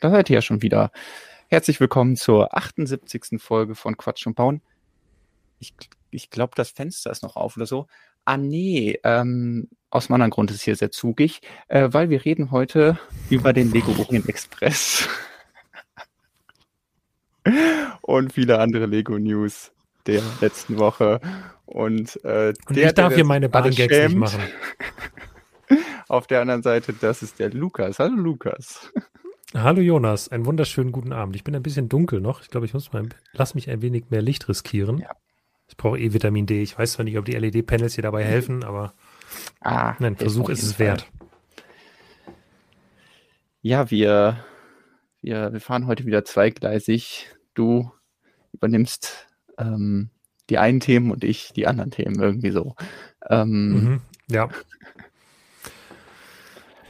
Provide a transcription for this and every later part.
da seid ihr ja schon wieder. Herzlich willkommen zur 78. Folge von Quatsch und Bauen. Ich, ich glaube, das Fenster ist noch auf oder so. Ah nee, ähm, aus einem anderen Grund ist es hier sehr zugig, äh, weil wir reden heute über den Lego Orient Express und viele andere Lego News der letzten Woche. Und, äh, und der, ich darf der hier meine Button Gags nicht machen. Auf der anderen Seite, das ist der Lukas. Hallo Lukas. Hallo Jonas, einen wunderschönen guten Abend. Ich bin ein bisschen dunkel noch. Ich glaube, ich muss mal, lass mich ein wenig mehr Licht riskieren. Ja. Ich brauche eh Vitamin D. Ich weiß zwar nicht, ob die LED-Panels hier dabei helfen, aber ah, nein, Versuch ist es Fall. wert. Ja, wir, wir, wir fahren heute wieder zweigleisig. Du übernimmst ähm, die einen Themen und ich die anderen Themen irgendwie so. Ähm, mhm, ja.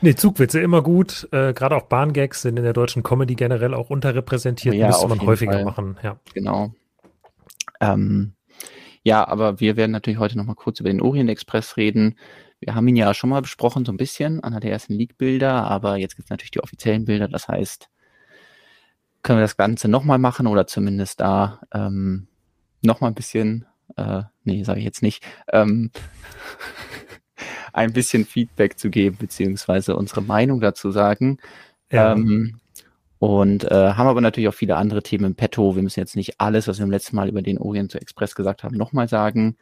Nee, Zugwitze immer gut. Äh, Gerade auch Bahngags sind in der deutschen Comedy generell auch unterrepräsentiert. Ja, Müsste man häufiger Fall. machen. Ja. Genau. Ähm, ja, aber wir werden natürlich heute nochmal kurz über den Orient Express reden. Wir haben ihn ja schon mal besprochen, so ein bisschen, anhand der ersten Leak-Bilder, aber jetzt gibt es natürlich die offiziellen Bilder. Das heißt, können wir das Ganze nochmal machen oder zumindest da ähm, nochmal ein bisschen, äh, nee, sage ich jetzt nicht, ähm, ein bisschen Feedback zu geben, beziehungsweise unsere Meinung dazu sagen. Ja. Ähm, und äh, haben aber natürlich auch viele andere Themen im Petto. Wir müssen jetzt nicht alles, was wir im letzten Mal über den Orient Express gesagt haben, nochmal sagen.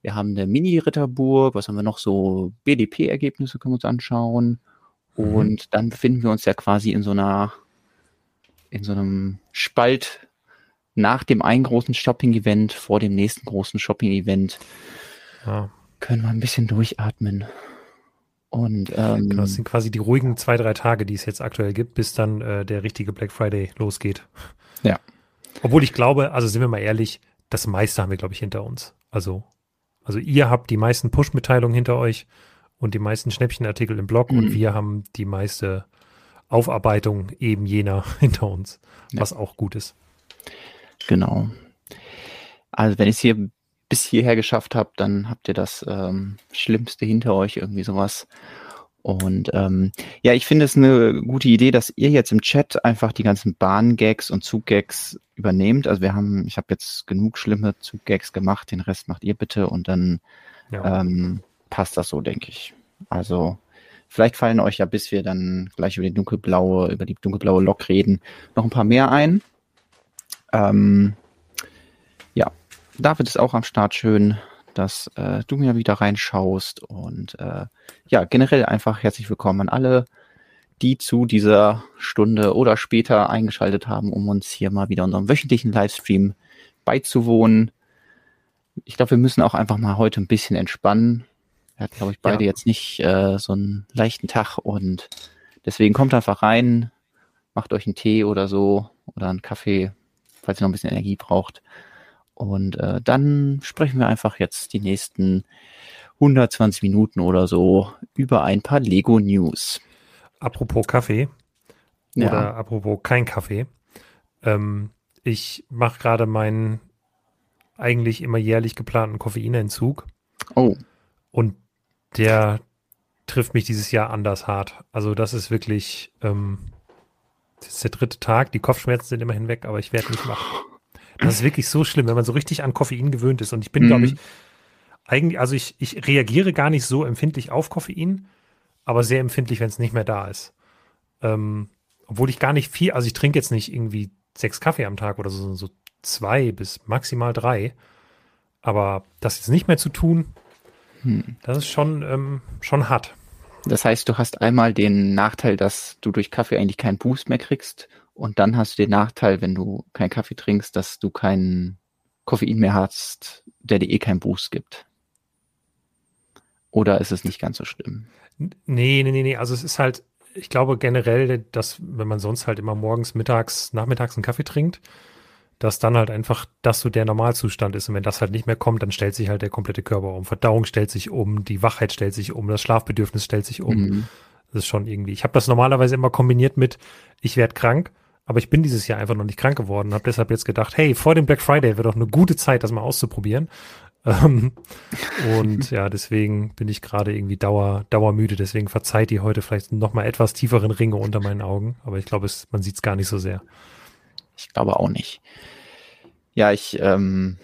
Wir haben eine Mini-Ritterburg, was haben wir noch so? BDP-Ergebnisse können wir uns anschauen. Mhm. Und dann befinden wir uns ja quasi in so einer, in so einem Spalt nach dem einen großen Shopping-Event vor dem nächsten großen Shopping-Event. Ja können wir ein bisschen durchatmen. Und ähm, genau, das sind quasi die ruhigen zwei, drei Tage, die es jetzt aktuell gibt, bis dann äh, der richtige Black Friday losgeht. Ja. Obwohl ich glaube, also sind wir mal ehrlich, das meiste haben wir, glaube ich, hinter uns. Also, also ihr habt die meisten Push-Mitteilungen hinter euch und die meisten Schnäppchenartikel im Blog mhm. und wir haben die meiste Aufarbeitung eben jener hinter uns, ja. was auch gut ist. Genau. Also wenn ich es hier bis hierher geschafft habt, dann habt ihr das ähm, Schlimmste hinter euch, irgendwie sowas. Und ähm, ja, ich finde es eine gute Idee, dass ihr jetzt im Chat einfach die ganzen Bahngags und Zuggags übernehmt. Also wir haben, ich habe jetzt genug schlimme Zuggags gemacht, den Rest macht ihr bitte und dann ja. ähm, passt das so, denke ich. Also vielleicht fallen euch ja, bis wir dann gleich über die dunkelblaue, über die dunkelblaue Lok reden, noch ein paar mehr ein. Ähm, David ist auch am Start. Schön, dass äh, du mir wieder reinschaust. Und äh, ja, generell einfach herzlich willkommen an alle, die zu dieser Stunde oder später eingeschaltet haben, um uns hier mal wieder unserem wöchentlichen Livestream beizuwohnen. Ich glaube, wir müssen auch einfach mal heute ein bisschen entspannen. Wir hatten, glaube ich, beide ja. jetzt nicht äh, so einen leichten Tag und deswegen kommt einfach rein, macht euch einen Tee oder so oder einen Kaffee, falls ihr noch ein bisschen Energie braucht. Und äh, dann sprechen wir einfach jetzt die nächsten 120 Minuten oder so über ein paar Lego News. Apropos Kaffee ja. oder apropos kein Kaffee. Ähm, ich mache gerade meinen eigentlich immer jährlich geplanten Koffeinentzug. Oh. Und der trifft mich dieses Jahr anders hart. Also das ist wirklich, ähm, das ist der dritte Tag. Die Kopfschmerzen sind immerhin weg, aber ich werde nicht machen. Das ist wirklich so schlimm, wenn man so richtig an Koffein gewöhnt ist. Und ich bin, mhm. glaube ich, eigentlich, also ich, ich reagiere gar nicht so empfindlich auf Koffein, aber sehr empfindlich, wenn es nicht mehr da ist. Ähm, obwohl ich gar nicht viel, also ich trinke jetzt nicht irgendwie sechs Kaffee am Tag oder so, so zwei bis maximal drei. Aber das jetzt nicht mehr zu tun, hm. das ist schon, ähm, schon hart. Das heißt, du hast einmal den Nachteil, dass du durch Kaffee eigentlich keinen Boost mehr kriegst und dann hast du den Nachteil, wenn du keinen Kaffee trinkst, dass du keinen Koffein mehr hast, der dir eh keinen Boost gibt. Oder ist es nicht ganz so schlimm? Nee, nee, nee, nee. Also es ist halt, ich glaube generell, dass wenn man sonst halt immer morgens, mittags, nachmittags einen Kaffee trinkt, dass dann halt einfach das so der Normalzustand ist. Und wenn das halt nicht mehr kommt, dann stellt sich halt der komplette Körper um. Verdauung stellt sich um, die Wachheit stellt sich um, das Schlafbedürfnis stellt sich um. Mhm. Das ist schon irgendwie. Ich habe das normalerweise immer kombiniert mit, ich werde krank aber ich bin dieses Jahr einfach noch nicht krank geworden, habe deshalb jetzt gedacht, hey, vor dem Black Friday wäre doch eine gute Zeit, das mal auszuprobieren. Ähm, und ja, deswegen bin ich gerade irgendwie dauer, dauermüde. Deswegen verzeiht ihr heute vielleicht nochmal etwas tieferen Ringe unter meinen Augen. Aber ich glaube, es, man sieht es gar nicht so sehr. Ich glaube auch nicht. Ja, ich ähm,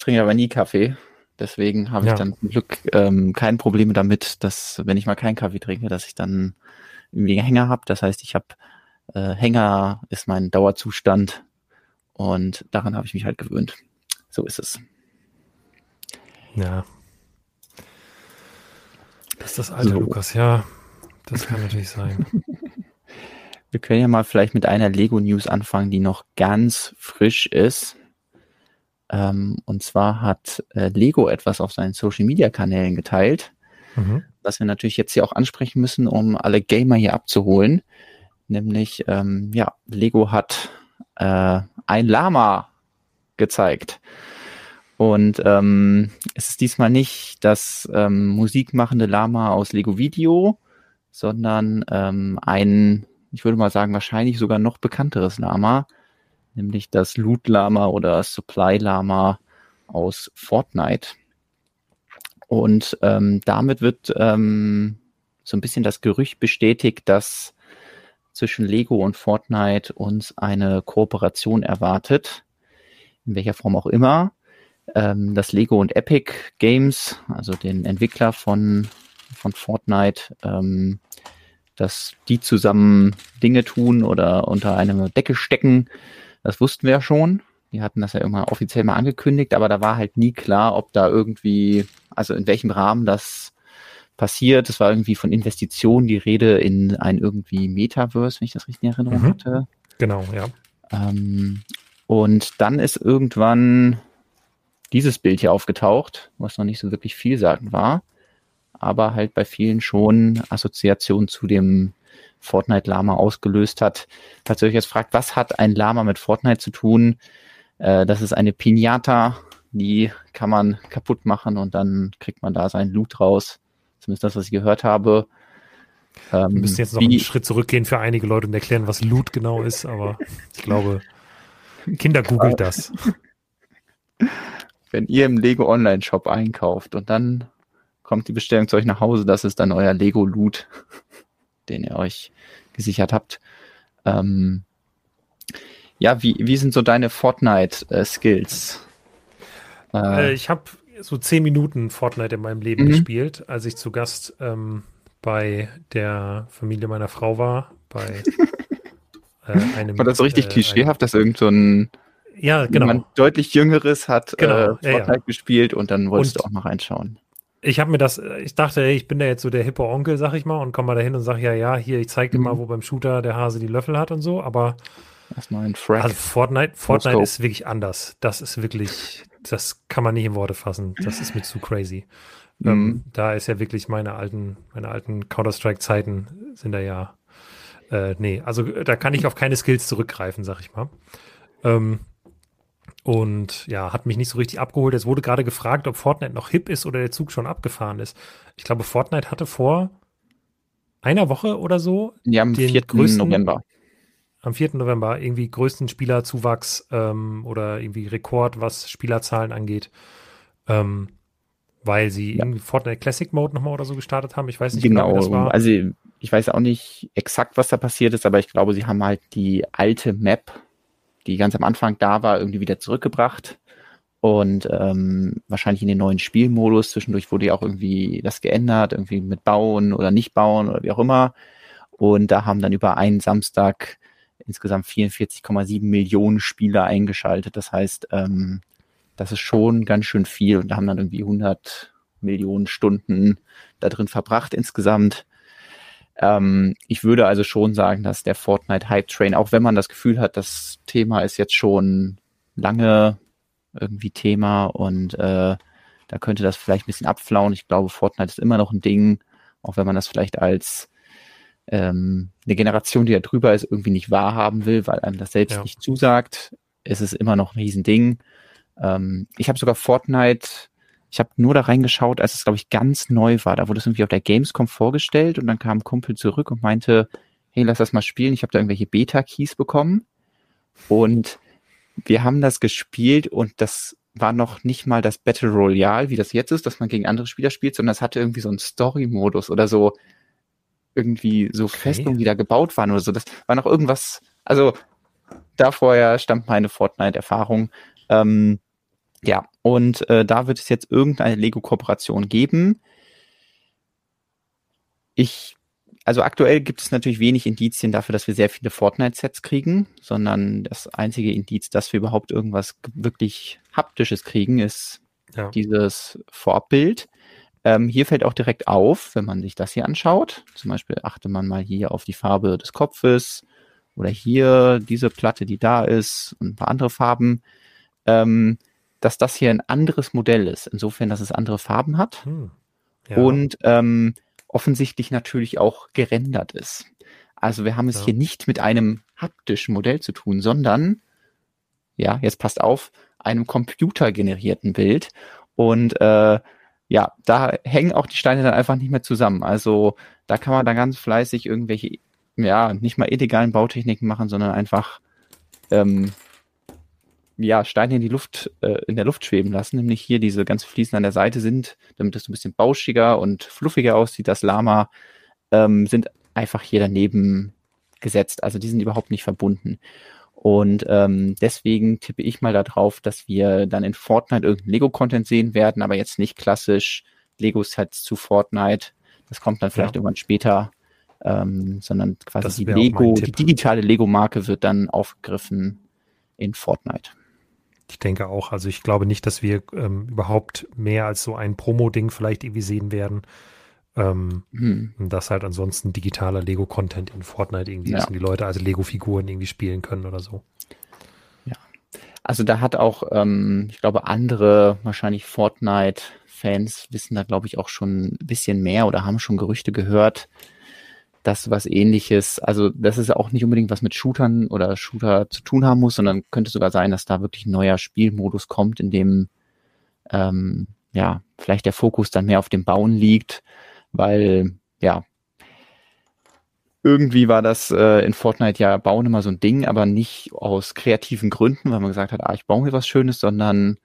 trinke aber nie Kaffee. Deswegen habe ich ja. dann zum Glück ähm, kein Problem damit, dass, wenn ich mal keinen Kaffee trinke, dass ich dann irgendwie einen Hänger habe. Das heißt, ich habe äh, Hänger ist mein Dauerzustand und daran habe ich mich halt gewöhnt. So ist es. Ja. Das ist das alte so. Lukas, ja. Das kann natürlich sein. Wir können ja mal vielleicht mit einer Lego-News anfangen, die noch ganz frisch ist. Ähm, und zwar hat äh, Lego etwas auf seinen Social-Media-Kanälen geteilt, mhm. was wir natürlich jetzt hier auch ansprechen müssen, um alle Gamer hier abzuholen. Nämlich, ähm, ja, Lego hat äh, ein Lama gezeigt. Und ähm, es ist diesmal nicht das ähm, musikmachende Lama aus Lego Video, sondern ähm, ein, ich würde mal sagen, wahrscheinlich sogar noch bekannteres Lama, nämlich das Loot Lama oder Supply Lama aus Fortnite. Und ähm, damit wird ähm, so ein bisschen das Gerücht bestätigt, dass zwischen Lego und Fortnite uns eine Kooperation erwartet, in welcher Form auch immer. Ähm, dass Lego und Epic Games, also den Entwickler von, von Fortnite, ähm, dass die zusammen Dinge tun oder unter eine Decke stecken, das wussten wir ja schon. Die hatten das ja immer offiziell mal angekündigt, aber da war halt nie klar, ob da irgendwie, also in welchem Rahmen das passiert. Es war irgendwie von Investitionen die Rede in ein irgendwie Metaverse, wenn ich das richtig in Erinnerung mhm. hatte. Genau, ja. Ähm, und dann ist irgendwann dieses Bild hier aufgetaucht, was noch nicht so wirklich vielsagend war, aber halt bei vielen schon Assoziationen zu dem Fortnite Lama ausgelöst hat. Falls ihr euch jetzt fragt, was hat ein Lama mit Fortnite zu tun? Äh, das ist eine Pinata, die kann man kaputt machen und dann kriegt man da seinen Loot raus. Zumindest das, was ich gehört habe. Ähm, Wir müssen jetzt noch wie, einen Schritt zurückgehen für einige Leute und erklären, was Loot genau ist, aber ich glaube, Kinder googelt das. Wenn ihr im Lego Online Shop einkauft und dann kommt die Bestellung zu euch nach Hause, das ist dann euer Lego Loot, den ihr euch gesichert habt. Ähm, ja, wie, wie sind so deine Fortnite-Skills? Äh, äh, ich habe so zehn Minuten Fortnite in meinem Leben mhm. gespielt, als ich zu Gast ähm, bei der Familie meiner Frau war, bei äh, einem. War das so richtig äh, klischeehaft, dass irgend so ein ja, genau. jemand deutlich Jüngeres hat genau. äh, Fortnite ja, ja. gespielt und dann wolltest und du auch mal reinschauen. Ich habe mir das, ich dachte, ey, ich bin da jetzt so der hippe Onkel, sag ich mal, und komme mal dahin und sage, ja, ja, hier, ich zeig dir mhm. mal, wo beim Shooter der Hase die Löffel hat und so, aber Erstmal ein Frack. Also Fortnite, Fortnite ist wirklich anders. Das ist wirklich, das kann man nicht in Worte fassen. Das ist mir zu crazy. Mhm. Ähm, da ist ja wirklich meine alten, meine alten Counter-Strike-Zeiten sind da ja, äh, nee, also da kann ich auf keine Skills zurückgreifen, sag ich mal. Ähm, und ja, hat mich nicht so richtig abgeholt. Es wurde gerade gefragt, ob Fortnite noch hip ist oder der Zug schon abgefahren ist. Ich glaube, Fortnite hatte vor einer Woche oder so ja, am den 4. größten November am 4. November irgendwie größten Spielerzuwachs ähm, oder irgendwie Rekord, was Spielerzahlen angeht. Ähm, weil sie ja. irgendwie Fortnite Classic Mode nochmal oder so gestartet haben. Ich weiß nicht genau, genau das war. Also ich weiß auch nicht exakt, was da passiert ist, aber ich glaube, sie haben halt die alte Map, die ganz am Anfang da war, irgendwie wieder zurückgebracht. Und ähm, wahrscheinlich in den neuen Spielmodus. Zwischendurch wurde ja auch irgendwie das geändert, irgendwie mit Bauen oder nicht bauen oder wie auch immer. Und da haben dann über einen Samstag insgesamt 44,7 Millionen Spieler eingeschaltet. Das heißt, ähm, das ist schon ganz schön viel und da haben dann irgendwie 100 Millionen Stunden da drin verbracht insgesamt. Ähm, ich würde also schon sagen, dass der Fortnite Hype Train, auch wenn man das Gefühl hat, das Thema ist jetzt schon lange irgendwie Thema und äh, da könnte das vielleicht ein bisschen abflauen. Ich glaube, Fortnite ist immer noch ein Ding, auch wenn man das vielleicht als ähm, eine Generation, die da drüber ist, irgendwie nicht wahrhaben will, weil einem das selbst ja. nicht zusagt, ist es immer noch ein Riesending. Ähm, ich habe sogar Fortnite, ich habe nur da reingeschaut, als es, glaube ich, ganz neu war. Da wurde es irgendwie auf der Gamescom vorgestellt und dann kam ein Kumpel zurück und meinte, hey, lass das mal spielen. Ich habe da irgendwelche Beta-Keys bekommen und wir haben das gespielt und das war noch nicht mal das Battle Royale, wie das jetzt ist, dass man gegen andere Spieler spielt, sondern es hatte irgendwie so einen Story-Modus oder so irgendwie so okay. Festungen, die da gebaut waren oder so. Das war noch irgendwas, also da vorher stammt meine Fortnite-Erfahrung. Ähm, ja, und äh, da wird es jetzt irgendeine Lego-Kooperation geben. Ich, also aktuell gibt es natürlich wenig Indizien dafür, dass wir sehr viele Fortnite-Sets kriegen, sondern das einzige Indiz, dass wir überhaupt irgendwas wirklich Haptisches kriegen, ist ja. dieses Vorbild. Ähm, hier fällt auch direkt auf, wenn man sich das hier anschaut. Zum Beispiel achte man mal hier auf die Farbe des Kopfes oder hier diese Platte, die da ist und ein paar andere Farben. Ähm, dass das hier ein anderes Modell ist, insofern, dass es andere Farben hat hm. ja. und ähm, offensichtlich natürlich auch gerendert ist. Also wir haben es ja. hier nicht mit einem haptischen Modell zu tun, sondern, ja, jetzt passt auf, einem computergenerierten Bild. Und äh, ja, da hängen auch die Steine dann einfach nicht mehr zusammen. Also da kann man dann ganz fleißig irgendwelche, ja, nicht mal illegalen Bautechniken machen, sondern einfach ähm, ja, Steine in die Luft, äh, in der Luft schweben lassen, nämlich hier diese ganzen Fliesen an der Seite sind, damit es ein bisschen bauschiger und fluffiger aussieht, das Lama, ähm, sind einfach hier daneben gesetzt. Also die sind überhaupt nicht verbunden. Und ähm, deswegen tippe ich mal darauf, dass wir dann in Fortnite irgendeinen Lego-Content sehen werden, aber jetzt nicht klassisch Lego-Sets zu Fortnite. Das kommt dann vielleicht ja. irgendwann später, ähm, sondern quasi die Lego, die digitale Lego-Marke wird dann aufgegriffen in Fortnite. Ich denke auch. Also ich glaube nicht, dass wir ähm, überhaupt mehr als so ein Promo-Ding vielleicht irgendwie sehen werden. Ähm, hm. Dass halt ansonsten digitaler Lego-Content in Fortnite irgendwie ja. ist und die Leute also Lego-Figuren irgendwie spielen können oder so. Ja. Also da hat auch, ähm, ich glaube, andere wahrscheinlich Fortnite-Fans wissen da, glaube ich, auch schon ein bisschen mehr oder haben schon Gerüchte gehört, dass was ähnliches, also das ist auch nicht unbedingt was mit Shootern oder Shooter zu tun haben muss, sondern könnte sogar sein, dass da wirklich ein neuer Spielmodus kommt, in dem ähm, ja vielleicht der Fokus dann mehr auf dem Bauen liegt, weil ja irgendwie war das äh, in Fortnite ja Bauen immer so ein Ding, aber nicht aus kreativen Gründen, weil man gesagt hat, ah, ich baue mir was Schönes, sondern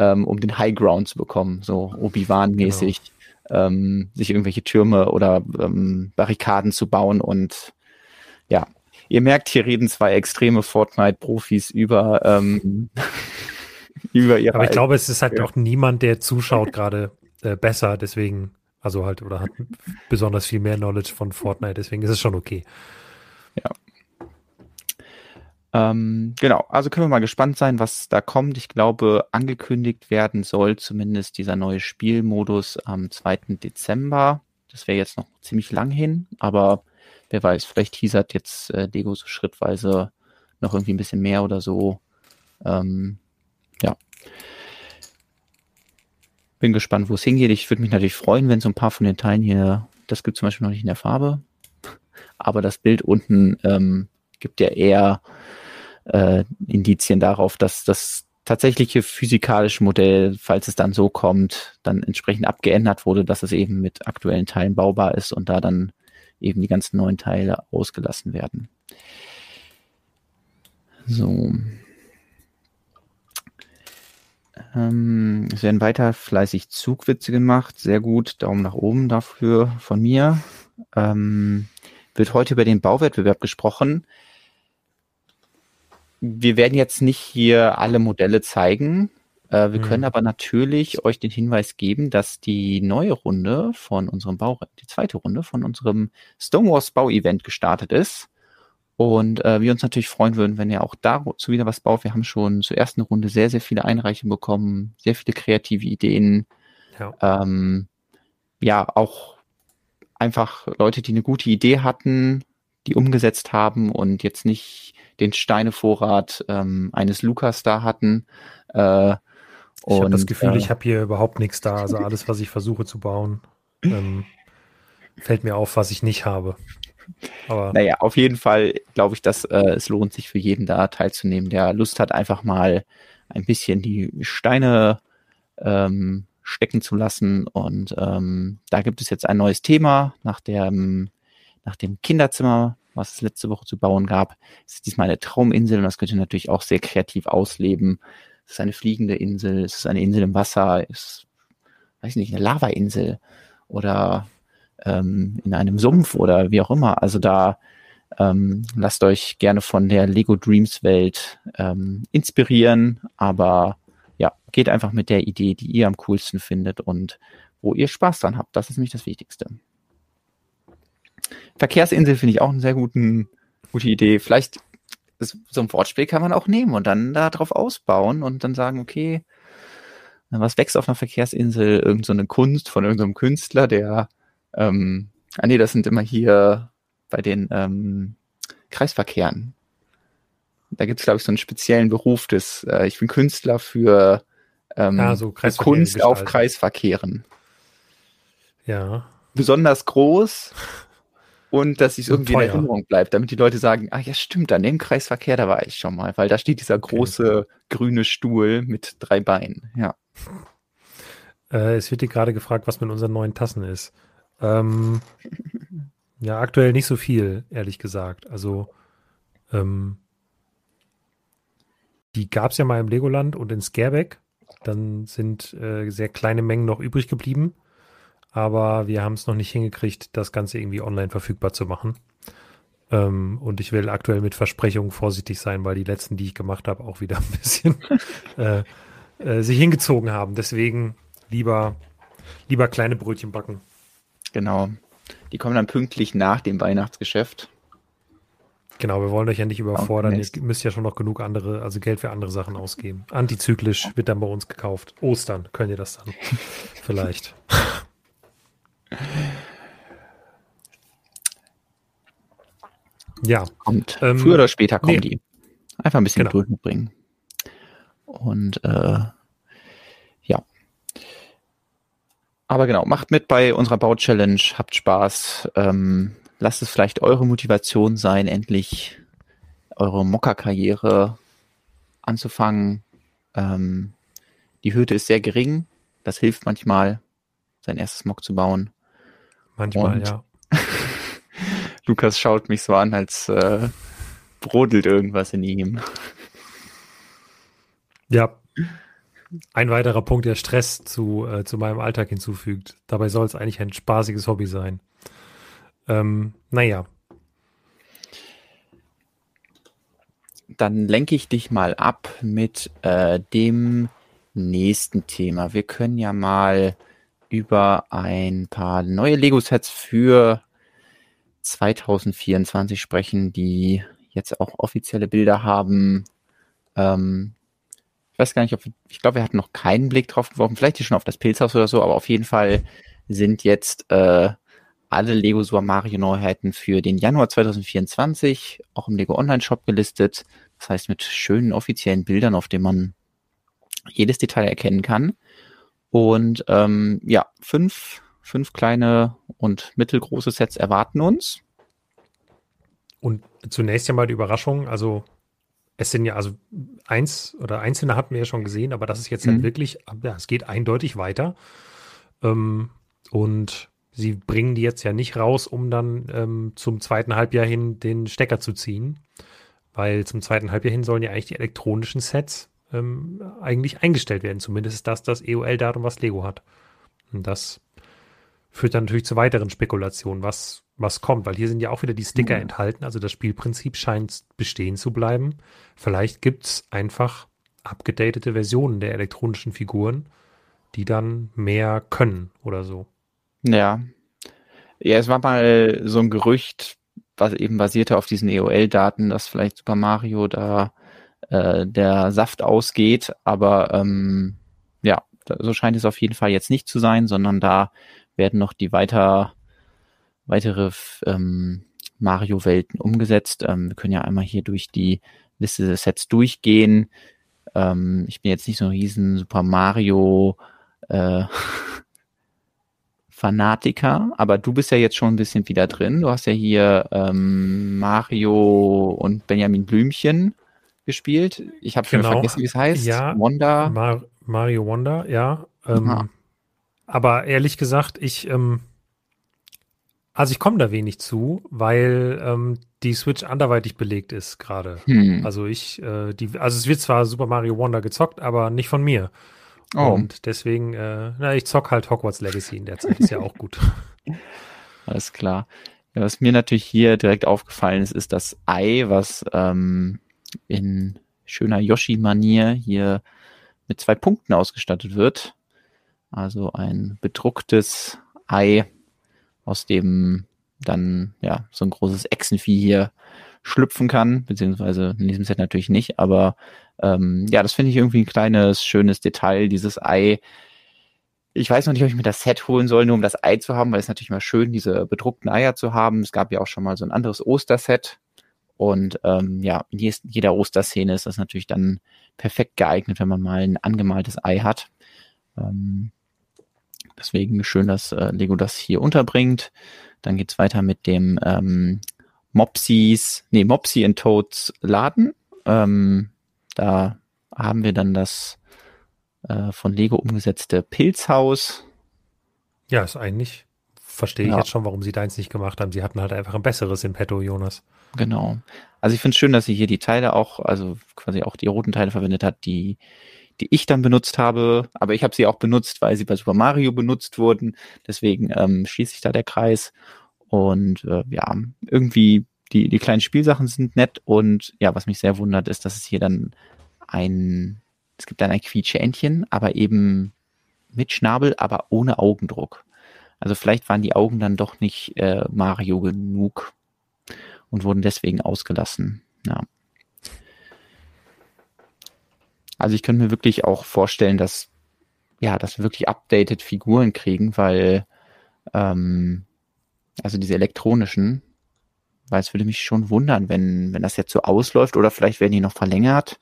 ähm, um den High Ground zu bekommen, so Obi-Wan-mäßig. Genau ähm, sich irgendwelche Türme oder ähm, Barrikaden zu bauen. Und ja, ihr merkt, hier reden zwei extreme Fortnite-Profis über, ähm, über ihre. Aber ich glaube, es ist halt auch niemand, der zuschaut gerade äh, besser, deswegen, also halt, oder hat besonders viel mehr Knowledge von Fortnite, deswegen ist es schon okay. Ja. Ähm, genau, also können wir mal gespannt sein, was da kommt. Ich glaube, angekündigt werden soll zumindest dieser neue Spielmodus am 2. Dezember. Das wäre jetzt noch ziemlich lang hin, aber wer weiß, vielleicht teasert jetzt äh, Lego so schrittweise noch irgendwie ein bisschen mehr oder so. Ähm, ja. Bin gespannt, wo es hingeht. Ich würde mich natürlich freuen, wenn so ein paar von den Teilen hier, das gibt zum Beispiel noch nicht in der Farbe, aber das Bild unten ähm, gibt ja eher äh, Indizien darauf, dass das tatsächliche physikalische Modell, falls es dann so kommt, dann entsprechend abgeändert wurde, dass es eben mit aktuellen Teilen baubar ist und da dann eben die ganzen neuen Teile ausgelassen werden. So. Ähm, es werden weiter fleißig Zugwitze gemacht. Sehr gut. Daumen nach oben dafür von mir. Ähm, wird heute über den Bauwettbewerb gesprochen wir werden jetzt nicht hier alle Modelle zeigen. Äh, wir mhm. können aber natürlich euch den Hinweis geben, dass die neue Runde von unserem Bau, die zweite Runde von unserem Stonewalls Bau-Event gestartet ist. Und äh, wir uns natürlich freuen würden, wenn ihr auch dazu wieder was baut. Wir haben schon zur ersten Runde sehr, sehr viele Einreichungen bekommen, sehr viele kreative Ideen. Ja, ähm, ja auch einfach Leute, die eine gute Idee hatten, die umgesetzt haben und jetzt nicht den Steinevorrat ähm, eines Lukas da hatten. Äh, ich habe das Gefühl, äh, ich habe hier überhaupt nichts da. Also alles, was ich versuche zu bauen, ähm, fällt mir auf, was ich nicht habe. Aber naja, auf jeden Fall glaube ich, dass äh, es lohnt sich für jeden da teilzunehmen, der Lust hat, einfach mal ein bisschen die Steine ähm, stecken zu lassen. Und ähm, da gibt es jetzt ein neues Thema nach dem, nach dem Kinderzimmer was es letzte Woche zu bauen gab. Es ist diesmal eine Trauminsel und das könnt ihr natürlich auch sehr kreativ ausleben. Ist es eine fliegende Insel? Ist es eine Insel im Wasser? Ist, weiß nicht, eine Lavainsel? Oder ähm, in einem Sumpf oder wie auch immer. Also da ähm, lasst euch gerne von der Lego Dreams Welt ähm, inspirieren, aber ja, geht einfach mit der Idee, die ihr am coolsten findet und wo ihr Spaß dran habt. Das ist nämlich das Wichtigste. Verkehrsinsel finde ich auch eine sehr guten, gute Idee. Vielleicht ist, so ein Wortspiel kann man auch nehmen und dann darauf ausbauen und dann sagen, okay, was wächst auf einer Verkehrsinsel? Irgend so eine Kunst von irgendeinem Künstler, der, ähm, ah nee, das sind immer hier bei den ähm, Kreisverkehren. Da gibt es, glaube ich, so einen speziellen Beruf des, äh, ich bin Künstler für ähm, ja, so Kunst gestalten. auf Kreisverkehren. Ja. Besonders groß und dass es irgendwie teuer. in Erinnerung bleibt, damit die Leute sagen, ah ja stimmt, an dem Kreisverkehr, da war ich schon mal, weil da steht dieser große okay. grüne Stuhl mit drei Beinen, ja. Äh, es wird dir gerade gefragt, was mit unseren neuen Tassen ist. Ähm, ja, aktuell nicht so viel, ehrlich gesagt. Also, ähm, die gab es ja mal im Legoland und in Scareback. Dann sind äh, sehr kleine Mengen noch übrig geblieben. Aber wir haben es noch nicht hingekriegt, das Ganze irgendwie online verfügbar zu machen. Ähm, und ich will aktuell mit Versprechungen vorsichtig sein, weil die letzten, die ich gemacht habe, auch wieder ein bisschen äh, äh, sich hingezogen haben. Deswegen lieber, lieber kleine Brötchen backen. Genau. Die kommen dann pünktlich nach dem Weihnachtsgeschäft. Genau, wir wollen euch ja nicht überfordern. Ihr müsst ja schon noch genug andere, also Geld für andere Sachen ausgeben. Antizyklisch wird dann bei uns gekauft. Ostern könnt ihr das dann vielleicht. Ja. Kommt. Ähm, Früher oder später kommen nee. die. Einfach ein bisschen genau. Geduld mitbringen. Und äh, Aber genau, macht mit bei unserer Bau-Challenge, habt Spaß. Ähm, lasst es vielleicht eure Motivation sein, endlich eure Mocker-Karriere anzufangen. Ähm, die Hürde ist sehr gering. Das hilft manchmal, sein erstes Mock zu bauen. Manchmal, Und ja. Lukas schaut mich so an, als äh, brodelt irgendwas in ihm. Ja, ein weiterer Punkt, der Stress zu, äh, zu meinem Alltag hinzufügt. Dabei soll es eigentlich ein spaßiges Hobby sein. Ähm, naja. Dann lenke ich dich mal ab mit äh, dem nächsten Thema. Wir können ja mal über ein paar neue Lego-Sets für 2024 sprechen, die jetzt auch offizielle Bilder haben. Ähm, weiß gar nicht, ob, ich glaube, wir hatten noch keinen Blick drauf geworfen, vielleicht hier schon auf das Pilzhaus oder so, aber auf jeden Fall sind jetzt äh, alle Lego Super Mario Neuheiten für den Januar 2024 auch im Lego Online Shop gelistet. Das heißt mit schönen offiziellen Bildern, auf denen man jedes Detail erkennen kann. Und ähm, ja, fünf, fünf kleine und mittelgroße Sets erwarten uns. Und zunächst ja mal die Überraschung, also es sind ja, also eins oder einzelne hatten wir ja schon gesehen, aber das ist jetzt halt mhm. halt wirklich, ja, es geht eindeutig weiter. Ähm, und sie bringen die jetzt ja nicht raus, um dann ähm, zum zweiten Halbjahr hin den Stecker zu ziehen. Weil zum zweiten Halbjahr hin sollen ja eigentlich die elektronischen Sets ähm, eigentlich eingestellt werden. Zumindest ist das das EOL-Datum, was Lego hat. Und das führt dann natürlich zu weiteren Spekulationen, was was kommt, weil hier sind ja auch wieder die Sticker mhm. enthalten. Also das Spielprinzip scheint bestehen zu bleiben. Vielleicht gibt es einfach abgedatete Versionen der elektronischen Figuren, die dann mehr können oder so. Ja. Ja, es war mal so ein Gerücht, was eben basierte auf diesen EOL-Daten, dass vielleicht Super Mario da äh, der Saft ausgeht, aber ähm, ja, so scheint es auf jeden Fall jetzt nicht zu sein, sondern da werden noch die weiter weitere ähm, Mario-Welten umgesetzt. Ähm, wir können ja einmal hier durch die Liste der Sets durchgehen. Ähm, ich bin jetzt nicht so ein riesen Super Mario äh, Fanatiker, aber du bist ja jetzt schon ein bisschen wieder drin. Du hast ja hier ähm, Mario und Benjamin Blümchen gespielt. Ich habe schon genau. vergessen, wie es heißt. Ja, Wanda. Mar Mario Wanda, ja. Ähm, aber ehrlich gesagt, ich ähm, Also ich komme da wenig zu, weil ähm, die Switch anderweitig belegt ist gerade. Hm. Also ich, äh, die, also es wird zwar Super Mario Wonder gezockt, aber nicht von mir. Oh. Und deswegen, äh, na, ich zock halt Hogwarts Legacy in der Zeit, ist ja auch gut. Alles klar. Ja, was mir natürlich hier direkt aufgefallen ist, ist das Ei, was ähm, in schöner Yoshi-Manier hier mit zwei Punkten ausgestattet wird. Also ein bedrucktes Ei, aus dem dann ja so ein großes Echsenvieh hier schlüpfen kann, beziehungsweise in diesem Set natürlich nicht, aber ähm, ja, das finde ich irgendwie ein kleines, schönes Detail, dieses Ei. Ich weiß noch nicht, ob ich mir das Set holen soll, nur um das Ei zu haben, weil es natürlich mal schön, diese bedruckten Eier zu haben. Es gab ja auch schon mal so ein anderes Osterset. Und ähm, ja, in jeder Osterszene ist das natürlich dann perfekt geeignet, wenn man mal ein angemaltes Ei hat. Ähm, deswegen schön, dass äh, Lego das hier unterbringt. Dann geht's weiter mit dem ähm, Mopsies, nee, Mopsy and Toads Laden. Ähm, da haben wir dann das äh, von Lego umgesetzte Pilzhaus. Ja, ist eigentlich, verstehe ich ja. jetzt schon, warum sie deins nicht gemacht haben. Sie hatten halt einfach ein besseres in petto, Jonas. Genau. Also ich finde es schön, dass sie hier die Teile auch, also quasi auch die roten Teile verwendet hat, die die ich dann benutzt habe, aber ich habe sie auch benutzt, weil sie bei Super Mario benutzt wurden. Deswegen ähm, schließt sich da der Kreis. Und äh, ja, irgendwie die, die kleinen Spielsachen sind nett und ja, was mich sehr wundert, ist, dass es hier dann ein, es gibt dann ein Quietschentchen, aber eben mit Schnabel, aber ohne Augendruck. Also vielleicht waren die Augen dann doch nicht äh, Mario genug und wurden deswegen ausgelassen. Ja. Also ich könnte mir wirklich auch vorstellen, dass ja, dass wir wirklich updated Figuren kriegen, weil ähm, also diese elektronischen, weil es würde mich schon wundern, wenn, wenn das jetzt so ausläuft oder vielleicht werden die noch verlängert.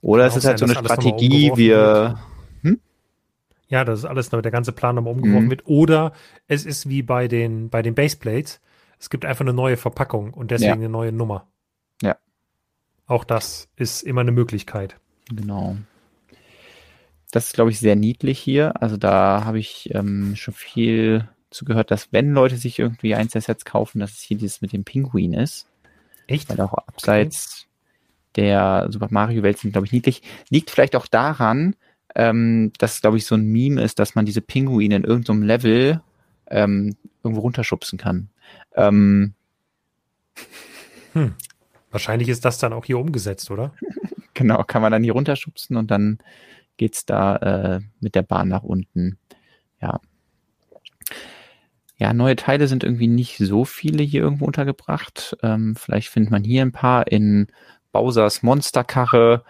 Oder es ist halt so eine Strategie, wir. Hm? Ja, das ist alles, der ganze Plan nochmal umgeworfen mhm. wird. Oder es ist wie bei den, bei den Baseplates. Es gibt einfach eine neue Verpackung und deswegen ja. eine neue Nummer. Ja. Auch das ist immer eine Möglichkeit. Genau. Das ist, glaube ich, sehr niedlich hier. Also da habe ich ähm, schon viel zugehört, dass wenn Leute sich irgendwie eins der Sets kaufen, dass es hier dieses mit dem Pinguin ist. Echt? Weil auch abseits okay. der Super Mario Welt sind, glaube ich, niedlich. Liegt vielleicht auch daran, ähm, dass, glaube ich, so ein Meme ist, dass man diese Pinguine in irgendeinem Level ähm, irgendwo runterschubsen kann. Ähm, hm. Wahrscheinlich ist das dann auch hier umgesetzt, oder? genau, kann man dann hier runterschubsen und dann geht's da äh, mit der Bahn nach unten. Ja, ja, neue Teile sind irgendwie nicht so viele hier irgendwo untergebracht. Ähm, vielleicht findet man hier ein paar in Bowsers Monsterkarre,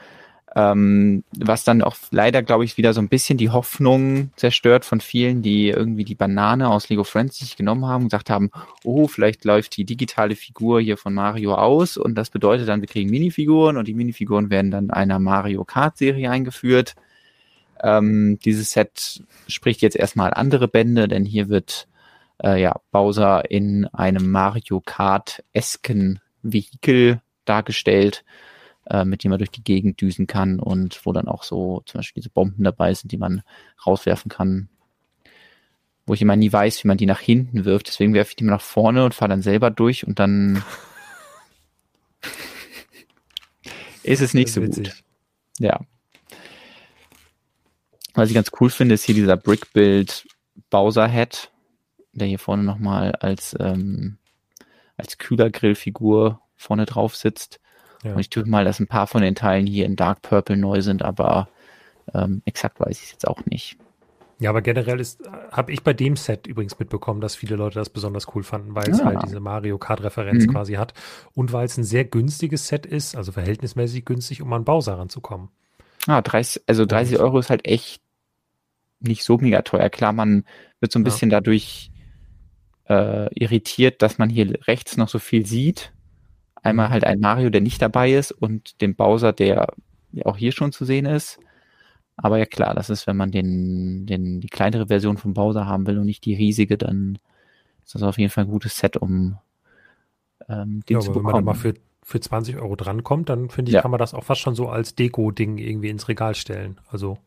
ähm, was dann auch leider, glaube ich, wieder so ein bisschen die Hoffnung zerstört von vielen, die irgendwie die Banane aus Lego Friends sich genommen haben und gesagt haben, oh, vielleicht läuft die digitale Figur hier von Mario aus und das bedeutet dann, wir kriegen Minifiguren und die Minifiguren werden dann einer Mario Kart Serie eingeführt. Ähm, dieses Set spricht jetzt erstmal andere Bände, denn hier wird äh, ja, Bowser in einem Mario Kart-esken Vehikel dargestellt, äh, mit dem er durch die Gegend düsen kann und wo dann auch so zum Beispiel diese Bomben dabei sind, die man rauswerfen kann. Wo ich immer nie weiß, wie man die nach hinten wirft. Deswegen werfe ich die immer nach vorne und fahre dann selber durch und dann ist es nicht so witzig. gut. Ja. Was ich ganz cool finde, ist hier dieser Brick-Build Bowser-Head der hier vorne nochmal als, ähm, als Kühlergrillfigur vorne drauf sitzt. Ja. Und ich tue mal, dass ein paar von den Teilen hier in Dark Purple neu sind, aber ähm, exakt weiß ich es jetzt auch nicht. Ja, aber generell ist, habe ich bei dem Set übrigens mitbekommen, dass viele Leute das besonders cool fanden, weil es ah. halt diese Mario Kart-Referenz mhm. quasi hat und weil es ein sehr günstiges Set ist, also verhältnismäßig günstig, um an Bowser ranzukommen. Ah, 30, also 30 Euro ist halt echt nicht so mega teuer. Klar, man wird so ein bisschen ja. dadurch äh, irritiert, dass man hier rechts noch so viel sieht. Einmal mhm. halt ein Mario, der nicht dabei ist und den Bowser, der auch hier schon zu sehen ist. Aber ja klar, das ist, wenn man den, den, die kleinere Version von Bowser haben will und nicht die riesige, dann ist das auf jeden Fall ein gutes Set, um ähm, den ja, zu bekommen. Wenn man mal für, für 20 Euro drankommt, dann finde ich, ja. kann man das auch fast schon so als Deko-Ding irgendwie ins Regal stellen. Also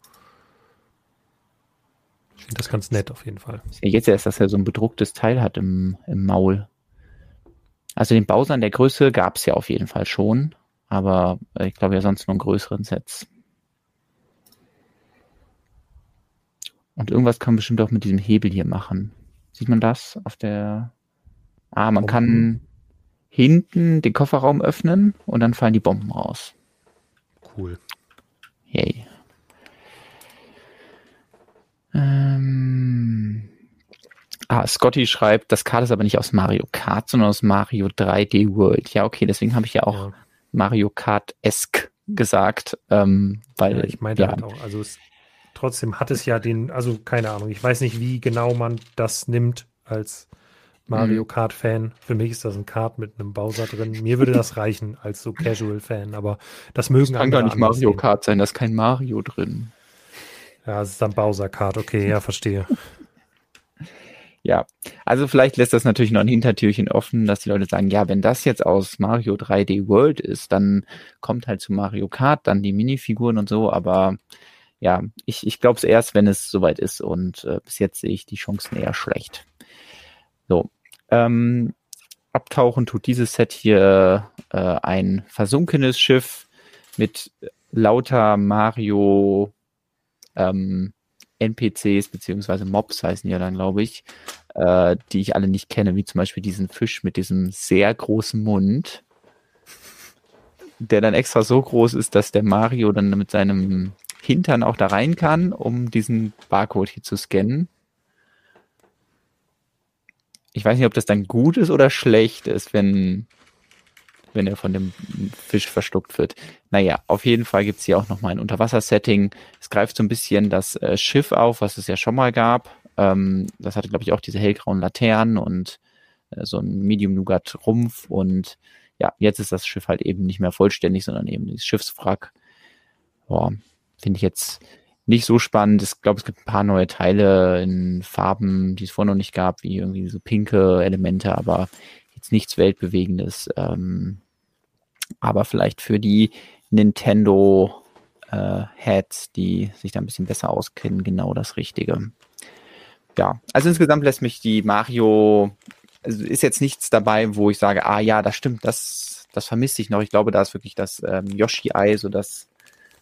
finde das ganz nett auf jeden Fall. Jetzt erst, dass er so ein bedrucktes Teil hat im, im Maul. Also den Bowser in der Größe gab es ja auf jeden Fall schon, aber ich glaube ja sonst nur in größeren Sets. Und irgendwas kann man bestimmt auch mit diesem Hebel hier machen. Sieht man das auf der... Ah, man kann hinten den Kofferraum öffnen und dann fallen die Bomben raus. Cool. Yay. Ähm, ah, Scotty schreibt, das Kart ist aber nicht aus Mario Kart, sondern aus Mario 3D World. Ja, okay, deswegen habe ich ja auch ja. Mario Kart-esque gesagt, ähm, weil ja, ich meinte ja. halt auch, also es, trotzdem hat es ja den, also keine Ahnung, ich weiß nicht, wie genau man das nimmt als Mario mhm. Kart-Fan. Für mich ist das ein Kart mit einem Bowser drin. Mir würde das reichen als so Casual-Fan, aber das mögen das kann gar nicht Mario Kart sein, da ist kein Mario drin. Ja, es ist dann Bowser-Card, okay, ja, verstehe. Ja, also vielleicht lässt das natürlich noch ein Hintertürchen offen, dass die Leute sagen, ja, wenn das jetzt aus Mario 3D World ist, dann kommt halt zu Mario Kart, dann die Minifiguren und so, aber ja, ich, ich glaube es erst, wenn es soweit ist. Und äh, bis jetzt sehe ich die Chancen eher schlecht. So, ähm, abtauchen tut dieses Set hier äh, ein versunkenes Schiff mit lauter Mario ähm, NPCs beziehungsweise Mobs heißen ja dann, glaube ich, äh, die ich alle nicht kenne, wie zum Beispiel diesen Fisch mit diesem sehr großen Mund, der dann extra so groß ist, dass der Mario dann mit seinem Hintern auch da rein kann, um diesen Barcode hier zu scannen. Ich weiß nicht, ob das dann gut ist oder schlecht ist, wenn wenn er von dem Fisch verschluckt wird. Naja, auf jeden Fall gibt's hier auch nochmal ein Unterwasser-Setting. Es greift so ein bisschen das äh, Schiff auf, was es ja schon mal gab. Ähm, das hatte, glaube ich, auch diese hellgrauen Laternen und äh, so ein Medium-Nougat-Rumpf. Und ja, jetzt ist das Schiff halt eben nicht mehr vollständig, sondern eben dieses Schiffswrack. Boah, finde ich jetzt nicht so spannend. Ich glaube, es gibt ein paar neue Teile in Farben, die es vorher noch nicht gab, wie irgendwie so pinke Elemente, aber jetzt nichts Weltbewegendes. Ähm, aber vielleicht für die Nintendo äh, Heads, die sich da ein bisschen besser auskennen, genau das Richtige. Ja, also insgesamt lässt mich die Mario, also ist jetzt nichts dabei, wo ich sage, ah ja, das stimmt, das, das vermisse ich noch. Ich glaube, da ist wirklich das ähm, Yoshi-Ei, so das,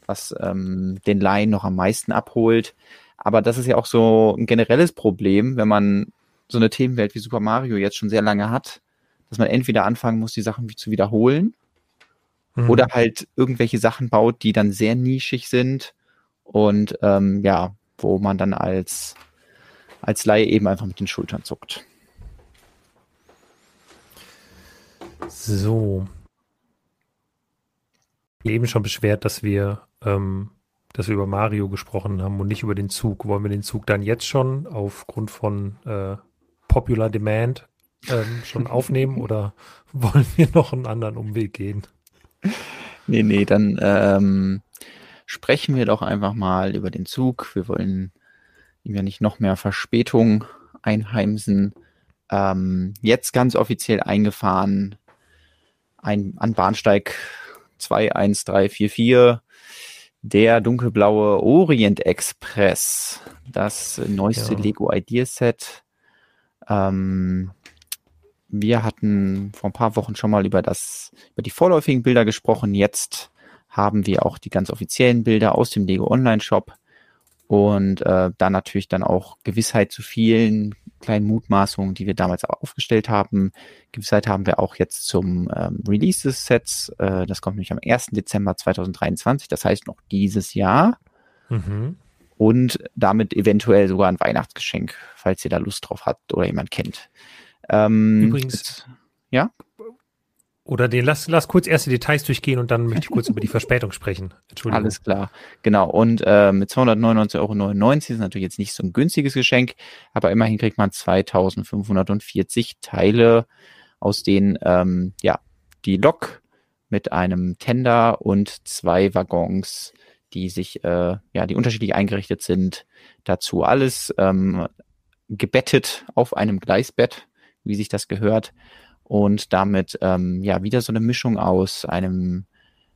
was ähm, den Laien noch am meisten abholt. Aber das ist ja auch so ein generelles Problem, wenn man so eine Themenwelt wie Super Mario jetzt schon sehr lange hat, dass man entweder anfangen muss, die Sachen zu wiederholen mhm. oder halt irgendwelche Sachen baut, die dann sehr nischig sind und ähm, ja, wo man dann als, als Laie eben einfach mit den Schultern zuckt. So. Eben schon beschwert, dass wir, ähm, dass wir über Mario gesprochen haben und nicht über den Zug. Wollen wir den Zug dann jetzt schon aufgrund von äh, Popular Demand ähm, schon aufnehmen oder wollen wir noch einen anderen Umweg gehen? Nee, nee, dann ähm, sprechen wir doch einfach mal über den Zug. Wir wollen ihm ja nicht noch mehr Verspätung einheimsen. Ähm, jetzt ganz offiziell eingefahren ein, an Bahnsteig 21344 der dunkelblaue Orient Express, das neueste ja. Lego Ideas Set. Ähm, wir hatten vor ein paar Wochen schon mal über das, über die vorläufigen Bilder gesprochen. Jetzt haben wir auch die ganz offiziellen Bilder aus dem Lego Online Shop und äh, dann natürlich dann auch Gewissheit zu vielen kleinen Mutmaßungen, die wir damals aufgestellt haben. Gewissheit haben wir auch jetzt zum ähm, Release des Sets. Äh, das kommt nämlich am 1. Dezember 2023, das heißt noch dieses Jahr. Mhm. Und damit eventuell sogar ein Weihnachtsgeschenk, falls ihr da Lust drauf habt oder jemand kennt. Ähm, Übrigens, ja? Oder den, lass, lass kurz erst die Details durchgehen und dann möchte ich kurz über die Verspätung sprechen. Entschuldigung. Alles klar. Genau. Und äh, mit 299,99 Euro ist natürlich jetzt nicht so ein günstiges Geschenk, aber immerhin kriegt man 2540 Teile, aus denen ähm, ja die Lok mit einem Tender und zwei Waggons, die sich, äh, ja, die unterschiedlich eingerichtet sind, dazu alles ähm, gebettet auf einem Gleisbett wie sich das gehört. Und damit ähm, ja wieder so eine Mischung aus einem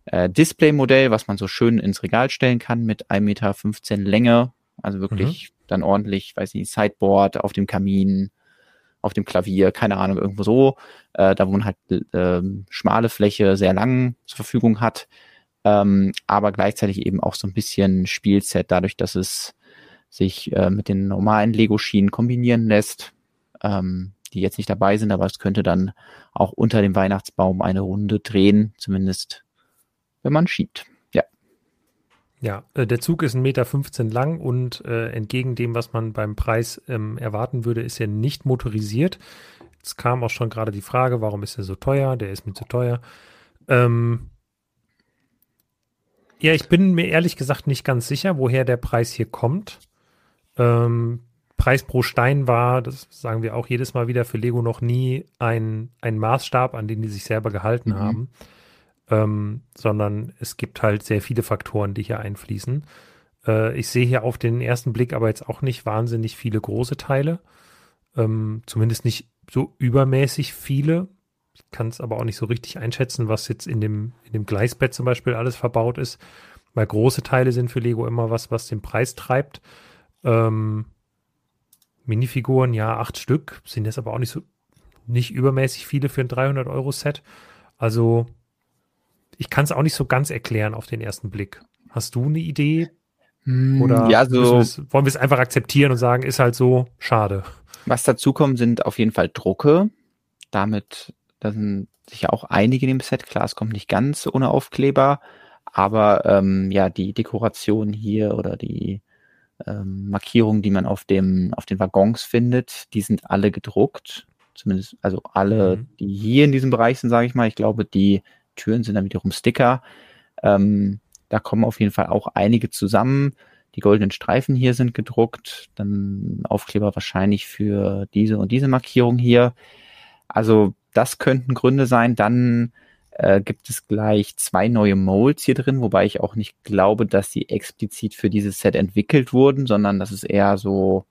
äh, Display-Modell, was man so schön ins Regal stellen kann mit 1,15 Meter Länge. Also wirklich, mhm. dann ordentlich, weiß nicht, Sideboard auf dem Kamin, auf dem Klavier, keine Ahnung, irgendwo so, äh, da wo man halt äh, schmale Fläche sehr lang zur Verfügung hat, ähm, aber gleichzeitig eben auch so ein bisschen Spielset, dadurch, dass es sich äh, mit den normalen Lego-Schienen kombinieren lässt, ähm, die jetzt nicht dabei sind, aber es könnte dann auch unter dem Weihnachtsbaum eine Runde drehen, zumindest wenn man schiebt. Ja. Ja, äh, der Zug ist 1,15 Meter lang und äh, entgegen dem, was man beim Preis ähm, erwarten würde, ist er nicht motorisiert. Es kam auch schon gerade die Frage, warum ist er so teuer? Der ist mir zu teuer. Ähm, ja, ich bin mir ehrlich gesagt nicht ganz sicher, woher der Preis hier kommt. Ähm, Preis pro Stein war, das sagen wir auch jedes Mal wieder, für Lego noch nie ein, ein Maßstab, an den die sich selber gehalten mhm. haben, ähm, sondern es gibt halt sehr viele Faktoren, die hier einfließen. Äh, ich sehe hier auf den ersten Blick aber jetzt auch nicht wahnsinnig viele große Teile, ähm, zumindest nicht so übermäßig viele. Ich kann es aber auch nicht so richtig einschätzen, was jetzt in dem, in dem Gleisbett zum Beispiel alles verbaut ist, weil große Teile sind für Lego immer was, was den Preis treibt. Ähm, Minifiguren, ja, acht Stück, sind jetzt aber auch nicht so, nicht übermäßig viele für ein 300-Euro-Set. Also, ich kann es auch nicht so ganz erklären auf den ersten Blick. Hast du eine Idee? Hm, Oder ja, so, wollen wir es einfach akzeptieren und sagen, ist halt so, schade. Was dazu kommt, sind auf jeden Fall Drucke. Damit, da sind sicher auch einige in dem Set. Klar, es kommt nicht ganz ohne Aufkleber, aber ähm, ja, die Dekoration hier oder die ähm, Markierungen, die man auf dem, auf den Waggons findet, die sind alle gedruckt. Zumindest, also alle, mhm. die hier in diesem Bereich sind, sage ich mal. Ich glaube, die Türen sind dann wiederum Sticker. Ähm, da kommen auf jeden Fall auch einige zusammen. Die goldenen Streifen hier sind gedruckt, dann Aufkleber wahrscheinlich für diese und diese Markierung hier. Also das könnten Gründe sein. Dann äh, gibt es gleich zwei neue Molds hier drin, wobei ich auch nicht glaube, dass sie explizit für dieses Set entwickelt wurden, sondern das ist eher so,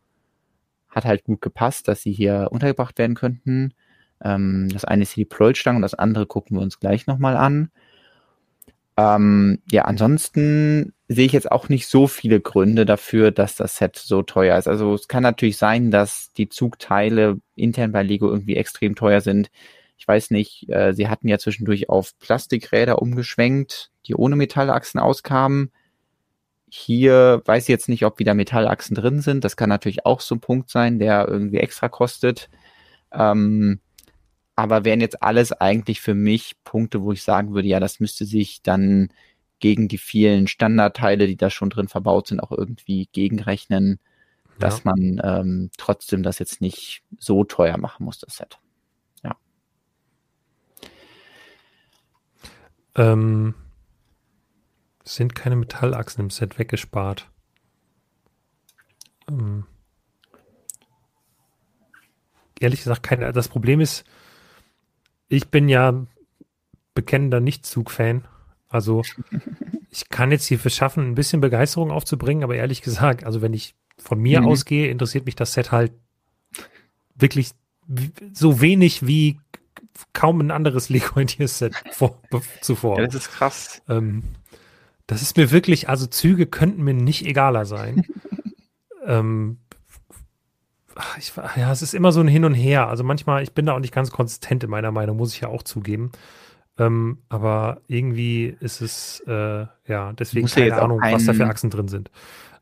hat halt gut gepasst, dass sie hier untergebracht werden könnten. Ähm, das eine ist hier die Plollstange und das andere gucken wir uns gleich nochmal an. Ähm, ja, ansonsten sehe ich jetzt auch nicht so viele Gründe dafür, dass das Set so teuer ist. Also es kann natürlich sein, dass die Zugteile intern bei Lego irgendwie extrem teuer sind. Ich weiß nicht, äh, sie hatten ja zwischendurch auf Plastikräder umgeschwenkt, die ohne Metallachsen auskamen. Hier weiß ich jetzt nicht, ob wieder Metallachsen drin sind. Das kann natürlich auch so ein Punkt sein, der irgendwie extra kostet. Ähm, aber wären jetzt alles eigentlich für mich Punkte, wo ich sagen würde, ja, das müsste sich dann gegen die vielen Standardteile, die da schon drin verbaut sind, auch irgendwie gegenrechnen, ja. dass man ähm, trotzdem das jetzt nicht so teuer machen muss, das Set. Ähm, sind keine Metallachsen im Set weggespart. Ähm, ehrlich gesagt, keine. Das Problem ist, ich bin ja bekennender Nicht-Zug-Fan. Also ich kann jetzt hierfür schaffen, ein bisschen Begeisterung aufzubringen, aber ehrlich gesagt, also wenn ich von mir mhm. ausgehe, interessiert mich das Set halt wirklich so wenig wie kaum ein anderes Lego Ideas-Set zuvor. Ja, das ist krass. Ähm, das ist mir wirklich, also Züge könnten mir nicht egaler sein. ähm, ich, ja, es ist immer so ein Hin und Her. Also manchmal, ich bin da auch nicht ganz konsistent in meiner Meinung, muss ich ja auch zugeben. Ähm, aber irgendwie ist es, äh, ja, deswegen keine Ahnung, was da für Achsen drin sind.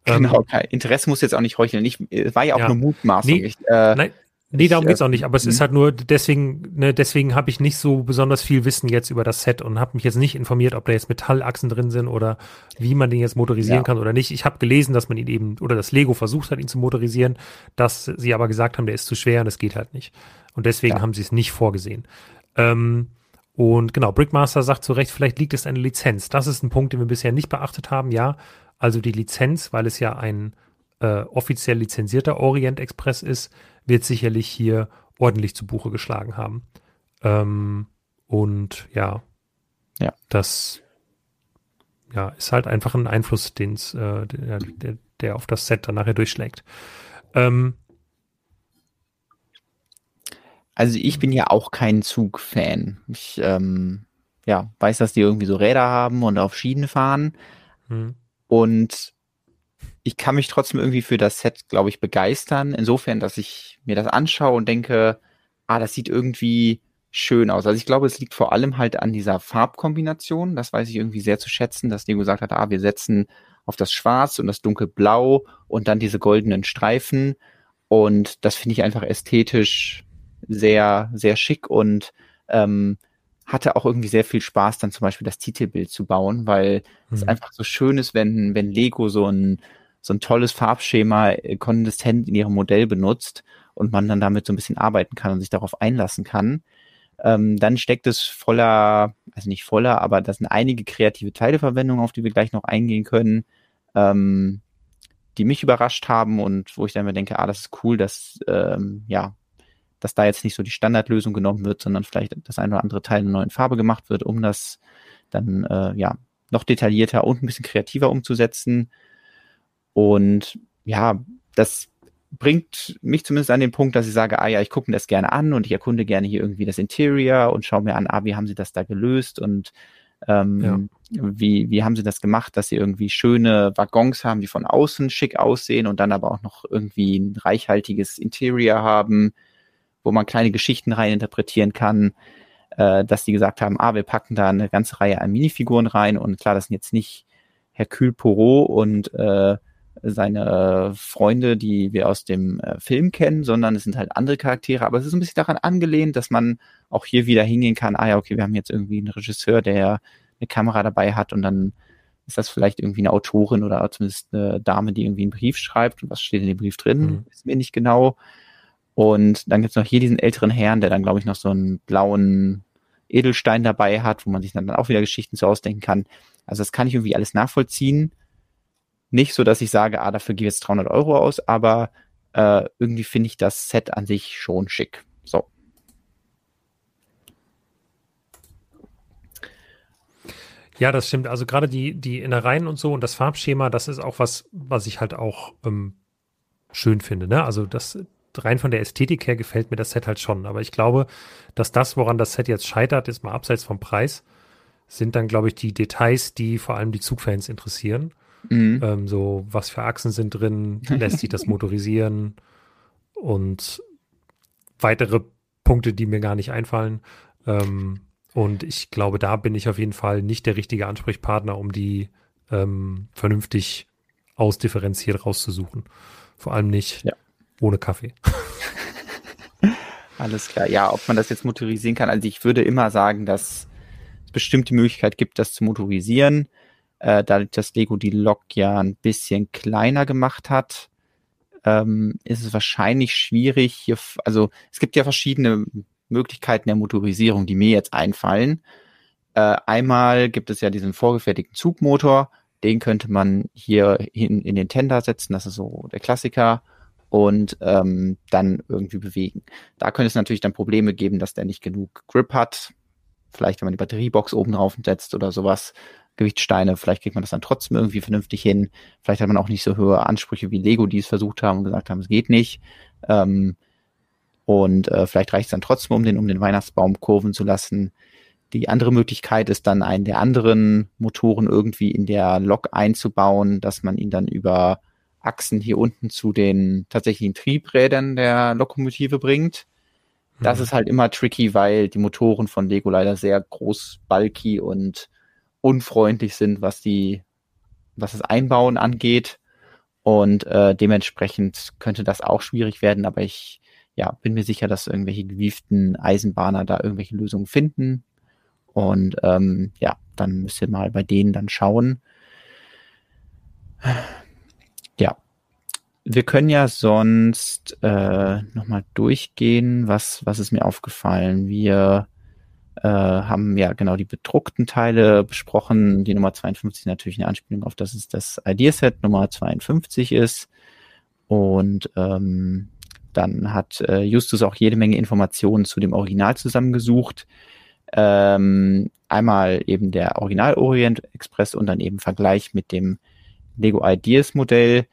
Genau, ähm, Interesse muss jetzt auch nicht heucheln. Ich, es war ja auch ja. eine Mutmaßung. Nee, ich, äh, nein, Nee, darum geht's auch nicht, aber es ist mhm. halt nur deswegen, ne, deswegen habe ich nicht so besonders viel Wissen jetzt über das Set und habe mich jetzt nicht informiert, ob da jetzt Metallachsen drin sind oder wie man den jetzt motorisieren ja. kann oder nicht. Ich habe gelesen, dass man ihn eben oder das Lego versucht hat, ihn zu motorisieren, dass sie aber gesagt haben, der ist zu schwer und es geht halt nicht. Und deswegen ja. haben sie es nicht vorgesehen. Ähm, und genau, Brickmaster sagt zu Recht, vielleicht liegt es an der Lizenz. Das ist ein Punkt, den wir bisher nicht beachtet haben. Ja, also die Lizenz, weil es ja ein äh, offiziell lizenzierter Orient Express ist, wird sicherlich hier ordentlich zu Buche geschlagen haben. Ähm, und ja, ja, das ja, ist halt einfach ein Einfluss, den's, äh, der, der, der, auf das Set dann nachher durchschlägt. Ähm, also ich bin ja auch kein Zug-Fan. Ich ähm, ja, weiß, dass die irgendwie so Räder haben und auf Schienen fahren. Hm. Und ich kann mich trotzdem irgendwie für das Set, glaube ich, begeistern. Insofern, dass ich mir das anschaue und denke, ah, das sieht irgendwie schön aus. Also ich glaube, es liegt vor allem halt an dieser Farbkombination. Das weiß ich irgendwie sehr zu schätzen, dass Lego gesagt hat, ah, wir setzen auf das Schwarz und das dunkelblau und dann diese goldenen Streifen. Und das finde ich einfach ästhetisch sehr, sehr schick und ähm, hatte auch irgendwie sehr viel Spaß, dann zum Beispiel das Titelbild zu bauen, weil mhm. es einfach so schön ist, wenn, wenn Lego so ein, so ein tolles Farbschema äh, konsistent in ihrem Modell benutzt und man dann damit so ein bisschen arbeiten kann und sich darauf einlassen kann. Ähm, dann steckt es voller, also nicht voller, aber das sind einige kreative Teileverwendungen, auf die wir gleich noch eingehen können, ähm, die mich überrascht haben und wo ich dann mir denke, ah, das ist cool, dass ähm, ja dass da jetzt nicht so die Standardlösung genommen wird, sondern vielleicht das eine oder andere Teil in einer neuen Farbe gemacht wird, um das dann äh, ja noch detaillierter und ein bisschen kreativer umzusetzen. Und ja, das bringt mich zumindest an den Punkt, dass ich sage, ah ja, ich gucke mir das gerne an und ich erkunde gerne hier irgendwie das Interior und schaue mir an, ah, wie haben sie das da gelöst und ähm, ja. wie, wie haben sie das gemacht, dass sie irgendwie schöne Waggons haben, die von außen schick aussehen und dann aber auch noch irgendwie ein reichhaltiges Interior haben wo man kleine Geschichten rein interpretieren kann, äh, dass die gesagt haben, ah, wir packen da eine ganze Reihe an Minifiguren rein und klar, das sind jetzt nicht Hercule Poirot und äh, seine Freunde, die wir aus dem äh, Film kennen, sondern es sind halt andere Charaktere. Aber es ist ein bisschen daran angelehnt, dass man auch hier wieder hingehen kann, ah ja, okay, wir haben jetzt irgendwie einen Regisseur, der eine Kamera dabei hat und dann ist das vielleicht irgendwie eine Autorin oder zumindest eine Dame, die irgendwie einen Brief schreibt. Und was steht in dem Brief drin? Mhm. Ist mir nicht genau. Und dann gibt's noch hier diesen älteren Herrn, der dann, glaube ich, noch so einen blauen Edelstein dabei hat, wo man sich dann auch wieder Geschichten zu ausdenken kann. Also das kann ich irgendwie alles nachvollziehen. Nicht so, dass ich sage, ah, dafür gebe ich jetzt 300 Euro aus, aber äh, irgendwie finde ich das Set an sich schon schick. So. Ja, das stimmt. Also gerade die, die Innereien und so und das Farbschema, das ist auch was, was ich halt auch ähm, schön finde. Ne? Also das, rein von der Ästhetik her gefällt mir das Set halt schon. Aber ich glaube, dass das, woran das Set jetzt scheitert, ist mal abseits vom Preis, sind dann, glaube ich, die Details, die vor allem die Zugfans interessieren. Mhm. Ähm, so, was für Achsen sind drin, lässt sich das motorisieren und weitere Punkte, die mir gar nicht einfallen. Ähm, und ich glaube, da bin ich auf jeden Fall nicht der richtige Ansprechpartner, um die ähm, vernünftig ausdifferenziert rauszusuchen. Vor allem nicht, ja ohne Kaffee. Alles klar. Ja, ob man das jetzt motorisieren kann. Also ich würde immer sagen, dass es bestimmt die Möglichkeit gibt, das zu motorisieren. Äh, dadurch, dass Lego die Lok ja ein bisschen kleiner gemacht hat, ähm, ist es wahrscheinlich schwierig. Hier, also es gibt ja verschiedene Möglichkeiten der Motorisierung, die mir jetzt einfallen. Äh, einmal gibt es ja diesen vorgefertigten Zugmotor. Den könnte man hier hin in den Tender setzen. Das ist so der Klassiker und ähm, dann irgendwie bewegen. Da könnte es natürlich dann Probleme geben, dass der nicht genug Grip hat. Vielleicht, wenn man die Batteriebox oben drauf setzt oder sowas, Gewichtssteine, vielleicht kriegt man das dann trotzdem irgendwie vernünftig hin. Vielleicht hat man auch nicht so hohe Ansprüche wie Lego, die es versucht haben und gesagt haben, es geht nicht. Ähm, und äh, vielleicht reicht es dann trotzdem, um den, um den Weihnachtsbaum kurven zu lassen. Die andere Möglichkeit ist dann einen der anderen Motoren irgendwie in der Lok einzubauen, dass man ihn dann über Achsen hier unten zu den tatsächlichen Triebrädern der Lokomotive bringt. Das mhm. ist halt immer tricky, weil die Motoren von Lego leider sehr groß, bulky und unfreundlich sind, was die, was das Einbauen angeht. Und äh, dementsprechend könnte das auch schwierig werden, aber ich ja, bin mir sicher, dass irgendwelche gewieften Eisenbahner da irgendwelche Lösungen finden. Und ähm, ja, dann müsst ihr mal bei denen dann schauen. Ja. Wir können ja sonst äh, nochmal durchgehen, was, was ist mir aufgefallen. Wir äh, haben ja genau die bedruckten Teile besprochen. Die Nummer 52 ist natürlich eine Anspielung auf das ist das Ideaset Nummer 52 ist. Und ähm, dann hat äh, Justus auch jede Menge Informationen zu dem Original zusammengesucht. Ähm, einmal eben der Original Orient Express und dann eben Vergleich mit dem Lego Ideas Modell.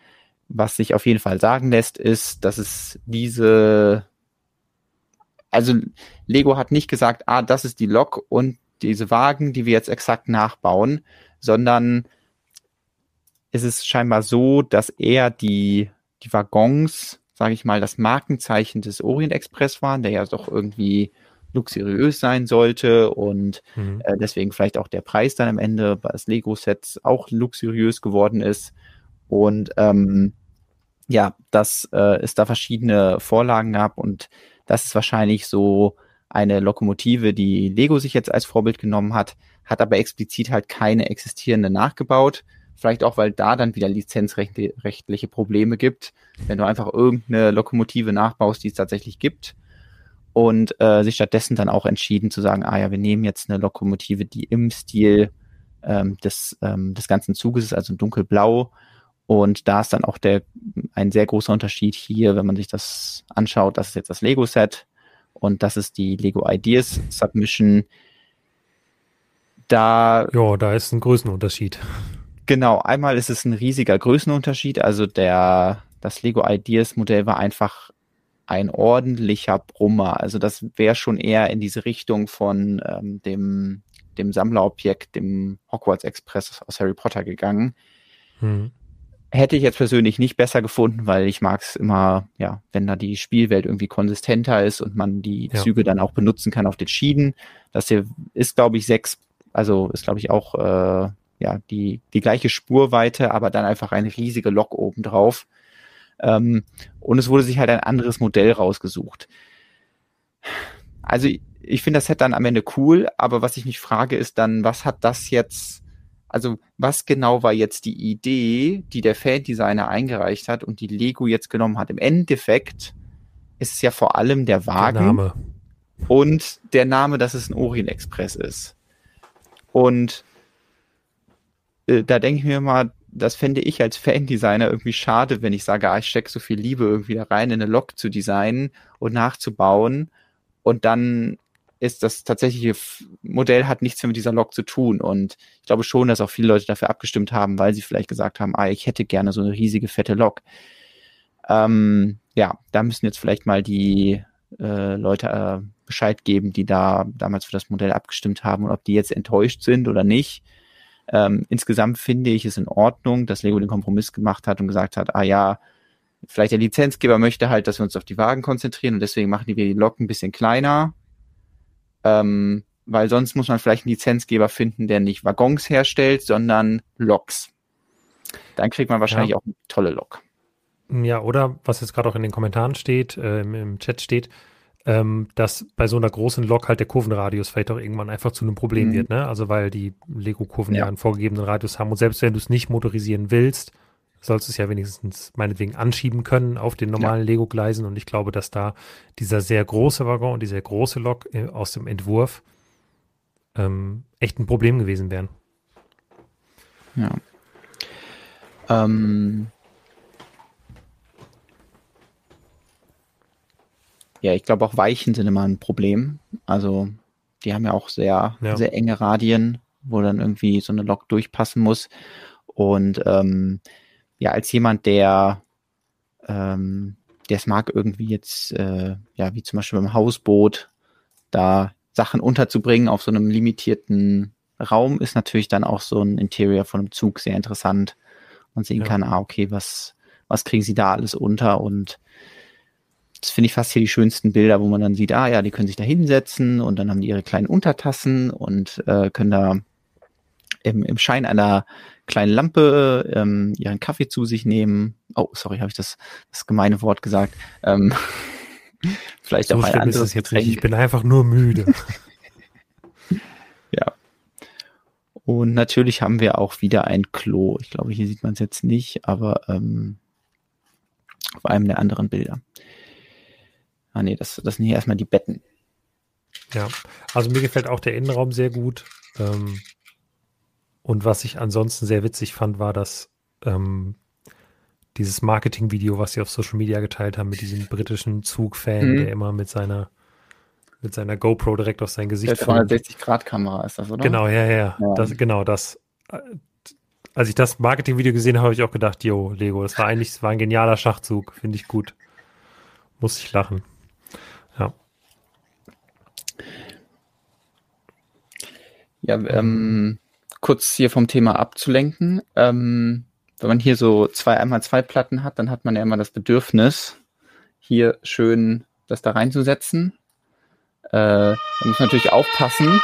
Was sich auf jeden Fall sagen lässt, ist, dass es diese, also Lego hat nicht gesagt, ah, das ist die Lok und diese Wagen, die wir jetzt exakt nachbauen, sondern ist es scheinbar so, dass er die, die Waggons, sage ich mal, das Markenzeichen des Orient Express waren, der ja doch irgendwie luxuriös sein sollte und mhm. äh, deswegen vielleicht auch der Preis dann am Ende bei das Lego-Sets auch luxuriös geworden ist. Und ähm, ja, dass äh, es da verschiedene Vorlagen gab und das ist wahrscheinlich so eine Lokomotive, die Lego sich jetzt als Vorbild genommen hat, hat aber explizit halt keine existierende nachgebaut. Vielleicht auch, weil da dann wieder lizenzrechtliche Probleme gibt, wenn du einfach irgendeine Lokomotive nachbaust, die es tatsächlich gibt. Und äh, sich stattdessen dann auch entschieden zu sagen, ah ja, wir nehmen jetzt eine Lokomotive, die im Stil ähm, des, ähm, des ganzen Zuges ist, also dunkelblau, und da ist dann auch der, ein sehr großer Unterschied hier, wenn man sich das anschaut. Das ist jetzt das Lego-Set und das ist die Lego Ideas Submission. Da. Ja, da ist ein Größenunterschied. Genau. Einmal ist es ein riesiger Größenunterschied. Also der, das Lego Ideas Modell war einfach ein ordentlicher Brummer. Also das wäre schon eher in diese Richtung von ähm, dem, dem Sammlerobjekt, dem Hogwarts Express aus Harry Potter gegangen. Hm hätte ich jetzt persönlich nicht besser gefunden, weil ich mag es immer, ja, wenn da die Spielwelt irgendwie konsistenter ist und man die ja. Züge dann auch benutzen kann auf den Schienen. Das hier ist, glaube ich, sechs, also ist, glaube ich, auch äh, ja die, die gleiche Spurweite, aber dann einfach eine riesige Lok obendrauf. Ähm, und es wurde sich halt ein anderes Modell rausgesucht. Also ich finde das Set dann am Ende cool, aber was ich mich frage, ist dann, was hat das jetzt also was genau war jetzt die Idee, die der Fan-Designer eingereicht hat und die Lego jetzt genommen hat? Im Endeffekt ist es ja vor allem der Wagen der und der Name, dass es ein Orient Express ist. Und äh, da denke ich mir mal, das fände ich als Fan-Designer irgendwie schade, wenn ich sage, ah, ich stecke so viel Liebe irgendwie da rein, in eine Lok zu designen und nachzubauen und dann ist das tatsächliche Modell hat nichts mehr mit dieser Lok zu tun. Und ich glaube schon, dass auch viele Leute dafür abgestimmt haben, weil sie vielleicht gesagt haben, ah, ich hätte gerne so eine riesige, fette Lok. Ähm, ja, da müssen jetzt vielleicht mal die äh, Leute äh, Bescheid geben, die da damals für das Modell abgestimmt haben und ob die jetzt enttäuscht sind oder nicht. Ähm, insgesamt finde ich es in Ordnung, dass Lego den Kompromiss gemacht hat und gesagt hat, ah ja, vielleicht der Lizenzgeber möchte halt, dass wir uns auf die Wagen konzentrieren und deswegen machen die wir die Lok ein bisschen kleiner ähm, weil sonst muss man vielleicht einen Lizenzgeber finden, der nicht Waggons herstellt, sondern Loks. Dann kriegt man wahrscheinlich ja. auch eine tolle Lok. Ja, oder was jetzt gerade auch in den Kommentaren steht, äh, im Chat steht, ähm, dass bei so einer großen Lok halt der Kurvenradius vielleicht auch irgendwann einfach zu einem Problem mhm. wird, ne? Also weil die Lego-Kurven ja. ja einen vorgegebenen Radius haben und selbst wenn du es nicht motorisieren willst, sollst du es ja wenigstens meinetwegen anschieben können auf den normalen ja. Lego-Gleisen. Und ich glaube, dass da dieser sehr große Waggon und die sehr große Lok äh, aus dem Entwurf ähm, echt ein Problem gewesen wären. Ja. Ähm, ja, ich glaube auch Weichen sind immer ein Problem. Also die haben ja auch sehr, ja. sehr enge Radien, wo dann irgendwie so eine Lok durchpassen muss. Und ähm, ja, als jemand, der ähm, der es mag, irgendwie jetzt, äh, ja, wie zum Beispiel beim Hausboot, da Sachen unterzubringen auf so einem limitierten Raum, ist natürlich dann auch so ein Interior von einem Zug sehr interessant und sehen ja. kann, ah, okay, was, was kriegen sie da alles unter und das finde ich fast hier die schönsten Bilder, wo man dann sieht, ah ja, die können sich da hinsetzen und dann haben die ihre kleinen Untertassen und äh, können da im, im Schein einer kleinen Lampe ähm, ihren Kaffee zu sich nehmen. Oh, sorry, habe ich das, das gemeine Wort gesagt. Ähm, vielleicht so auch ein anderes jetzt nicht. Ich bin einfach nur müde. ja. Und natürlich haben wir auch wieder ein Klo. Ich glaube, hier sieht man es jetzt nicht, aber ähm, auf einem der anderen Bilder. Ah nee, das, das sind hier erstmal die Betten. Ja, also mir gefällt auch der Innenraum sehr gut. Ähm, und was ich ansonsten sehr witzig fand, war, dass ähm, dieses Marketing-Video, was sie auf Social Media geteilt haben, mit diesem britischen Zugfan, mhm. der immer mit seiner mit seiner GoPro direkt auf sein Gesicht. Der 360-Grad-Kamera ist das, oder? Genau, ja, ja. ja. Das, genau, das. Als ich das Marketing-Video gesehen habe, habe ich auch gedacht, yo, Lego, das war eigentlich, das war ein genialer Schachzug, finde ich gut. Muss ich lachen. Ja. Ja, ähm, kurz hier vom Thema abzulenken. Ähm, wenn man hier so zwei einmal zwei Platten hat, dann hat man ja immer das Bedürfnis, hier schön das da reinzusetzen. Äh, da muss man natürlich aufpassen,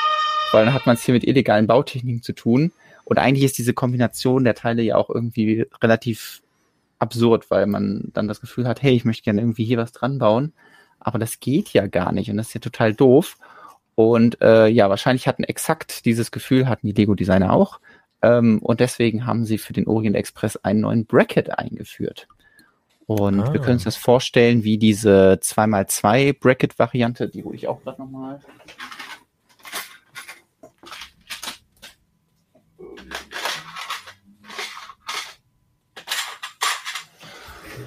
weil dann hat man es hier mit illegalen Bautechniken zu tun. Und eigentlich ist diese Kombination der Teile ja auch irgendwie relativ absurd, weil man dann das Gefühl hat, hey, ich möchte gerne irgendwie hier was dran bauen. Aber das geht ja gar nicht und das ist ja total doof. Und äh, ja, wahrscheinlich hatten exakt dieses Gefühl, hatten die Lego-Designer auch. Ähm, und deswegen haben sie für den Orient Express einen neuen Bracket eingeführt. Und ah. wir können uns das vorstellen, wie diese 2x2 Bracket-Variante, die hole ich auch gerade nochmal.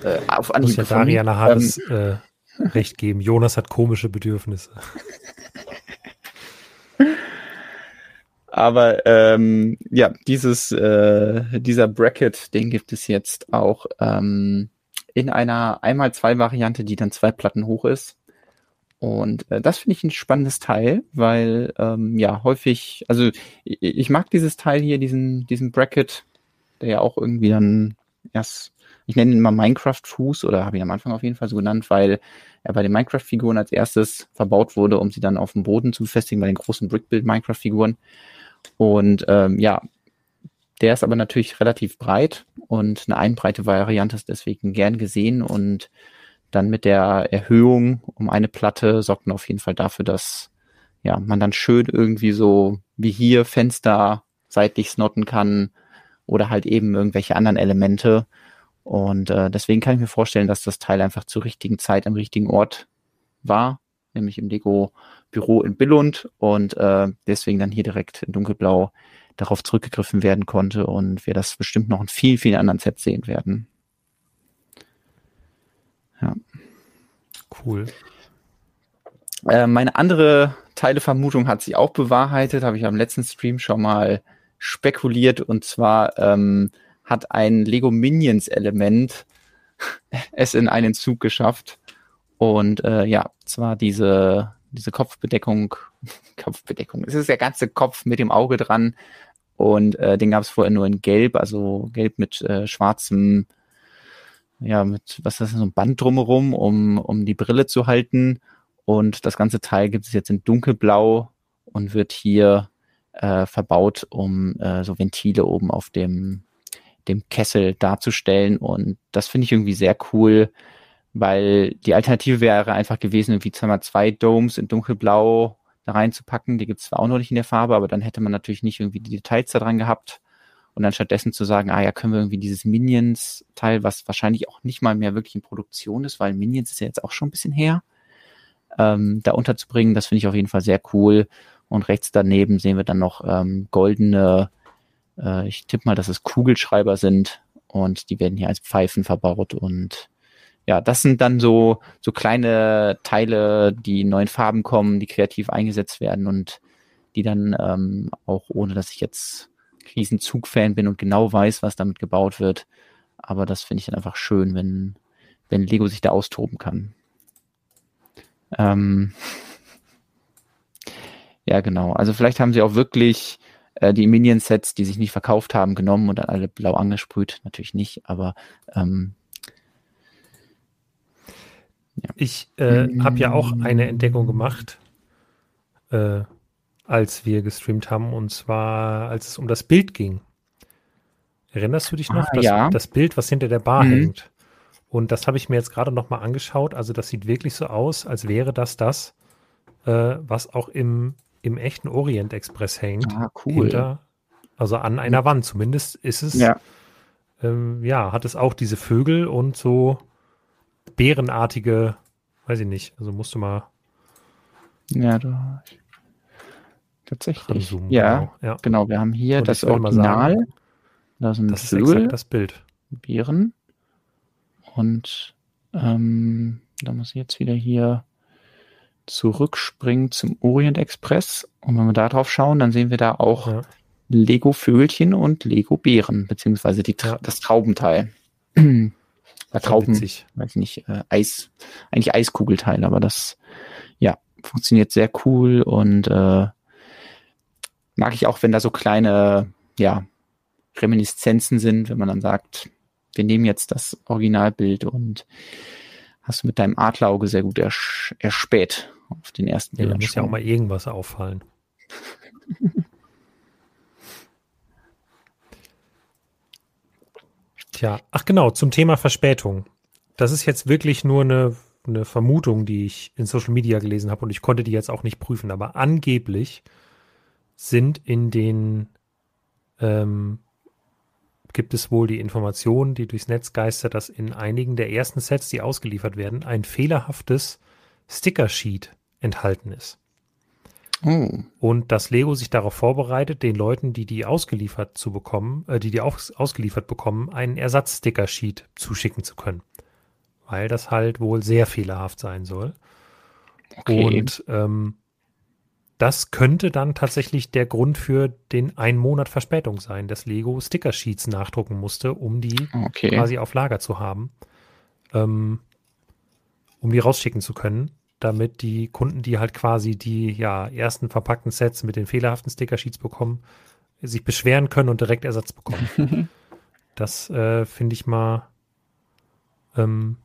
Äh, auf Anhieb Muss ja Dariana Hades ähm, äh, recht geben. Jonas hat komische Bedürfnisse. Aber ähm, ja, dieses, äh, dieser Bracket, den gibt es jetzt auch ähm, in einer einmal zwei Variante, die dann zwei Platten hoch ist. Und äh, das finde ich ein spannendes Teil, weil ähm, ja häufig, also ich, ich mag dieses Teil hier, diesen, diesen Bracket, der ja auch irgendwie dann erst, ich nenne ihn immer Minecraft-Fuß oder habe ihn am Anfang auf jeden Fall so genannt, weil er bei den Minecraft-Figuren als erstes verbaut wurde, um sie dann auf dem Boden zu befestigen, bei den großen Brickbuild-Minecraft-Figuren. Und ähm, ja, der ist aber natürlich relativ breit und eine einbreite Variante ist deswegen gern gesehen und dann mit der Erhöhung um eine Platte sorgt man auf jeden Fall dafür, dass ja, man dann schön irgendwie so wie hier Fenster seitlich snotten kann oder halt eben irgendwelche anderen Elemente. Und äh, deswegen kann ich mir vorstellen, dass das Teil einfach zur richtigen Zeit am richtigen Ort war, nämlich im Lego Büro in Billund und äh, deswegen dann hier direkt in dunkelblau darauf zurückgegriffen werden konnte und wir das bestimmt noch in vielen, vielen anderen Sets sehen werden. Ja. Cool. Äh, meine andere Teilevermutung hat sich auch bewahrheitet, habe ich am letzten Stream schon mal spekuliert und zwar ähm, hat ein Lego Minions Element es in einen Zug geschafft und äh, ja, zwar diese diese Kopfbedeckung, Kopfbedeckung. Es ist der ganze Kopf mit dem Auge dran und äh, den gab es vorher nur in Gelb, also Gelb mit äh, schwarzem, ja, mit, was ist das, so ein Band drumherum, um, um die Brille zu halten. Und das ganze Teil gibt es jetzt in dunkelblau und wird hier äh, verbaut, um äh, so Ventile oben auf dem, dem Kessel darzustellen. Und das finde ich irgendwie sehr cool, weil die Alternative wäre einfach gewesen, irgendwie zweimal zwei Domes in dunkelblau da reinzupacken. Die gibt es zwar auch noch nicht in der Farbe, aber dann hätte man natürlich nicht irgendwie die Details da dran gehabt. Und dann stattdessen zu sagen, ah ja, können wir irgendwie dieses Minions-Teil, was wahrscheinlich auch nicht mal mehr wirklich in Produktion ist, weil Minions ist ja jetzt auch schon ein bisschen her, ähm, da unterzubringen, das finde ich auf jeden Fall sehr cool. Und rechts daneben sehen wir dann noch ähm, goldene, äh, ich tippe mal, dass es Kugelschreiber sind und die werden hier als Pfeifen verbaut und ja, das sind dann so, so kleine Teile, die in neuen Farben kommen, die kreativ eingesetzt werden und die dann ähm, auch, ohne dass ich jetzt riesen Zug-Fan bin und genau weiß, was damit gebaut wird, aber das finde ich dann einfach schön, wenn, wenn Lego sich da austoben kann. Ähm, ja, genau. Also vielleicht haben sie auch wirklich äh, die Minion-Sets, die sich nicht verkauft haben, genommen und dann alle blau angesprüht. Natürlich nicht, aber ähm, ja. Ich äh, habe ja auch eine Entdeckung gemacht, äh, als wir gestreamt haben, und zwar als es um das Bild ging. Erinnerst du dich noch? Ah, das, ja. das Bild, was hinter der Bar mhm. hängt. Und das habe ich mir jetzt gerade noch mal angeschaut. Also das sieht wirklich so aus, als wäre das das, äh, was auch im, im echten Orient Express hängt. Ah, cool. Hinter, also an einer Wand zumindest ist es. Ja. Ähm, ja, hat es auch diese Vögel und so bärenartige, weiß ich nicht, also musst du mal. Ja, du. Tatsächlich. Ja, genau. ja, genau. Wir haben hier Und das Original. Sagen, da sind das ist das Bild. Bären. Und ähm, da muss ich jetzt wieder hier zurückspringen zum Orient Express. Und wenn wir da drauf schauen, dann sehen wir da auch ja. Lego Vögelchen und Lego Bären, beziehungsweise die, ja. das Traubenteil. Bei Trauben, weiß ich nicht, äh, Eis, eigentlich Eiskugelteil, aber das, ja, funktioniert sehr cool und äh, mag ich auch, wenn da so kleine, ja, Reminiszenzen sind, wenn man dann sagt, wir nehmen jetzt das Originalbild und hast du mit deinem Adlerauge sehr gut ers erspäht auf den ersten Bildern. Ja, muss ja auch mal irgendwas auffallen. Tja, ach genau, zum Thema Verspätung. Das ist jetzt wirklich nur eine, eine Vermutung, die ich in Social Media gelesen habe und ich konnte die jetzt auch nicht prüfen, aber angeblich sind in den ähm, gibt es wohl die Information, die durchs Netz geistert, dass in einigen der ersten Sets, die ausgeliefert werden, ein fehlerhaftes Sticker-Sheet enthalten ist. Oh. Und dass Lego sich darauf vorbereitet, den Leuten, die die ausgeliefert zu bekommen, äh, die die aus, ausgeliefert bekommen, einen Ersatz-Sticker-Sheet zuschicken zu können. Weil das halt wohl sehr fehlerhaft sein soll. Okay. Und ähm, das könnte dann tatsächlich der Grund für den einen Monat Verspätung sein, dass Lego Sticker-Sheets nachdrucken musste, um die okay. quasi auf Lager zu haben, ähm, um die rausschicken zu können, damit die Kunden, die halt quasi die ja, ersten verpackten Sets mit den fehlerhaften Sticker-Sheets bekommen, sich beschweren können und direkt Ersatz bekommen. das äh, finde ich mal ähm,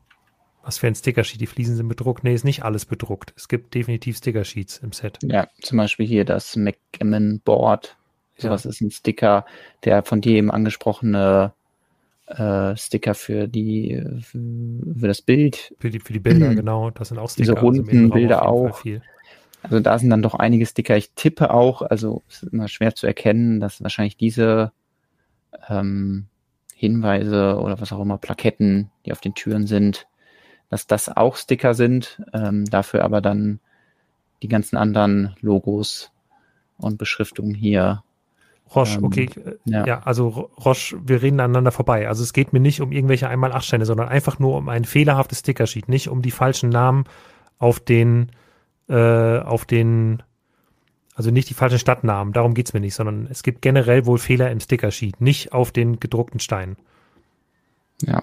was für ein Sticker-Sheet? Die Fliesen sind bedruckt? Nee, ist nicht alles bedruckt. Es gibt definitiv Sticker-Sheets im Set. Ja, zum Beispiel hier das McGammon Board. Sowas ja. ist ein Sticker, der von dir eben angesprochene äh, Sticker für die für das Bild. Für die, für die Bilder, mhm. genau. Das sind auch Sticker. Diese also runden also Bilder auch. Also da sind dann doch einige Sticker. Ich tippe auch, also es ist immer schwer zu erkennen, dass wahrscheinlich diese ähm, Hinweise oder was auch immer, Plaketten, die auf den Türen sind, dass das auch Sticker sind, ähm, dafür aber dann die ganzen anderen Logos und Beschriftungen hier. Roche, ähm, okay. Ja. ja. also Roche, wir reden aneinander vorbei. Also es geht mir nicht um irgendwelche einmal acht Steine, sondern einfach nur um ein fehlerhaftes Stickersheet, nicht um die falschen Namen auf den, äh, auf den, also nicht die falschen Stadtnamen, darum geht's mir nicht, sondern es gibt generell wohl Fehler im Stickersheet, nicht auf den gedruckten Steinen. Ja.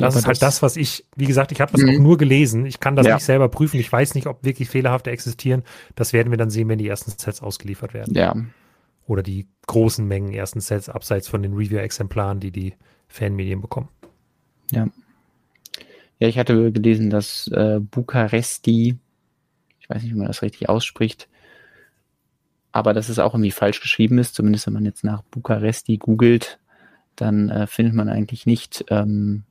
Das ist halt das, was ich, wie gesagt, ich habe das auch mhm. nur gelesen. Ich kann das ja. nicht selber prüfen. Ich weiß nicht, ob wirklich Fehlerhafte existieren. Das werden wir dann sehen, wenn die ersten Sets ausgeliefert werden. Ja. Oder die großen Mengen ersten Sets, abseits von den Review-Exemplaren, die die Fanmedien bekommen. Ja. Ja, ich hatte gelesen, dass äh, Bukaresti, ich weiß nicht, wie man das richtig ausspricht, aber dass es auch irgendwie falsch geschrieben ist, zumindest wenn man jetzt nach Bukaresti googelt, dann äh, findet man eigentlich nicht ähm,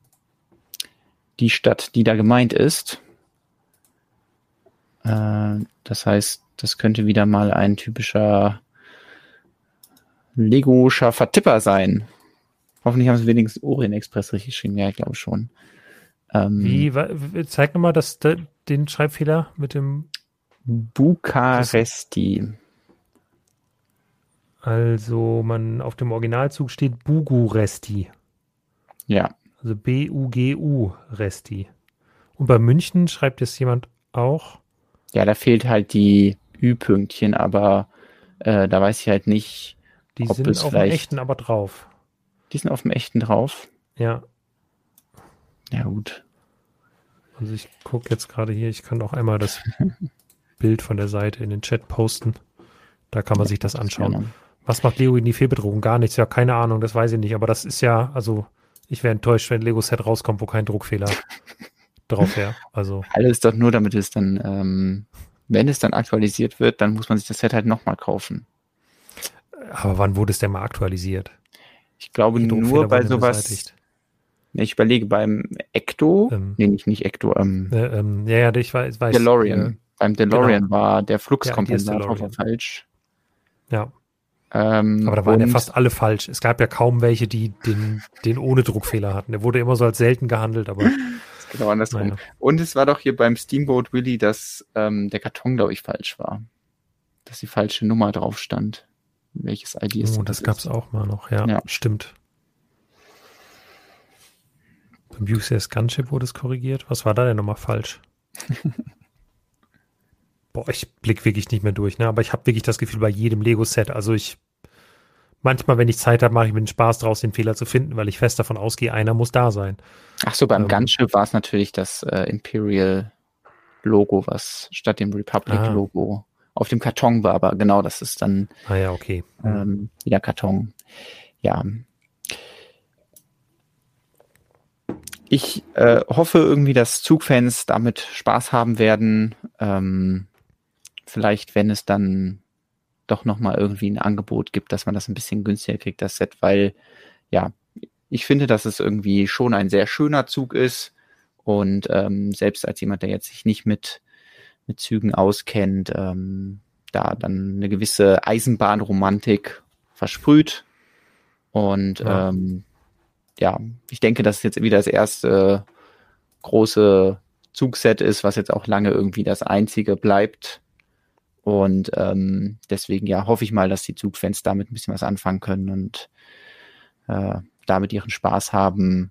die Stadt, die da gemeint ist. Äh, das heißt, das könnte wieder mal ein typischer Legoscher Vertipper sein. Hoffentlich haben sie wenigstens Orient Express richtig geschrieben. Ja, ich glaube schon. Ähm, Wie, zeig nochmal das, den Schreibfehler mit dem Bukaresti. Also man auf dem Originalzug steht Buguresti. Ja. Also B-U-G-U Resti. Und bei München schreibt jetzt jemand auch. Ja, da fehlt halt die Ü-Pünktchen, aber äh, da weiß ich halt nicht. Die sind auf dem echten aber drauf. Die sind auf dem echten drauf. Ja. Ja, gut. Also ich gucke jetzt gerade hier, ich kann auch einmal das Bild von der Seite in den Chat posten. Da kann man sich das anschauen. Genau. Was macht Leo in die Fehlbedrohung? Gar nichts, ja, keine Ahnung, das weiß ich nicht. Aber das ist ja, also ich wäre enttäuscht, wenn ein Lego-Set rauskommt, wo kein Druckfehler drauf wäre. Also. Alles doch nur, damit es dann, ähm, wenn es dann aktualisiert wird, dann muss man sich das Set halt nochmal kaufen. Aber wann wurde es denn mal aktualisiert? Ich glaube nur bei sowas. Ich überlege beim Ecto, ähm, nee, nicht, nicht Ecto, ähm, äh, ähm, ja, ja, ich weiß, weiß DeLorean. Äh, beim DeLorean genau. war der Fluxkompensator ja, falsch. Ja. Ähm, Aber da waren ja fast alle falsch. Es gab ja kaum welche, die den, den ohne Druckfehler hatten. Der wurde immer so als selten gehandelt, aber. genau andersrum. Naja. Und es war doch hier beim Steamboat Willy, dass ähm, der Karton, glaube ich, falsch war. Dass die falsche Nummer drauf stand. Welches ID ist Oh, das gab es auch mal noch, ja, ja. Stimmt. Beim UCS Gunship wurde es korrigiert. Was war da denn nochmal falsch? boah, ich blick wirklich nicht mehr durch, ne? Aber ich habe wirklich das Gefühl bei jedem Lego-Set, also ich manchmal, wenn ich Zeit habe, mache ich mir den Spaß draus, den Fehler zu finden, weil ich fest davon ausgehe, einer muss da sein. Ach so, beim ähm, Gunship war es natürlich das äh, Imperial Logo, was statt dem Republic Logo ah. auf dem Karton war, aber genau, das ist dann ah, ja, okay. ähm, wieder Karton. Ja. Ich äh, hoffe irgendwie, dass Zugfans damit Spaß haben werden. Ähm, vielleicht, wenn es dann doch nochmal irgendwie ein Angebot gibt, dass man das ein bisschen günstiger kriegt, das Set, weil ja, ich finde, dass es irgendwie schon ein sehr schöner Zug ist. Und ähm, selbst als jemand, der jetzt sich nicht mit, mit Zügen auskennt, ähm, da dann eine gewisse Eisenbahnromantik versprüht. Und ja. Ähm, ja, ich denke, dass es jetzt wieder das erste große Zugset ist, was jetzt auch lange irgendwie das einzige bleibt. Und ähm, deswegen ja hoffe ich mal, dass die Zugfans damit ein bisschen was anfangen können und äh, damit ihren Spaß haben.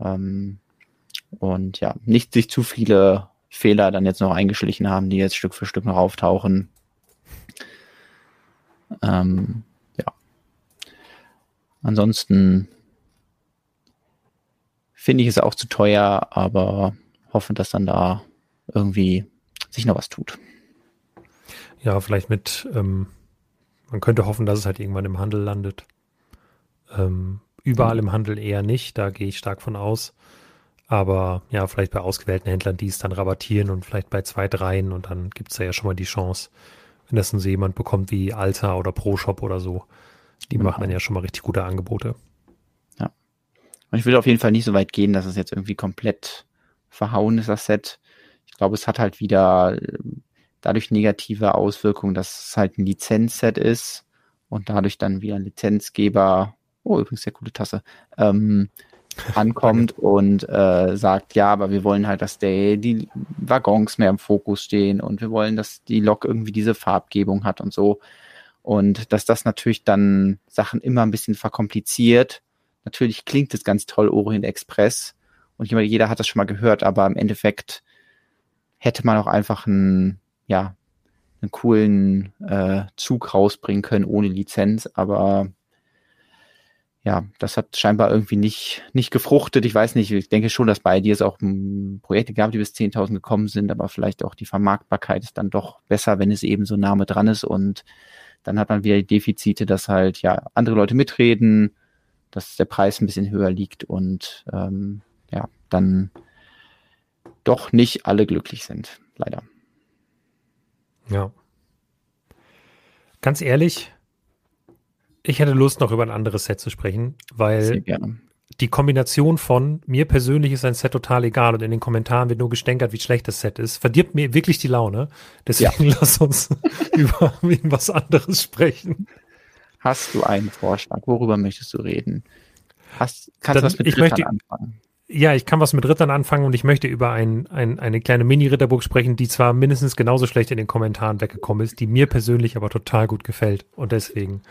Ähm, und ja, nicht sich zu viele Fehler dann jetzt noch eingeschlichen haben, die jetzt Stück für Stück noch auftauchen. Ähm, ja. Ansonsten finde ich es auch zu teuer, aber hoffe, dass dann da irgendwie sich noch was tut. Ja, vielleicht mit, ähm, man könnte hoffen, dass es halt irgendwann im Handel landet. Ähm, überall im Handel eher nicht, da gehe ich stark von aus. Aber ja, vielleicht bei ausgewählten Händlern, die es dann rabattieren und vielleicht bei zwei, dreien und dann gibt es da ja schon mal die Chance, wenn das dann so jemand bekommt wie Alta oder ProShop oder so. Die genau. machen dann ja schon mal richtig gute Angebote. Ja. Und ich würde auf jeden Fall nicht so weit gehen, dass es jetzt irgendwie komplett verhauen ist, das Set. Ich glaube, es hat halt wieder dadurch negative Auswirkungen, dass es halt ein Lizenzset ist und dadurch dann wieder ein Lizenzgeber, oh übrigens sehr coole Tasse, ähm, ankommt und äh, sagt, ja, aber wir wollen halt, dass der, die Waggons mehr im Fokus stehen und wir wollen, dass die Lok irgendwie diese Farbgebung hat und so. Und dass das natürlich dann Sachen immer ein bisschen verkompliziert. Natürlich klingt es ganz toll, Orient Express. Und jeder hat das schon mal gehört, aber im Endeffekt hätte man auch einfach ein ja, einen coolen äh, Zug rausbringen können ohne Lizenz, aber ja, das hat scheinbar irgendwie nicht, nicht gefruchtet. Ich weiß nicht, ich denke schon, dass bei dir es auch Projekte gab, die bis 10.000 gekommen sind, aber vielleicht auch die Vermarktbarkeit ist dann doch besser, wenn es eben so Name dran ist und dann hat man wieder die Defizite, dass halt ja andere Leute mitreden, dass der Preis ein bisschen höher liegt und ähm, ja, dann doch nicht alle glücklich sind, leider. Ja. Ganz ehrlich, ich hätte Lust, noch über ein anderes Set zu sprechen, weil die Kombination von mir persönlich ist ein Set total egal und in den Kommentaren wird nur gestänkert, wie schlecht das Set ist, verdirbt mir wirklich die Laune. Deswegen ja. lass uns über irgendwas anderes sprechen. Hast du einen Vorschlag? Worüber möchtest du reden? Hast, kannst Dann, du was mit ich möchte, anfangen? Ja, ich kann was mit Rittern anfangen und ich möchte über ein, ein, eine kleine Mini-Ritterburg sprechen, die zwar mindestens genauso schlecht in den Kommentaren weggekommen ist, die mir persönlich aber total gut gefällt. Und deswegen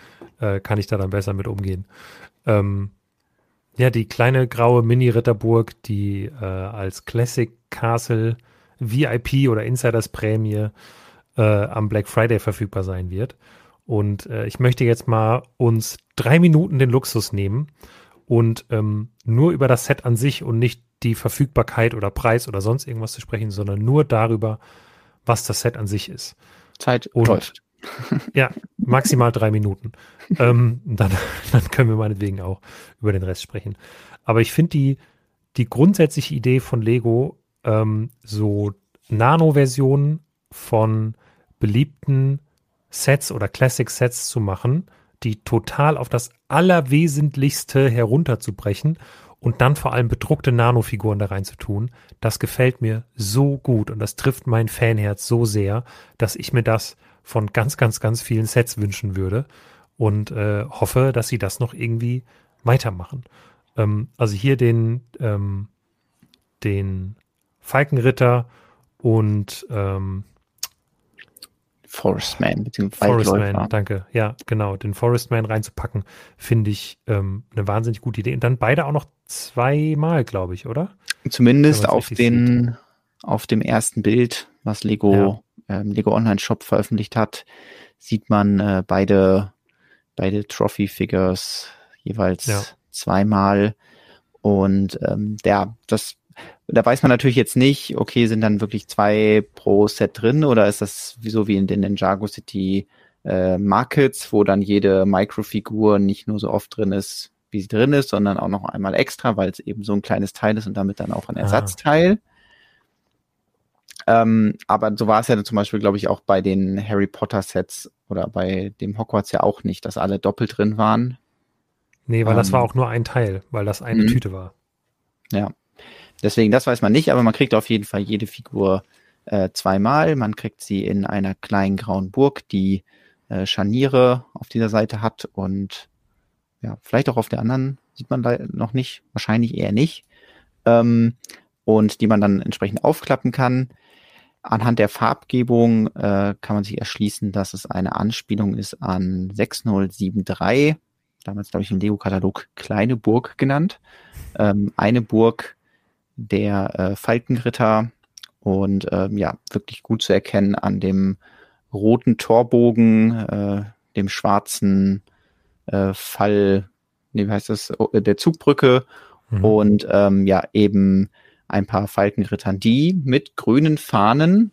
äh, kann ich da dann besser mit umgehen. Ähm, ja, die kleine graue Mini-Ritterburg, die äh, als Classic Castle VIP oder Insiders Prämie äh, am Black Friday verfügbar sein wird. Und äh, ich möchte jetzt mal uns drei Minuten den Luxus nehmen und ähm, nur über das Set an sich und nicht die Verfügbarkeit oder Preis oder sonst irgendwas zu sprechen, sondern nur darüber, was das Set an sich ist. Zeit und, läuft. Ja, maximal drei Minuten. ähm, dann, dann können wir meinetwegen auch über den Rest sprechen. Aber ich finde die, die grundsätzliche Idee von Lego, ähm, so Nano-Versionen von beliebten Sets oder Classic-Sets zu machen, die total auf das Allerwesentlichste herunterzubrechen und dann vor allem bedruckte Nanofiguren da reinzutun, das gefällt mir so gut und das trifft mein Fanherz so sehr, dass ich mir das von ganz, ganz, ganz vielen Sets wünschen würde und äh, hoffe, dass sie das noch irgendwie weitermachen. Ähm, also hier den, ähm, den Falkenritter und ähm, Forestman, beziehungsweise Forestman, danke. Ja, genau. Den Forestman reinzupacken, finde ich ähm, eine wahnsinnig gute Idee. Und dann beide auch noch zweimal, glaube ich, oder? Zumindest auf den, auf dem ersten Bild, was Lego, ja. ähm, Lego Online Shop veröffentlicht hat, sieht man äh, beide, beide Trophy Figures jeweils ja. zweimal. Und ähm, der, das da weiß man natürlich jetzt nicht, okay, sind dann wirklich zwei pro Set drin oder ist das so wie in den Ninjago City äh, Markets, wo dann jede Microfigur nicht nur so oft drin ist, wie sie drin ist, sondern auch noch einmal extra, weil es eben so ein kleines Teil ist und damit dann auch ein ah. Ersatzteil. Ah. Ähm, aber so war es ja dann zum Beispiel, glaube ich, auch bei den Harry Potter Sets oder bei dem Hogwarts ja auch nicht, dass alle doppelt drin waren. Nee, weil ähm, das war auch nur ein Teil, weil das eine mhm. Tüte war. Ja. Deswegen, das weiß man nicht, aber man kriegt auf jeden Fall jede Figur äh, zweimal. Man kriegt sie in einer kleinen grauen Burg, die äh, Scharniere auf dieser Seite hat und ja, vielleicht auch auf der anderen sieht man da noch nicht, wahrscheinlich eher nicht. Ähm, und die man dann entsprechend aufklappen kann. Anhand der Farbgebung äh, kann man sich erschließen, dass es eine Anspielung ist an 6073, damals glaube ich im Lego-Katalog Kleine Burg genannt. Ähm, eine Burg der äh, Falkenritter und ähm, ja, wirklich gut zu erkennen an dem roten Torbogen, äh, dem schwarzen äh, Fall, nee, wie heißt das, oh, der Zugbrücke mhm. und ähm, ja, eben ein paar Falkenrittern, die mit grünen Fahnen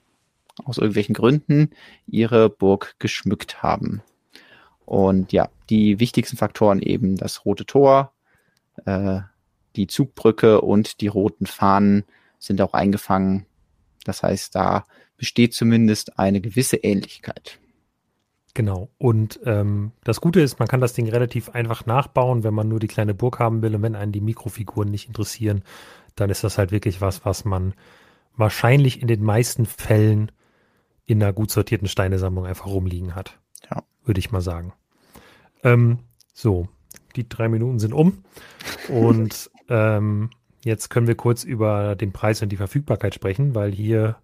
aus irgendwelchen Gründen ihre Burg geschmückt haben. Und ja, die wichtigsten Faktoren eben das rote Tor, äh, die Zugbrücke und die roten Fahnen sind auch eingefangen. Das heißt, da besteht zumindest eine gewisse Ähnlichkeit. Genau. Und ähm, das Gute ist, man kann das Ding relativ einfach nachbauen, wenn man nur die kleine Burg haben will und wenn einen die Mikrofiguren nicht interessieren, dann ist das halt wirklich was, was man wahrscheinlich in den meisten Fällen in einer gut sortierten Steinesammlung einfach rumliegen hat. Ja. Würde ich mal sagen. Ähm, so, die drei Minuten sind um. Und ähm, jetzt können wir kurz über den Preis und die Verfügbarkeit sprechen, weil hier,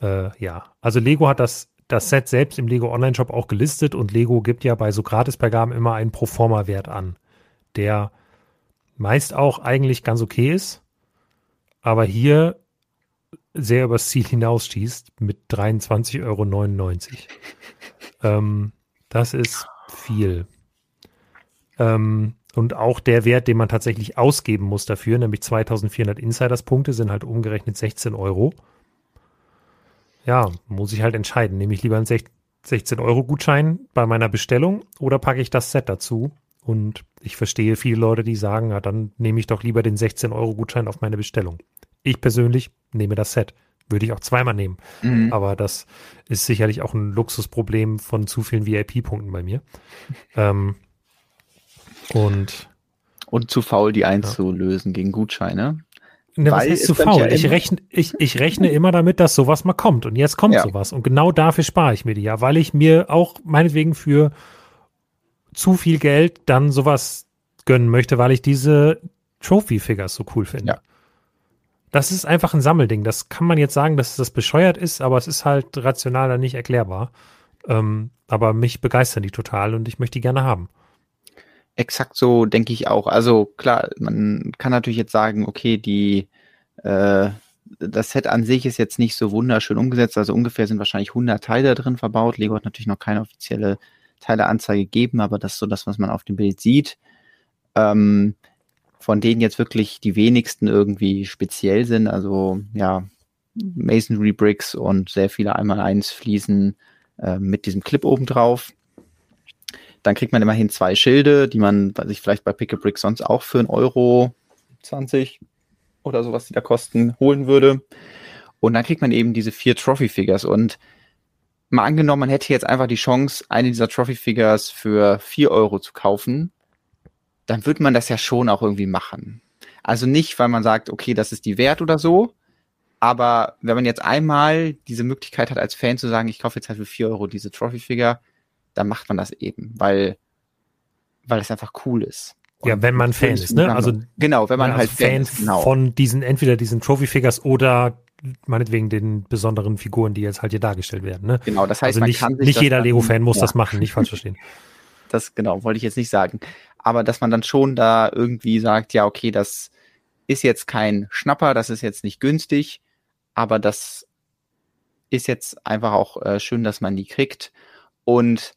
äh, ja, also Lego hat das, das Set selbst im Lego Online Shop auch gelistet und Lego gibt ja bei so Gratis-Vergaben immer einen Proforma-Wert an, der meist auch eigentlich ganz okay ist, aber hier sehr übers Ziel hinausschießt mit 23,99 Euro. ähm, das ist viel. Ähm, und auch der Wert, den man tatsächlich ausgeben muss dafür, nämlich 2400 Insiders-Punkte, sind halt umgerechnet 16 Euro. Ja, muss ich halt entscheiden. Nehme ich lieber einen 16-Euro-Gutschein bei meiner Bestellung oder packe ich das Set dazu? Und ich verstehe viele Leute, die sagen, ja, dann nehme ich doch lieber den 16-Euro-Gutschein auf meine Bestellung. Ich persönlich nehme das Set. Würde ich auch zweimal nehmen. Mhm. Aber das ist sicherlich auch ein Luxusproblem von zu vielen VIP-Punkten bei mir. ähm, und, und zu faul, die einzulösen ja. gegen Gutscheine. Ne, was heißt zu faul? Ja ich, rechne, ich, ich rechne immer damit, dass sowas mal kommt. Und jetzt kommt ja. sowas. Und genau dafür spare ich mir die ja, weil ich mir auch meinetwegen für zu viel Geld dann sowas gönnen möchte, weil ich diese Trophy-Figures so cool finde. Ja. Das ist einfach ein Sammelding. Das kann man jetzt sagen, dass das bescheuert ist, aber es ist halt rational dann nicht erklärbar. Ähm, aber mich begeistern die total und ich möchte die gerne haben. Exakt so denke ich auch. Also klar, man kann natürlich jetzt sagen, okay, die äh, das Set an sich ist jetzt nicht so wunderschön umgesetzt. Also ungefähr sind wahrscheinlich 100 Teile drin verbaut. Lego hat natürlich noch keine offizielle Teileanzeige gegeben, aber das ist so das, was man auf dem Bild sieht. Ähm, von denen jetzt wirklich die wenigsten irgendwie speziell sind. Also ja, Masonry Bricks und sehr viele einmal eins Fliesen äh, mit diesem Clip oben drauf. Dann kriegt man immerhin zwei Schilde, die man sich vielleicht bei Pick a Brick sonst auch für einen Euro 20 oder sowas, die da kosten, holen würde. Und dann kriegt man eben diese vier Trophy Figures und mal angenommen, man hätte jetzt einfach die Chance, eine dieser Trophy Figures für vier Euro zu kaufen, dann würde man das ja schon auch irgendwie machen. Also nicht, weil man sagt, okay, das ist die Wert oder so, aber wenn man jetzt einmal diese Möglichkeit hat, als Fan zu sagen, ich kaufe jetzt halt für vier Euro diese Trophy Figure, dann macht man das eben, weil, weil es einfach cool ist. Und ja, wenn man Fan ist, ne? Also genau, wenn man ja, halt also Fan ist, genau. von diesen entweder diesen Trophy Figures oder meinetwegen den besonderen Figuren, die jetzt halt hier dargestellt werden. Ne? Genau, das heißt, also nicht, nicht jeder Lego-Fan muss ja. das machen, nicht falsch verstehen. Das genau wollte ich jetzt nicht sagen, aber dass man dann schon da irgendwie sagt, ja okay, das ist jetzt kein Schnapper, das ist jetzt nicht günstig, aber das ist jetzt einfach auch äh, schön, dass man die kriegt und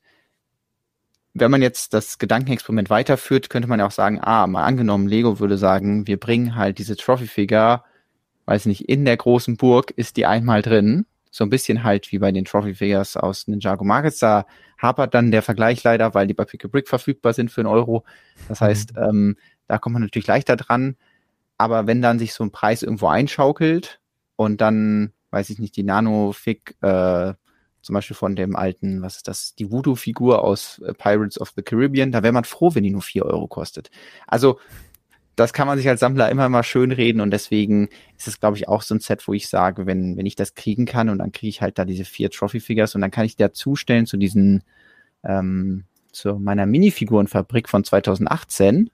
wenn man jetzt das Gedankenexperiment weiterführt, könnte man ja auch sagen, ah, mal angenommen, Lego würde sagen, wir bringen halt diese Trophy-Figure weiß nicht, in der großen Burg ist die einmal drin. So ein bisschen halt wie bei den Trophy Figures aus Ninjago Markets. Da hapert dann der Vergleich leider, weil die bei Pick a Brick verfügbar sind für einen Euro. Das mhm. heißt, ähm, da kommt man natürlich leichter dran. Aber wenn dann sich so ein Preis irgendwo einschaukelt und dann, weiß ich nicht, die Nano-Fig, äh, zum Beispiel von dem alten, was ist das, die Voodoo-Figur aus äh, Pirates of the Caribbean, da wäre man froh, wenn die nur vier Euro kostet. Also das kann man sich als Sammler immer mal schön reden und deswegen ist es, glaube ich, auch so ein Set, wo ich sage, wenn, wenn ich das kriegen kann und dann kriege ich halt da diese vier Trophy-Figures und dann kann ich dazustellen zu diesen, ähm, zu meiner Minifigurenfabrik von 2018,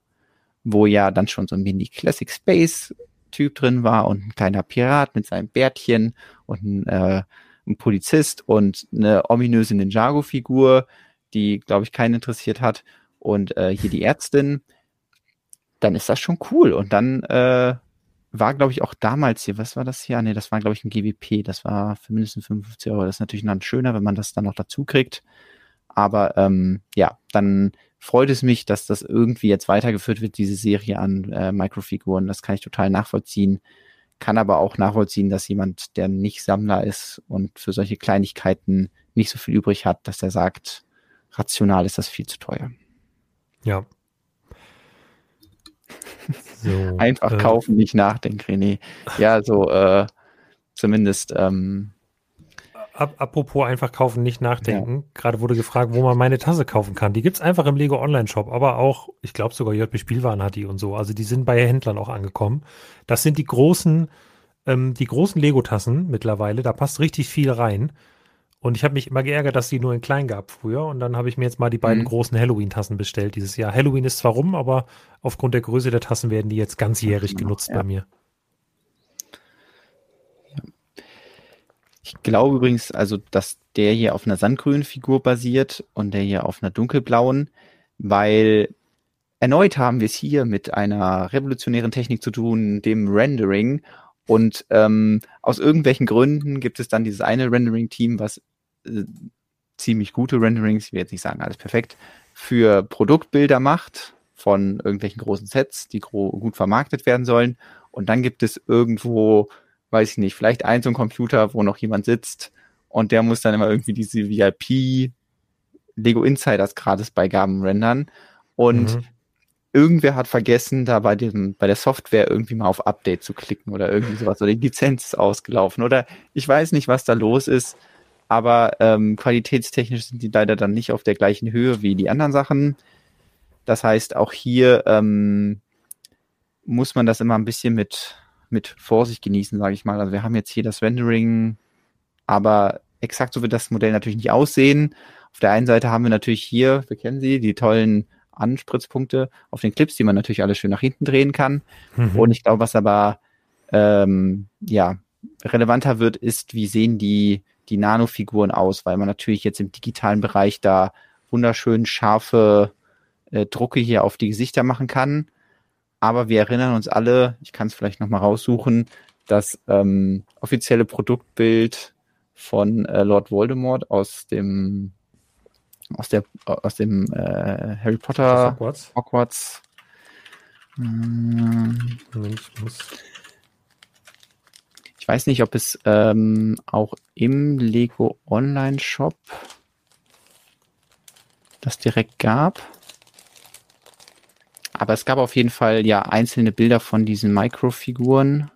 wo ja dann schon so ein Mini Classic Space Typ drin war und ein kleiner Pirat mit seinem Bärtchen und ein, äh, ein Polizist und eine ominöse Ninjago-Figur, die, glaube ich, keinen interessiert hat und äh, hier die Ärztin dann ist das schon cool. Und dann äh, war, glaube ich, auch damals hier, was war das hier? Nee, das war, glaube ich, ein GWP. Das war für mindestens 55 Euro. Das ist natürlich dann schöner, wenn man das dann noch dazu kriegt. Aber ähm, ja, dann freut es mich, dass das irgendwie jetzt weitergeführt wird, diese Serie an äh, Mikrofiguren. Das kann ich total nachvollziehen. Kann aber auch nachvollziehen, dass jemand, der nicht Sammler ist und für solche Kleinigkeiten nicht so viel übrig hat, dass er sagt, rational ist das viel zu teuer. Ja, so, Einfach äh, kaufen, nicht nachdenken, René. Ja, so äh, zumindest. Ähm, apropos einfach kaufen, nicht nachdenken. Ja. Gerade wurde gefragt, wo man meine Tasse kaufen kann. Die gibt's einfach im Lego Online Shop, aber auch, ich glaube sogar JB Spielwaren hat die und so. Also die sind bei Händlern auch angekommen. Das sind die großen, ähm, die großen Lego-Tassen mittlerweile. Da passt richtig viel rein. Und ich habe mich immer geärgert, dass die nur in klein gab früher. Und dann habe ich mir jetzt mal die beiden mhm. großen Halloween-Tassen bestellt dieses Jahr. Halloween ist zwar rum, aber aufgrund der Größe der Tassen werden die jetzt ganzjährig genau, genutzt ja. bei mir. Ich glaube übrigens, also, dass der hier auf einer sandgrünen Figur basiert und der hier auf einer dunkelblauen, weil erneut haben wir es hier mit einer revolutionären Technik zu tun, dem Rendering. Und ähm, aus irgendwelchen Gründen gibt es dann dieses eine Rendering-Team, was äh, ziemlich gute Renderings, ich will jetzt nicht sagen alles perfekt, für Produktbilder macht von irgendwelchen großen Sets, die gro gut vermarktet werden sollen. Und dann gibt es irgendwo, weiß ich nicht, vielleicht ein so ein Computer, wo noch jemand sitzt und der muss dann immer irgendwie diese VIP Lego Insiders gratis Beigaben rendern. Und mhm. irgendwer hat vergessen, da bei dem, bei der Software irgendwie mal auf Update zu klicken oder irgendwie sowas oder die Lizenz ist ausgelaufen oder ich weiß nicht, was da los ist aber ähm, qualitätstechnisch sind die leider dann nicht auf der gleichen Höhe wie die anderen Sachen. Das heißt, auch hier ähm, muss man das immer ein bisschen mit, mit Vorsicht genießen, sage ich mal. Also wir haben jetzt hier das Rendering, aber exakt so wird das Modell natürlich nicht aussehen. Auf der einen Seite haben wir natürlich hier, wir kennen sie, die tollen Anspritzpunkte auf den Clips, die man natürlich alles schön nach hinten drehen kann. Mhm. Und ich glaube, was aber ähm, ja relevanter wird, ist, wie sehen die die Nanofiguren aus, weil man natürlich jetzt im digitalen Bereich da wunderschön scharfe äh, Drucke hier auf die Gesichter machen kann. Aber wir erinnern uns alle, ich kann es vielleicht nochmal raussuchen, das ähm, offizielle Produktbild von äh, Lord Voldemort aus dem aus der aus dem äh, Harry Potter Hogwarts. Hogwarts. Hm. Ich muss ich weiß nicht, ob es ähm, auch im Lego Online Shop das direkt gab. Aber es gab auf jeden Fall ja einzelne Bilder von diesen Microfiguren.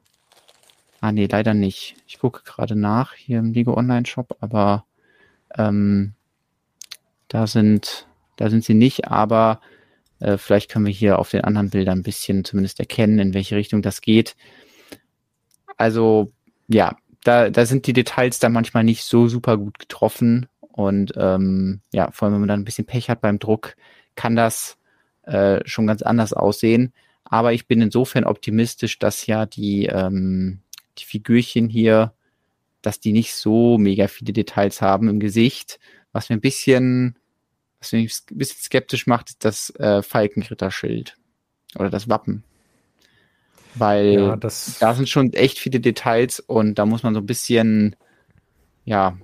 Ah nee, leider nicht. Ich gucke gerade nach hier im Lego Online Shop, aber ähm, da sind da sind sie nicht, aber äh, vielleicht können wir hier auf den anderen Bildern ein bisschen zumindest erkennen, in welche Richtung das geht. Also ja, da, da sind die Details dann manchmal nicht so super gut getroffen. Und ähm, ja, vor allem, wenn man dann ein bisschen Pech hat beim Druck, kann das äh, schon ganz anders aussehen. Aber ich bin insofern optimistisch, dass ja die, ähm, die Figürchen hier, dass die nicht so mega viele Details haben im Gesicht. Was mir ein bisschen, was mich ein bisschen skeptisch macht, ist das äh, Falkenritterschild oder das Wappen weil ja, da sind schon echt viele Details und da muss man so ein bisschen, ja,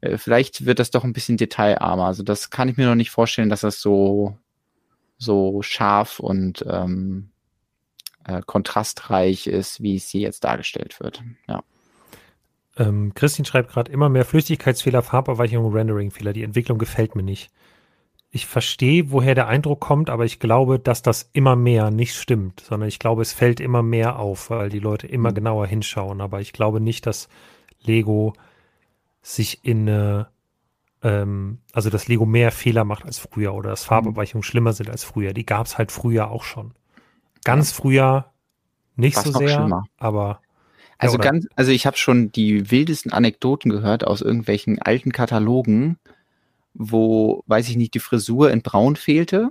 äh, vielleicht wird das doch ein bisschen detailarmer. Also das kann ich mir noch nicht vorstellen, dass das so, so scharf und ähm, äh, kontrastreich ist, wie es hier jetzt dargestellt wird. Ja. Ähm, Christine schreibt gerade immer mehr Flüssigkeitsfehler, Farbabweichung, Rendering-Fehler. Die Entwicklung gefällt mir nicht. Ich verstehe, woher der Eindruck kommt, aber ich glaube, dass das immer mehr nicht stimmt, sondern ich glaube, es fällt immer mehr auf, weil die Leute immer mhm. genauer hinschauen. Aber ich glaube nicht, dass Lego sich in eine, ähm, also dass Lego mehr Fehler macht als früher oder dass Farbabweichungen mhm. schlimmer sind als früher. Die gab es halt früher auch schon. Ganz früher nicht War's so sehr, schlimmer. aber also ja, ganz, also ich habe schon die wildesten Anekdoten gehört aus irgendwelchen alten Katalogen, wo, weiß ich nicht, die Frisur in Braun fehlte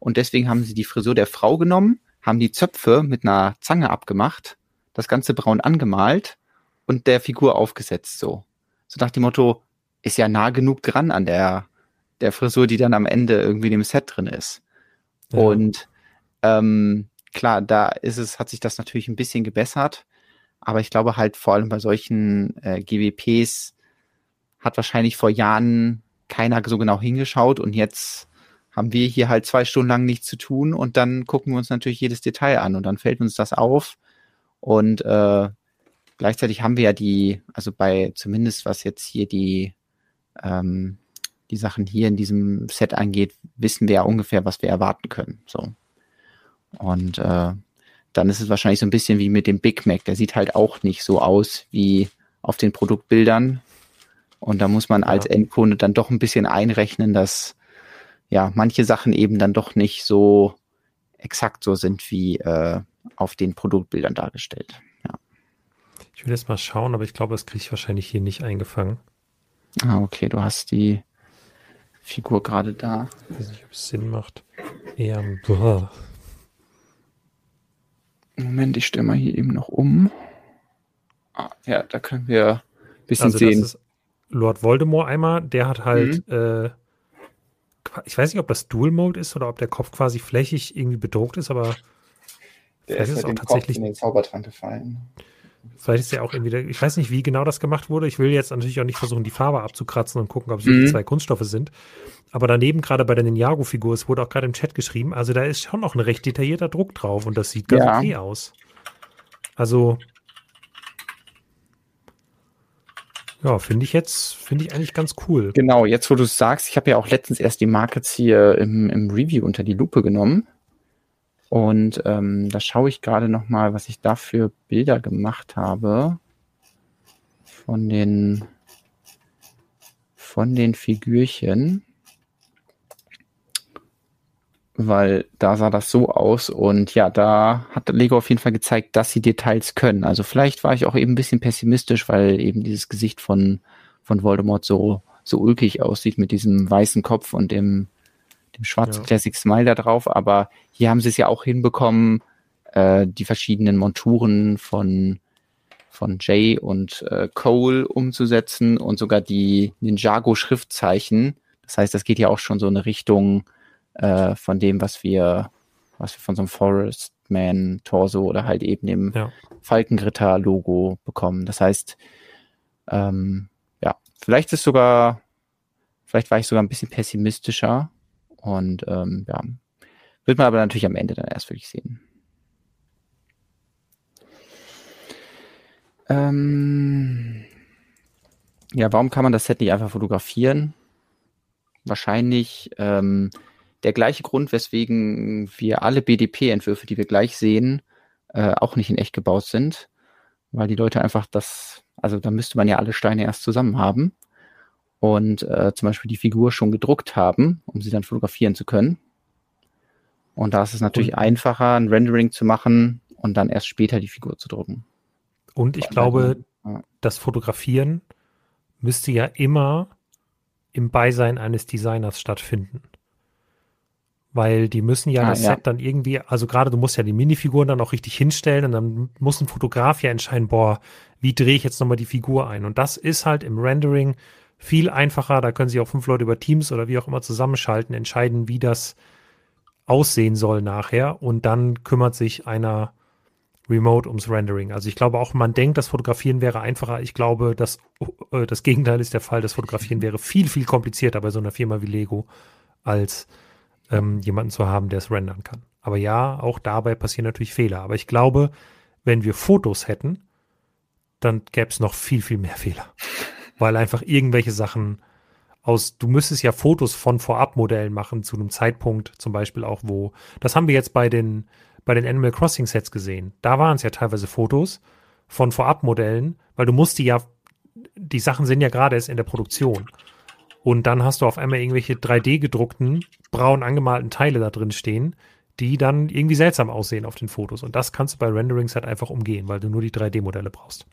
und deswegen haben sie die Frisur der Frau genommen, haben die Zöpfe mit einer Zange abgemacht, das ganze Braun angemalt und der Figur aufgesetzt so. So nach dem Motto, ist ja nah genug dran an der, der Frisur, die dann am Ende irgendwie in dem Set drin ist. Ja. Und ähm, klar, da ist es, hat sich das natürlich ein bisschen gebessert. Aber ich glaube halt vor allem bei solchen äh, GWPs hat wahrscheinlich vor Jahren keiner so genau hingeschaut und jetzt haben wir hier halt zwei Stunden lang nichts zu tun und dann gucken wir uns natürlich jedes Detail an und dann fällt uns das auf und äh, gleichzeitig haben wir ja die, also bei zumindest was jetzt hier die ähm, die Sachen hier in diesem Set angeht, wissen wir ja ungefähr, was wir erwarten können. So und äh, dann ist es wahrscheinlich so ein bisschen wie mit dem Big Mac. Der sieht halt auch nicht so aus wie auf den Produktbildern. Und da muss man ja. als Endkunde dann doch ein bisschen einrechnen, dass ja manche Sachen eben dann doch nicht so exakt so sind wie äh, auf den Produktbildern dargestellt. Ja. Ich will jetzt mal schauen, aber ich glaube, das kriege ich wahrscheinlich hier nicht eingefangen. Ah, okay, du hast die Figur gerade da. Ich weiß nicht, ob es Sinn macht. Eher, boah. Moment, ich stelle mal hier eben noch um. Ah, ja, da können wir ein bisschen also sehen. Das ist Lord Voldemort einmal, der hat halt, mhm. äh, ich weiß nicht, ob das Dual Mode ist oder ob der Kopf quasi flächig irgendwie bedruckt ist, aber der ist, ist auch tatsächlich Kopf in den Zaubertrank gefallen. Vielleicht ist ja auch irgendwie, ich weiß nicht, wie genau das gemacht wurde. Ich will jetzt natürlich auch nicht versuchen, die Farbe abzukratzen und gucken, ob es mhm. zwei Kunststoffe sind. Aber daneben, gerade bei der Ninjago-Figur, es wurde auch gerade im Chat geschrieben, also da ist schon noch ein recht detaillierter Druck drauf und das sieht ganz ja. okay aus. Also, ja, finde ich jetzt, finde ich eigentlich ganz cool. Genau, jetzt wo du es sagst, ich habe ja auch letztens erst die Markets hier im, im Review unter die Lupe genommen. Und ähm, da schaue ich gerade noch mal, was ich da für Bilder gemacht habe von den von den Figürchen, weil da sah das so aus und ja, da hat Lego auf jeden Fall gezeigt, dass sie Details können. Also vielleicht war ich auch eben ein bisschen pessimistisch, weil eben dieses Gesicht von von Voldemort so so ulkig aussieht mit diesem weißen Kopf und dem dem schwarzen ja. Classic Smile da drauf, aber hier haben sie es ja auch hinbekommen, äh, die verschiedenen Monturen von von Jay und äh, Cole umzusetzen und sogar die Ninjago-Schriftzeichen. Das heißt, das geht ja auch schon so in eine Richtung äh, von dem, was wir, was wir von so einem Forest Man Torso oder halt eben dem ja. Falkengritter-Logo bekommen. Das heißt, ähm, ja, vielleicht ist sogar, vielleicht war ich sogar ein bisschen pessimistischer, und ähm, ja, wird man aber natürlich am Ende dann erst wirklich sehen. Ähm, ja, warum kann man das Set nicht einfach fotografieren? Wahrscheinlich ähm, der gleiche Grund, weswegen wir alle BDP-Entwürfe, die wir gleich sehen, äh, auch nicht in echt gebaut sind, weil die Leute einfach das, also da müsste man ja alle Steine erst zusammen haben und äh, zum Beispiel die Figur schon gedruckt haben, um sie dann fotografieren zu können. Und da ist es natürlich und, einfacher, ein Rendering zu machen und dann erst später die Figur zu drucken. Und ich glaube, ja. das Fotografieren müsste ja immer im Beisein eines Designers stattfinden. Weil die müssen ja ah, das ja. Set dann irgendwie, also gerade du musst ja die Minifiguren dann auch richtig hinstellen und dann muss ein Fotograf ja entscheiden, boah, wie drehe ich jetzt nochmal die Figur ein? Und das ist halt im Rendering viel einfacher. Da können sich auch fünf Leute über Teams oder wie auch immer zusammenschalten, entscheiden, wie das aussehen soll nachher. Und dann kümmert sich einer remote ums Rendering. Also ich glaube auch, man denkt, das Fotografieren wäre einfacher. Ich glaube, dass äh, das Gegenteil ist der Fall. Das Fotografieren wäre viel, viel komplizierter bei so einer Firma wie Lego, als ähm, jemanden zu haben, der es rendern kann. Aber ja, auch dabei passieren natürlich Fehler. Aber ich glaube, wenn wir Fotos hätten, dann gäbe es noch viel, viel mehr Fehler. Weil einfach irgendwelche Sachen aus, du müsstest ja Fotos von Vorabmodellen machen zu einem Zeitpunkt, zum Beispiel auch, wo, das haben wir jetzt bei den, bei den Animal Crossing Sets gesehen. Da waren es ja teilweise Fotos von Vorabmodellen, weil du musst die ja, die Sachen sind ja gerade erst in der Produktion. Und dann hast du auf einmal irgendwelche 3D gedruckten, braun angemalten Teile da drin stehen, die dann irgendwie seltsam aussehen auf den Fotos. Und das kannst du bei Renderings halt einfach umgehen, weil du nur die 3D-Modelle brauchst.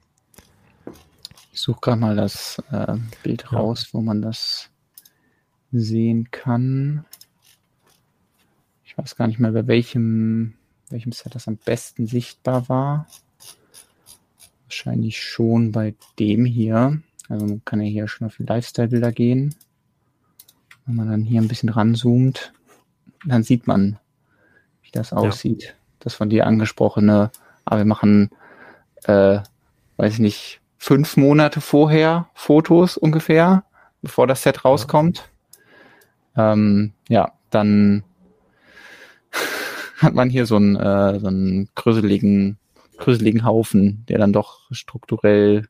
Ich suche gerade mal das äh, Bild ja. raus, wo man das sehen kann. Ich weiß gar nicht mehr, bei welchem, welchem Set das am besten sichtbar war. Wahrscheinlich schon bei dem hier. Also man kann ja hier schon auf die Lifestyle-Bilder gehen. Wenn man dann hier ein bisschen ranzoomt, dann sieht man, wie das aussieht. Ja. Das von dir angesprochene, aber wir machen, äh, weiß ich nicht, fünf Monate vorher Fotos ungefähr, bevor das Set rauskommt. Ja, ähm, ja dann hat man hier so einen, äh, so einen grüsseligen, grüsseligen Haufen, der dann doch strukturell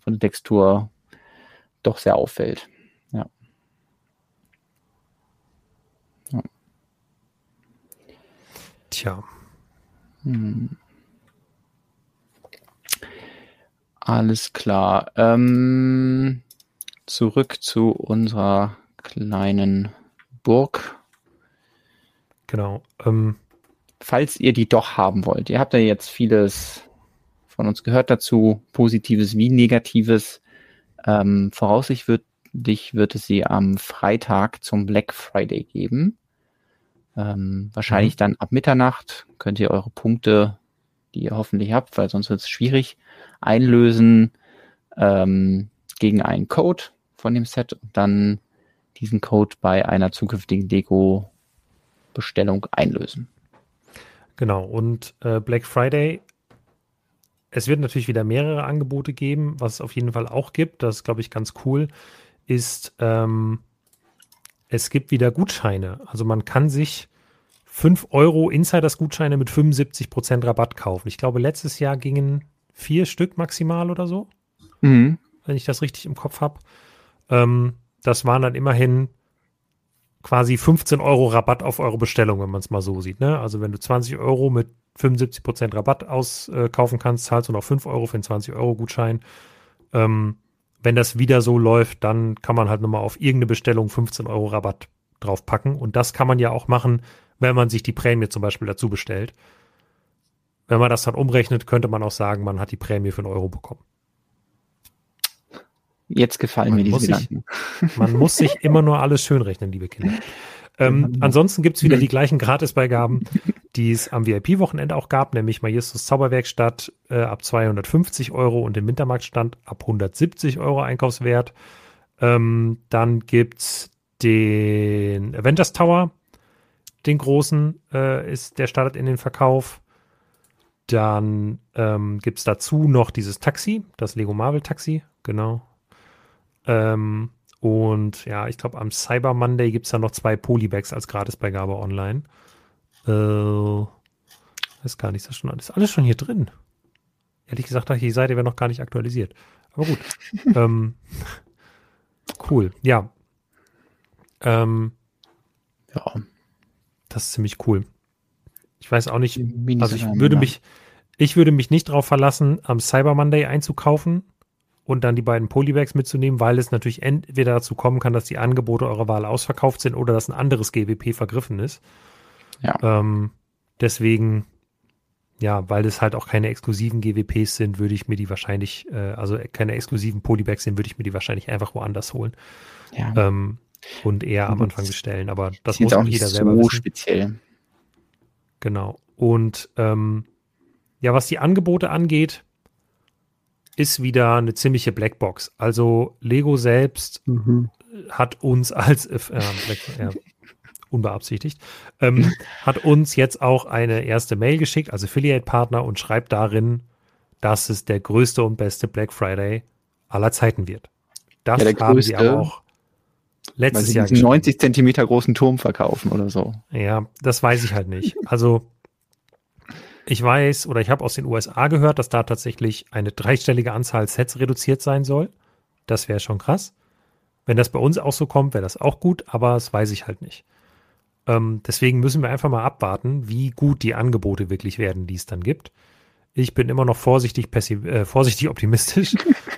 von der Textur doch sehr auffällt. Ja. ja. Tja. Hm. Alles klar. Ähm, zurück zu unserer kleinen Burg. Genau. Ähm, Falls ihr die doch haben wollt, ihr habt ja jetzt vieles von uns gehört dazu, Positives wie Negatives. Ähm, voraussichtlich wird es sie am Freitag zum Black Friday geben. Ähm, wahrscheinlich mhm. dann ab Mitternacht könnt ihr eure Punkte, die ihr hoffentlich habt, weil sonst wird es schwierig, einlösen ähm, gegen einen Code von dem Set und dann diesen Code bei einer zukünftigen Deko-Bestellung einlösen. Genau, und äh, Black Friday es wird natürlich wieder mehrere Angebote geben. Was es auf jeden Fall auch gibt, das glaube ich, ganz cool, ist, ähm, es gibt wieder Gutscheine. Also man kann sich 5 Euro Insiders-Gutscheine mit 75% Rabatt kaufen. Ich glaube, letztes Jahr gingen vier Stück maximal oder so, mhm. wenn ich das richtig im Kopf habe. Ähm, das waren dann immerhin quasi 15 Euro Rabatt auf eure Bestellung, wenn man es mal so sieht. Ne? Also wenn du 20 Euro mit 75% Rabatt auskaufen äh, kannst, zahlst du noch 5 Euro für einen 20-Euro-Gutschein. Ähm, wenn das wieder so läuft, dann kann man halt nochmal auf irgendeine Bestellung 15 Euro Rabatt draufpacken. Und das kann man ja auch machen, wenn man sich die Prämie zum Beispiel dazu bestellt. Wenn man das dann umrechnet, könnte man auch sagen, man hat die Prämie für einen Euro bekommen. Jetzt gefallen man mir diese Gedanken. Sich, man muss sich immer nur alles schönrechnen, liebe Kinder. Ähm, ansonsten gibt es wieder die gleichen Gratisbeigaben, die es am VIP-Wochenende auch gab, nämlich Majestus Zauberwerkstatt äh, ab 250 Euro und im Wintermarktstand ab 170 Euro Einkaufswert. Ähm, dann gibt es den Avengers Tower, den großen, äh, ist, der startet in den Verkauf. Dann ähm, gibt es dazu noch dieses Taxi, das Lego Marvel Taxi, genau. Ähm, und ja, ich glaube, am Cyber Monday gibt es dann noch zwei Polybags als Gratisbeigabe online. Äh, weiß gar nicht, ist das schon alles, alles schon hier drin. Ehrlich gesagt, die Seite wäre noch gar nicht aktualisiert. Aber gut. ähm, cool, ja. Ähm, ja. Das ist ziemlich cool. Ich weiß auch nicht, also ich würde mich, ich würde mich nicht darauf verlassen, am Cyber Monday einzukaufen, und dann die beiden Polybags mitzunehmen, weil es natürlich entweder dazu kommen kann, dass die Angebote eurer Wahl ausverkauft sind oder dass ein anderes GWP vergriffen ist. Ja. Ähm, deswegen, ja, weil es halt auch keine exklusiven GWPs sind, würde ich mir die wahrscheinlich, äh, also keine exklusiven Polybags sind, würde ich mir die wahrscheinlich einfach woanders holen. Ja. Ähm, und eher am Anfang bestellen. Aber das muss auch jeder selber so wissen. speziell. Genau. Und ähm, ja, was die Angebote angeht, ist wieder eine ziemliche Blackbox. Also Lego selbst mhm. hat uns als äh, Black, äh, unbeabsichtigt, ähm, hat uns jetzt auch eine erste Mail geschickt als Affiliate-Partner und schreibt darin, dass es der größte und beste Black Friday aller Zeiten wird. Das ja, haben größte, sie aber auch. Letztes Weil sie Jahr diesen 90 Zentimeter großen Turm verkaufen oder so. Ja, das weiß ich halt nicht. Also ich weiß oder ich habe aus den USA gehört, dass da tatsächlich eine dreistellige Anzahl Sets reduziert sein soll. Das wäre schon krass. Wenn das bei uns auch so kommt, wäre das auch gut, aber das weiß ich halt nicht. Ähm, deswegen müssen wir einfach mal abwarten, wie gut die Angebote wirklich werden, die es dann gibt. Ich bin immer noch vorsichtig, äh, vorsichtig optimistisch,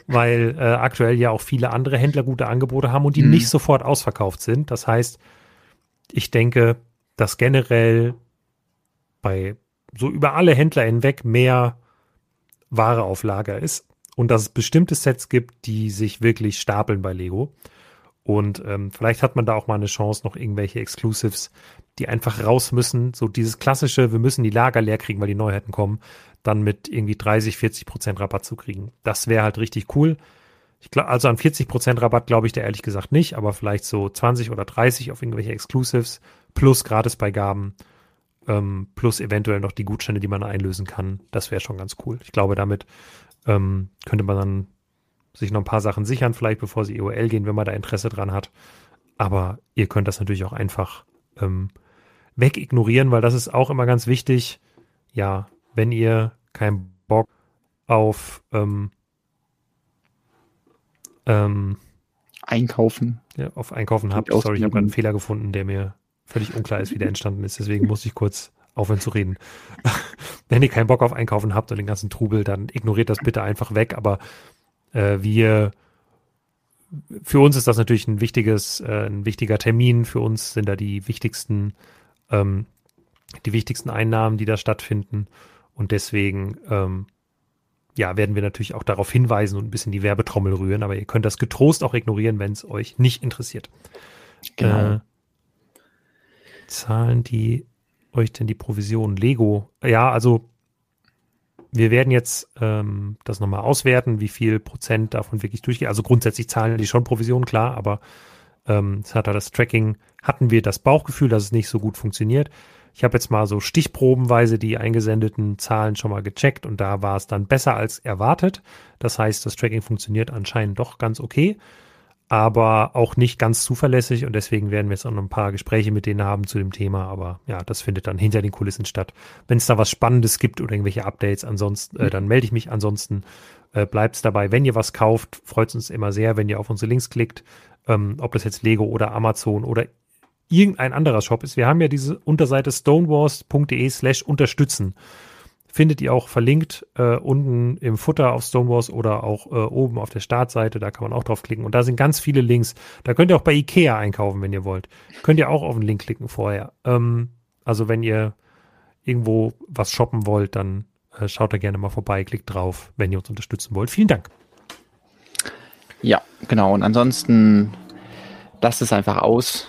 weil äh, aktuell ja auch viele andere Händler gute Angebote haben und die mhm. nicht sofort ausverkauft sind. Das heißt, ich denke, dass generell bei so über alle Händler hinweg mehr Ware auf Lager ist und dass es bestimmte Sets gibt, die sich wirklich stapeln bei Lego. Und ähm, vielleicht hat man da auch mal eine Chance, noch irgendwelche Exclusives, die einfach raus müssen. So dieses klassische, wir müssen die Lager leer kriegen, weil die Neuheiten kommen, dann mit irgendwie 30, 40 Prozent Rabatt zu kriegen. Das wäre halt richtig cool. Ich glaub, also an 40 Prozent Rabatt glaube ich da ehrlich gesagt nicht, aber vielleicht so 20 oder 30 auf irgendwelche Exclusives plus Gratisbeigaben ähm, plus eventuell noch die Gutscheine, die man einlösen kann. Das wäre schon ganz cool. Ich glaube, damit ähm, könnte man dann sich noch ein paar Sachen sichern, vielleicht bevor sie EOL gehen, wenn man da Interesse dran hat. Aber ihr könnt das natürlich auch einfach ähm, wegignorieren, weil das ist auch immer ganz wichtig. Ja, wenn ihr keinen Bock auf ähm, ähm, Einkaufen. Ja, auf Einkaufen habt. Sorry, ich habe gerade einen Fehler gefunden, der mir völlig unklar ist, wie der entstanden ist. Deswegen muss ich kurz aufhören zu reden. Wenn ihr keinen Bock auf Einkaufen habt und den ganzen Trubel, dann ignoriert das bitte einfach weg. Aber äh, wir, für uns ist das natürlich ein wichtiges, äh, ein wichtiger Termin. Für uns sind da die wichtigsten, ähm, die wichtigsten Einnahmen, die da stattfinden. Und deswegen, ähm, ja, werden wir natürlich auch darauf hinweisen und ein bisschen die Werbetrommel rühren. Aber ihr könnt das getrost auch ignorieren, wenn es euch nicht interessiert. Genau. Äh, zahlen die euch denn die Provision? Lego, ja, also wir werden jetzt ähm, das nochmal auswerten, wie viel Prozent davon wirklich durchgeht. Also grundsätzlich zahlen die schon Provisionen, klar, aber ähm, es hat das Tracking, hatten wir das Bauchgefühl, dass es nicht so gut funktioniert. Ich habe jetzt mal so stichprobenweise die eingesendeten Zahlen schon mal gecheckt und da war es dann besser als erwartet. Das heißt, das Tracking funktioniert anscheinend doch ganz okay aber auch nicht ganz zuverlässig und deswegen werden wir jetzt auch noch ein paar Gespräche mit denen haben zu dem Thema, aber ja, das findet dann hinter den Kulissen statt. Wenn es da was Spannendes gibt oder irgendwelche Updates, ansonsten, äh, dann melde ich mich, ansonsten äh, bleibt es dabei. Wenn ihr was kauft, freut es uns immer sehr, wenn ihr auf unsere Links klickt, ähm, ob das jetzt Lego oder Amazon oder irgendein anderer Shop ist. Wir haben ja diese Unterseite stonewars.de slash unterstützen findet ihr auch verlinkt äh, unten im Futter auf Stonewalls oder auch äh, oben auf der Startseite. Da kann man auch draufklicken. Und da sind ganz viele Links. Da könnt ihr auch bei Ikea einkaufen, wenn ihr wollt. Könnt ihr auch auf den Link klicken vorher. Ähm, also wenn ihr irgendwo was shoppen wollt, dann äh, schaut da gerne mal vorbei, klickt drauf, wenn ihr uns unterstützen wollt. Vielen Dank. Ja, genau. Und ansonsten lasst es einfach aus.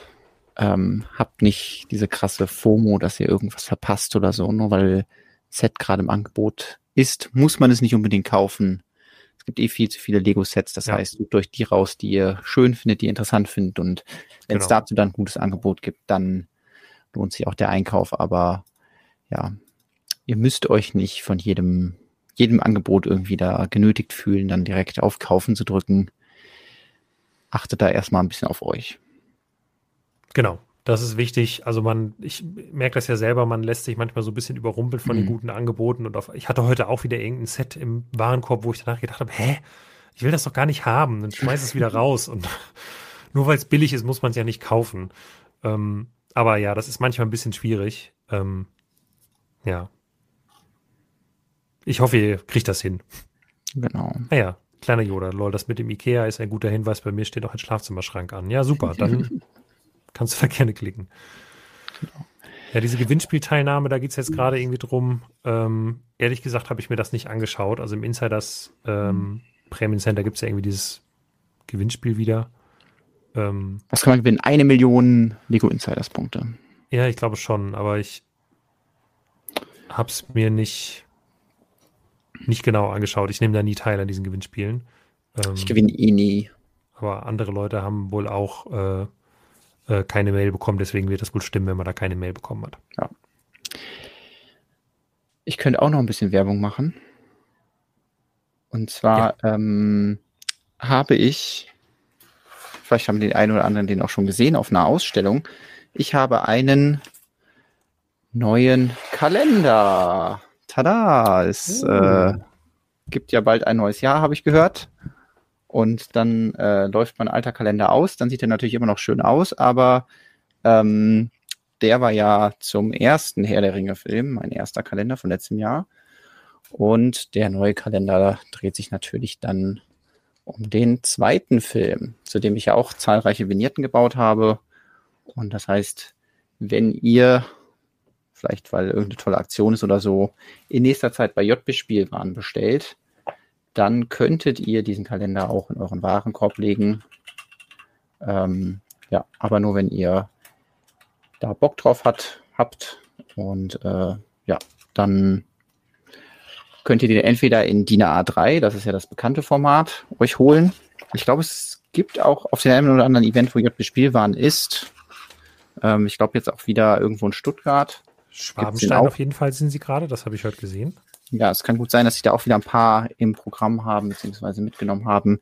Ähm, habt nicht diese krasse FOMO, dass ihr irgendwas verpasst oder so, nur weil Set gerade im Angebot ist, muss man es nicht unbedingt kaufen. Es gibt eh viel zu viele Lego-Sets, das ja. heißt, sucht euch die raus, die ihr schön findet, die ihr interessant findet und wenn es genau. dazu dann ein gutes Angebot gibt, dann lohnt sich auch der Einkauf, aber ja, ihr müsst euch nicht von jedem, jedem Angebot irgendwie da genötigt fühlen, dann direkt auf Kaufen zu drücken. Achtet da erstmal ein bisschen auf euch. Genau. Das ist wichtig. Also man, ich merke das ja selber, man lässt sich manchmal so ein bisschen überrumpeln von mhm. den guten Angeboten. Und auf, ich hatte heute auch wieder irgendein Set im Warenkorb, wo ich danach gedacht habe, hä, ich will das doch gar nicht haben. Dann schmeiß es wieder raus. Und nur weil es billig ist, muss man es ja nicht kaufen. Ähm, aber ja, das ist manchmal ein bisschen schwierig. Ähm, ja. Ich hoffe, ihr kriegt das hin. Genau. Naja, ah kleiner Yoda, lol, das mit dem Ikea ist ein guter Hinweis. Bei mir steht auch ein Schlafzimmerschrank an. Ja, super. Dann kannst du da gerne klicken. Genau. Ja, diese Gewinnspielteilnahme, da geht es jetzt gerade irgendwie drum. Ähm, ehrlich gesagt habe ich mir das nicht angeschaut. Also im Insiders ähm, Prämien Center gibt es ja irgendwie dieses Gewinnspiel wieder. Ähm, Was kann man gewinnen? Eine Million Lego Insiders Punkte. Ja, ich glaube schon, aber ich habe es mir nicht, nicht genau angeschaut. Ich nehme da nie teil an diesen Gewinnspielen. Ähm, ich gewinne eh nie. Aber andere Leute haben wohl auch äh, äh, keine Mail bekommen. Deswegen wird das wohl stimmen, wenn man da keine Mail bekommen hat. Ja. Ich könnte auch noch ein bisschen Werbung machen. Und zwar ja. ähm, habe ich Vielleicht haben die einen oder anderen den auch schon gesehen auf einer Ausstellung. Ich habe einen neuen Kalender. Tada! Es oh. äh, gibt ja bald ein neues Jahr, habe ich gehört. Und dann äh, läuft mein alter Kalender aus. Dann sieht er natürlich immer noch schön aus, aber ähm, der war ja zum ersten Herr der Ringe-Film, mein erster Kalender von letztem Jahr. Und der neue Kalender dreht sich natürlich dann um den zweiten Film, zu dem ich ja auch zahlreiche Vignetten gebaut habe. Und das heißt, wenn ihr, vielleicht weil irgendeine tolle Aktion ist oder so, in nächster Zeit bei JB Spielwaren bestellt, dann könntet ihr diesen Kalender auch in euren Warenkorb legen. Ähm, ja, aber nur wenn ihr da Bock drauf hat, habt. Und äh, ja, dann könnt ihr den entweder in DIN A3, das ist ja das bekannte Format, euch holen. Ich glaube, es gibt auch auf dem einen oder anderen Event, wo JB Spielwaren ist. Ähm, ich glaube jetzt auch wieder irgendwo in Stuttgart. Schwabenstein auf jeden Fall sind sie gerade, das habe ich heute gesehen. Ja, es kann gut sein, dass sie da auch wieder ein paar im Programm haben, beziehungsweise mitgenommen haben.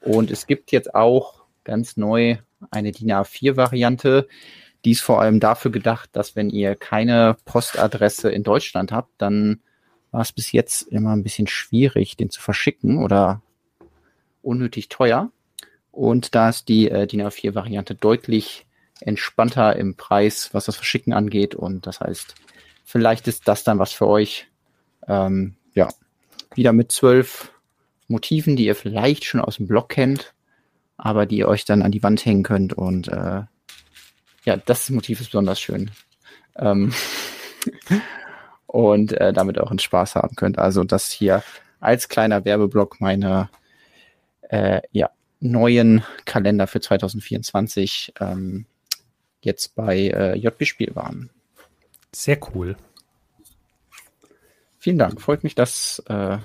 Und es gibt jetzt auch ganz neu eine DIN A4-Variante. Die ist vor allem dafür gedacht, dass wenn ihr keine Postadresse in Deutschland habt, dann war es bis jetzt immer ein bisschen schwierig, den zu verschicken oder unnötig teuer. Und da ist die äh, DIN A4-Variante deutlich entspannter im Preis, was das Verschicken angeht. Und das heißt, vielleicht ist das dann was für euch. Ähm, ja, wieder mit zwölf Motiven, die ihr vielleicht schon aus dem Blog kennt, aber die ihr euch dann an die Wand hängen könnt. Und äh, ja, das Motiv ist besonders schön. Ähm und äh, damit auch einen Spaß haben könnt. Also das hier als kleiner Werbeblock meine äh, ja, neuen Kalender für 2024 ähm, jetzt bei äh, JB Spielwaren. Sehr cool. Vielen Dank. Freut mich, dass äh,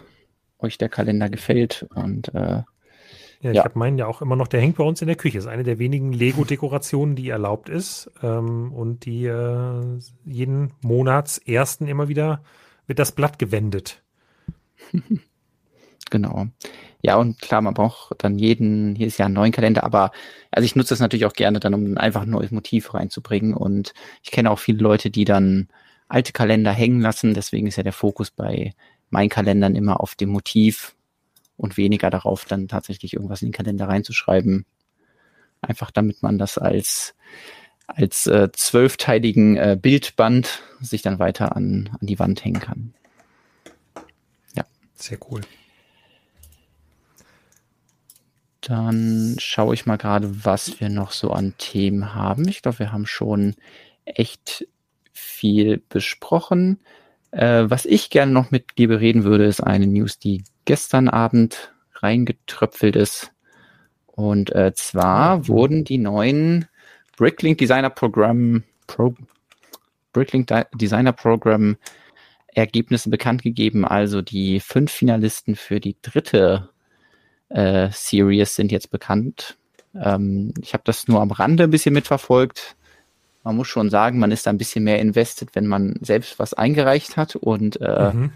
euch der Kalender gefällt und äh, ja, ich ja. habe meinen ja auch immer noch, der hängt bei uns in der Küche. Ist eine der wenigen Lego-Dekorationen, die erlaubt ist ähm, und die äh, jeden Monatsersten immer wieder wird das Blatt gewendet. Genau. Ja, und klar, man braucht dann jeden, hier ist ja ein neuen Kalender, aber also ich nutze das natürlich auch gerne dann, um einfach ein neues Motiv reinzubringen. Und ich kenne auch viele Leute, die dann alte Kalender hängen lassen. Deswegen ist ja der Fokus bei meinen Kalendern immer auf dem Motiv und weniger darauf, dann tatsächlich irgendwas in den Kalender reinzuschreiben. Einfach damit man das als als äh, zwölfteiligen äh, Bildband sich dann weiter an, an die Wand hängen kann. Ja. Sehr cool. Dann schaue ich mal gerade, was wir noch so an Themen haben. Ich glaube, wir haben schon echt viel besprochen. Äh, was ich gerne noch mit dir bereden würde, ist eine News, die gestern Abend reingetröpfelt ist. Und äh, zwar wurden die neuen Bricklink Designer Program Pro, Bricklink Designer Program Ergebnisse bekannt gegeben. Also die fünf Finalisten für die dritte äh, Series sind jetzt bekannt. Ähm, ich habe das nur am Rande ein bisschen mitverfolgt man muss schon sagen, man ist da ein bisschen mehr invested, wenn man selbst was eingereicht hat. Und äh, mhm.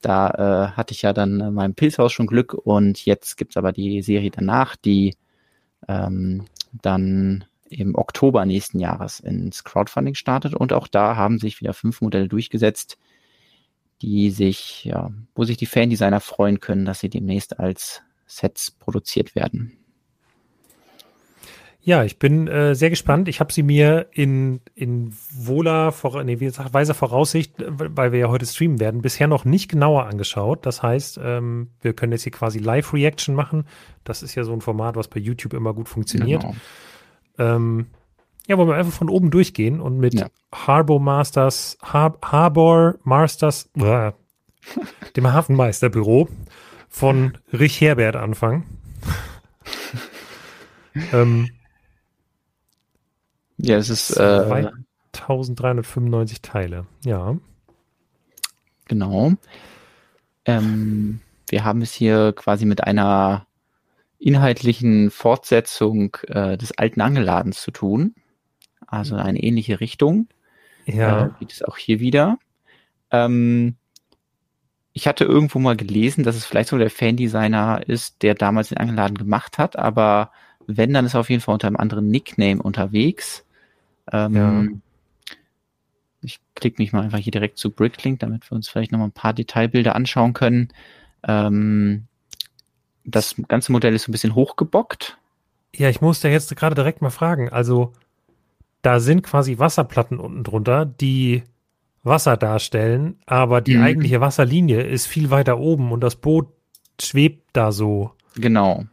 da äh, hatte ich ja dann in meinem Pilzhaus schon Glück. Und jetzt gibt's aber die Serie danach, die ähm, dann im Oktober nächsten Jahres ins Crowdfunding startet. Und auch da haben sich wieder fünf Modelle durchgesetzt, die sich, ja, wo sich die Fan-Designer freuen können, dass sie demnächst als Sets produziert werden. Ja, ich bin äh, sehr gespannt. Ich habe sie mir in, in wohler, vor, nee, wie gesagt, weiser Voraussicht, weil wir ja heute streamen werden, bisher noch nicht genauer angeschaut. Das heißt, ähm, wir können jetzt hier quasi Live-Reaction machen. Das ist ja so ein Format, was bei YouTube immer gut funktioniert. Genau. Ähm, ja, wollen wir einfach von oben durchgehen und mit ja. Harbor Masters, Har Harbor Masters, äh, dem Hafenmeisterbüro von Rich Herbert anfangen. ähm, ja, es ist äh, 2395 Teile, ja. Genau. Ähm, wir haben es hier quasi mit einer inhaltlichen Fortsetzung äh, des alten Angeladens zu tun. Also eine ähnliche Richtung. Ja. Äh, gibt es auch hier wieder. Ähm, ich hatte irgendwo mal gelesen, dass es vielleicht so der Fan-Designer ist, der damals den Angeladen gemacht hat, aber Wenn, dann ist er auf jeden Fall unter einem anderen Nickname unterwegs. Ähm, ja. Ich klicke mich mal einfach hier direkt zu Bricklink, damit wir uns vielleicht noch mal ein paar Detailbilder anschauen können. Ähm, das ganze Modell ist so ein bisschen hochgebockt. Ja, ich muss da jetzt gerade direkt mal fragen. Also, da sind quasi Wasserplatten unten drunter, die Wasser darstellen, aber die mhm. eigentliche Wasserlinie ist viel weiter oben und das Boot schwebt da so. Genau.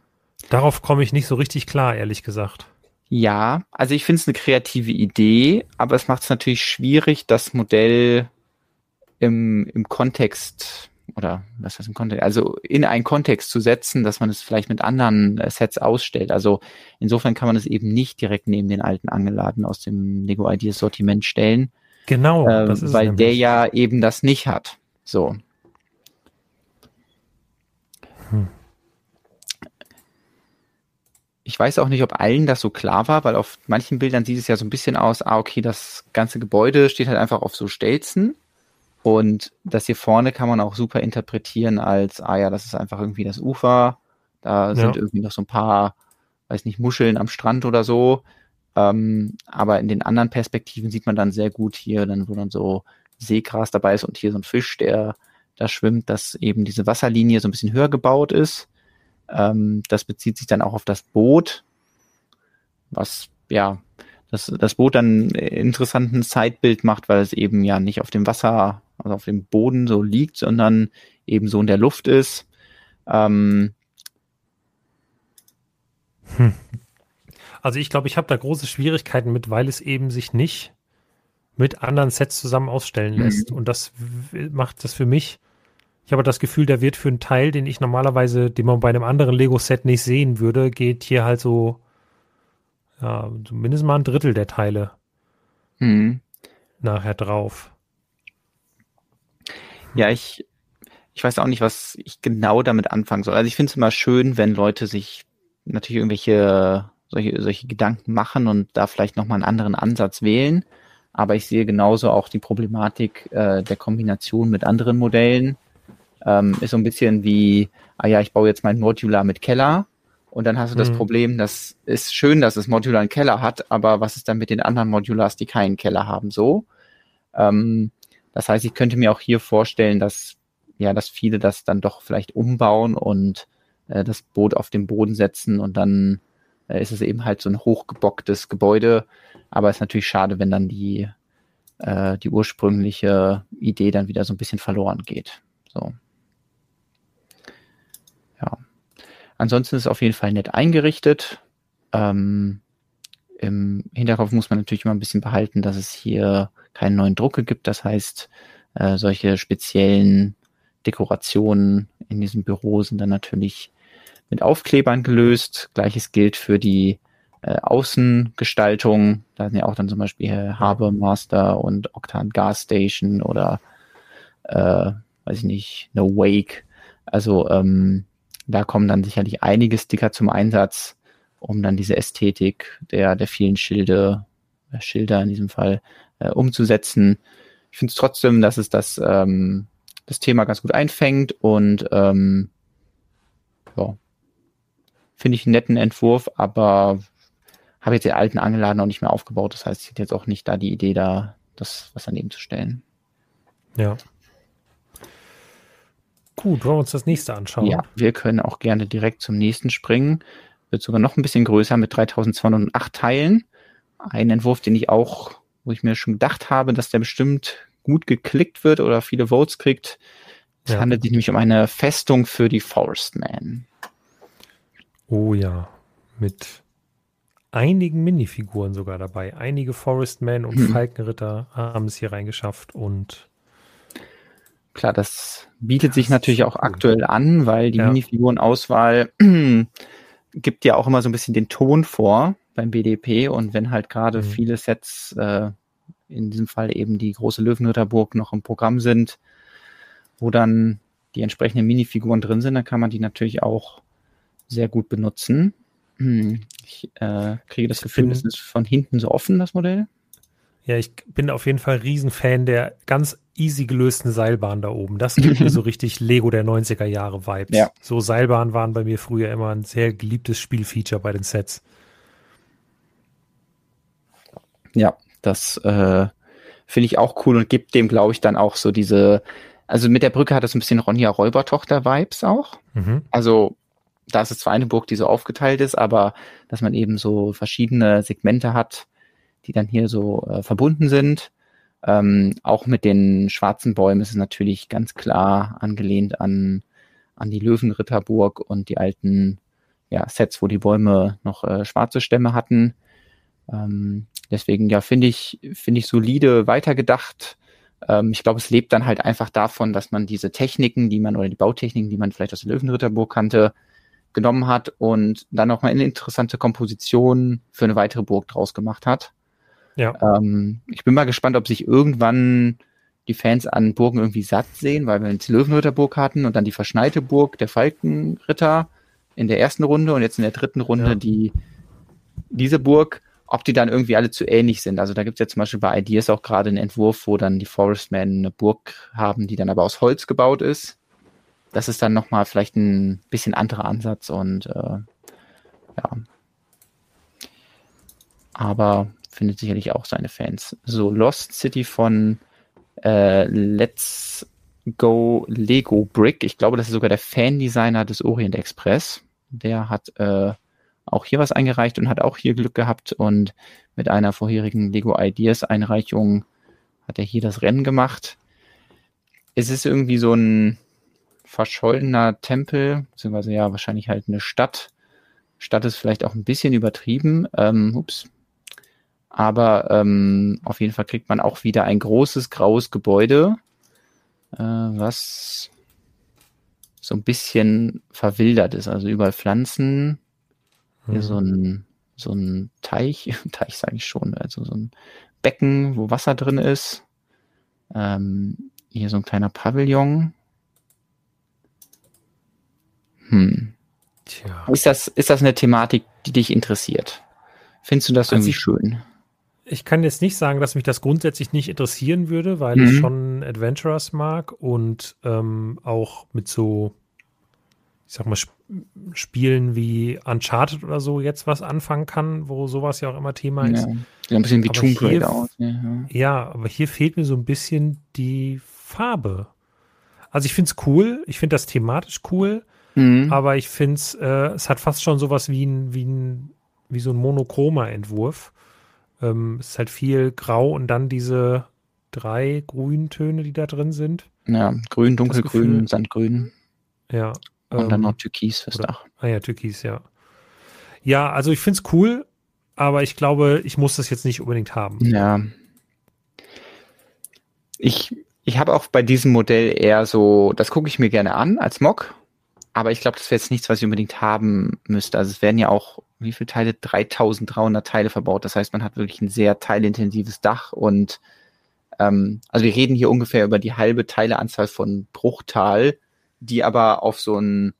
Darauf komme ich nicht so richtig klar, ehrlich gesagt. Ja, also ich finde es eine kreative Idee, aber es macht es natürlich schwierig, das Modell im, im Kontext oder was heißt im Kontext, also in einen Kontext zu setzen, dass man es vielleicht mit anderen äh, Sets ausstellt. Also insofern kann man es eben nicht direkt neben den alten Angeladen aus dem Lego Ideas Sortiment stellen. Genau, äh, weil der ja eben das nicht hat. So. Hm. Ich weiß auch nicht, ob allen das so klar war, weil auf manchen Bildern sieht es ja so ein bisschen aus, ah, okay, das ganze Gebäude steht halt einfach auf so Stelzen. Und das hier vorne kann man auch super interpretieren als, ah ja, das ist einfach irgendwie das Ufer. Da ja. sind irgendwie noch so ein paar, weiß nicht, Muscheln am Strand oder so. Ähm, aber in den anderen Perspektiven sieht man dann sehr gut hier, dann wo dann so Seegras dabei ist und hier so ein Fisch, der da schwimmt, dass eben diese Wasserlinie so ein bisschen höher gebaut ist. Ähm, das bezieht sich dann auch auf das Boot, was ja das, das Boot dann ein interessanten Zeitbild macht, weil es eben ja nicht auf dem Wasser, also auf dem Boden so liegt, sondern eben so in der Luft ist. Ähm, hm. Also ich glaube, ich habe da große Schwierigkeiten mit, weil es eben sich nicht mit anderen Sets zusammen ausstellen lässt. Mhm. Und das macht das für mich ich habe das Gefühl, der wird für einen Teil, den ich normalerweise, den man bei einem anderen Lego-Set nicht sehen würde, geht hier halt so, ja, zumindest mal ein Drittel der Teile mhm. nachher drauf. Ja, ich, ich weiß auch nicht, was ich genau damit anfangen soll. Also ich finde es immer schön, wenn Leute sich natürlich irgendwelche solche, solche Gedanken machen und da vielleicht nochmal einen anderen Ansatz wählen. Aber ich sehe genauso auch die Problematik äh, der Kombination mit anderen Modellen ähm, ist so ein bisschen wie, ah ja, ich baue jetzt mein Modular mit Keller und dann hast du das mhm. Problem, das ist schön, dass es Modular einen Keller hat, aber was ist dann mit den anderen Modulars, die keinen Keller haben, so? Ähm, das heißt, ich könnte mir auch hier vorstellen, dass ja, dass viele das dann doch vielleicht umbauen und äh, das Boot auf den Boden setzen und dann äh, ist es eben halt so ein hochgebocktes Gebäude. Aber es ist natürlich schade, wenn dann die, äh, die ursprüngliche Idee dann wieder so ein bisschen verloren geht. So. Ja. Ansonsten ist es auf jeden Fall nett eingerichtet. Ähm, Im Hinterkopf muss man natürlich immer ein bisschen behalten, dass es hier keine neuen Drucke gibt. Das heißt, äh, solche speziellen Dekorationen in diesem Büro sind dann natürlich mit Aufklebern gelöst. Gleiches gilt für die äh, Außengestaltung. Da sind ja auch dann zum Beispiel Harbor Master und Octan Gas Station oder äh, weiß ich nicht, No Wake. Also ähm, da kommen dann sicherlich einige Sticker zum Einsatz, um dann diese Ästhetik der, der vielen Schilde, äh, Schilder in diesem Fall, äh, umzusetzen. Ich finde es trotzdem, dass es das, ähm, das Thema ganz gut einfängt und ähm, ja, finde ich einen netten Entwurf, aber habe jetzt den alten Angeladen noch nicht mehr aufgebaut. Das heißt, ich hätte jetzt auch nicht da die Idee, da das was daneben zu stellen. Ja. Gut, wollen wir uns das nächste anschauen? Ja, wir können auch gerne direkt zum nächsten springen. Wird sogar noch ein bisschen größer mit 3208 Teilen. Ein Entwurf, den ich auch, wo ich mir schon gedacht habe, dass der bestimmt gut geklickt wird oder viele Votes kriegt. Es ja. handelt sich nämlich um eine Festung für die Forestman. Oh ja, mit einigen Minifiguren sogar dabei. Einige Forestman und hm. Falkenritter haben es hier reingeschafft und Klar, das bietet sich natürlich auch aktuell an, weil die ja. Minifigurenauswahl gibt ja auch immer so ein bisschen den Ton vor beim BDP und wenn halt gerade mhm. viele Sets, äh, in diesem Fall eben die große Löwenritterburg noch im Programm sind, wo dann die entsprechenden Minifiguren drin sind, dann kann man die natürlich auch sehr gut benutzen. Ich äh, kriege das Gefühl, es ist von hinten so offen, das Modell. Ja, ich bin auf jeden Fall Riesenfan der ganz easy gelösten Seilbahn da oben. Das gibt mir so richtig Lego der 90er Jahre Vibes. Ja. So Seilbahnen waren bei mir früher immer ein sehr geliebtes Spielfeature bei den Sets. Ja, das äh, finde ich auch cool und gibt dem, glaube ich, dann auch so diese, also mit der Brücke hat es ein bisschen Ronja Räubertochter-Vibes auch. Mhm. Also da ist es zwar eine Burg, die so aufgeteilt ist, aber dass man eben so verschiedene Segmente hat, die dann hier so äh, verbunden sind. Ähm, auch mit den schwarzen Bäumen ist es natürlich ganz klar angelehnt an, an die Löwenritterburg und die alten ja, Sets, wo die Bäume noch äh, schwarze Stämme hatten. Ähm, deswegen, ja, finde ich, finde ich solide weitergedacht. Ähm, ich glaube, es lebt dann halt einfach davon, dass man diese Techniken, die man oder die Bautechniken, die man vielleicht aus der Löwenritterburg kannte, genommen hat und dann nochmal eine interessante Komposition für eine weitere Burg draus gemacht hat. Ja. Ähm, ich bin mal gespannt, ob sich irgendwann die Fans an Burgen irgendwie satt sehen, weil wir jetzt die Löwenritterburg hatten und dann die verschneite Burg der Falkenritter in der ersten Runde und jetzt in der dritten Runde Ja. die diese Burg, ob die dann irgendwie alle zu ähnlich sind. Also da gibt es ja zum Beispiel bei Ideas auch gerade einen Entwurf, wo dann die Forestmen eine Burg haben, die dann aber aus Holz gebaut ist. Das ist dann nochmal vielleicht ein bisschen anderer Ansatz und äh, ja. Aber findet sicherlich auch seine Fans. So, Lost City von äh, Let's Go Lego Brick. Ich glaube, das ist sogar der Fan-Designer des Orient Express. Der hat äh, auch hier was eingereicht und hat auch hier Glück gehabt und mit einer vorherigen Lego Ideas Einreichung hat er hier das Rennen gemacht. Es ist irgendwie so ein verschollener Tempel, beziehungsweise ja, wahrscheinlich halt eine Stadt. Stadt ist vielleicht auch ein bisschen übertrieben. Ähm, ups. Aber ähm, auf jeden Fall kriegt man auch wieder ein großes graues Gebäude, äh, was so ein bisschen verwildert ist. Also überall Pflanzen, hier so ein, so ein Teich, Teich sage ich schon, also so ein Becken, wo Wasser drin ist. Ähm, hier so ein kleiner Pavillon. Hm. Tja. Ist das, ist das eine Thematik, die dich interessiert? Findest du das Also irgendwie schön? Ich kann jetzt nicht sagen, dass mich das grundsätzlich nicht interessieren würde, weil Mhm. ich schon Adventurers mag und ähm, auch mit so, ich sag mal, Sp Spielen wie Uncharted oder so jetzt was anfangen kann, wo sowas ja auch immer Thema Ja. ist. Sieht ein bisschen wie Tomb Raider aus. Ja, ja. Ja, aber hier fehlt mir so ein bisschen die Farbe. Also ich finde es cool, ich finde das thematisch cool, Mhm. aber ich finde es, äh, es hat fast schon sowas wie ein, wie ein, wie so ein monochromer Entwurf. Ähm, es ist halt viel Grau und dann diese drei Grüntöne, die da drin sind. ja, grün, dunkelgrün, Sandgrün Ja. und dann ähm, noch Türkis fürs Dach. Ah ja, Türkis, ja. Ja, also ich finde es cool, aber ich glaube, ich muss das jetzt nicht unbedingt haben. Ja. Ich, ich habe auch bei diesem Modell eher so, das gucke ich mir gerne an als Mock, aber ich glaube, das wäre jetzt nichts, was ich unbedingt haben müsste. Also es werden ja auch, wie viele Teile? 3300 Teile verbaut. Das heißt, man hat wirklich ein sehr teilintensives Dach und ähm, also wir reden hier ungefähr über die halbe Teileanzahl von Bruchtal, die aber auf so ein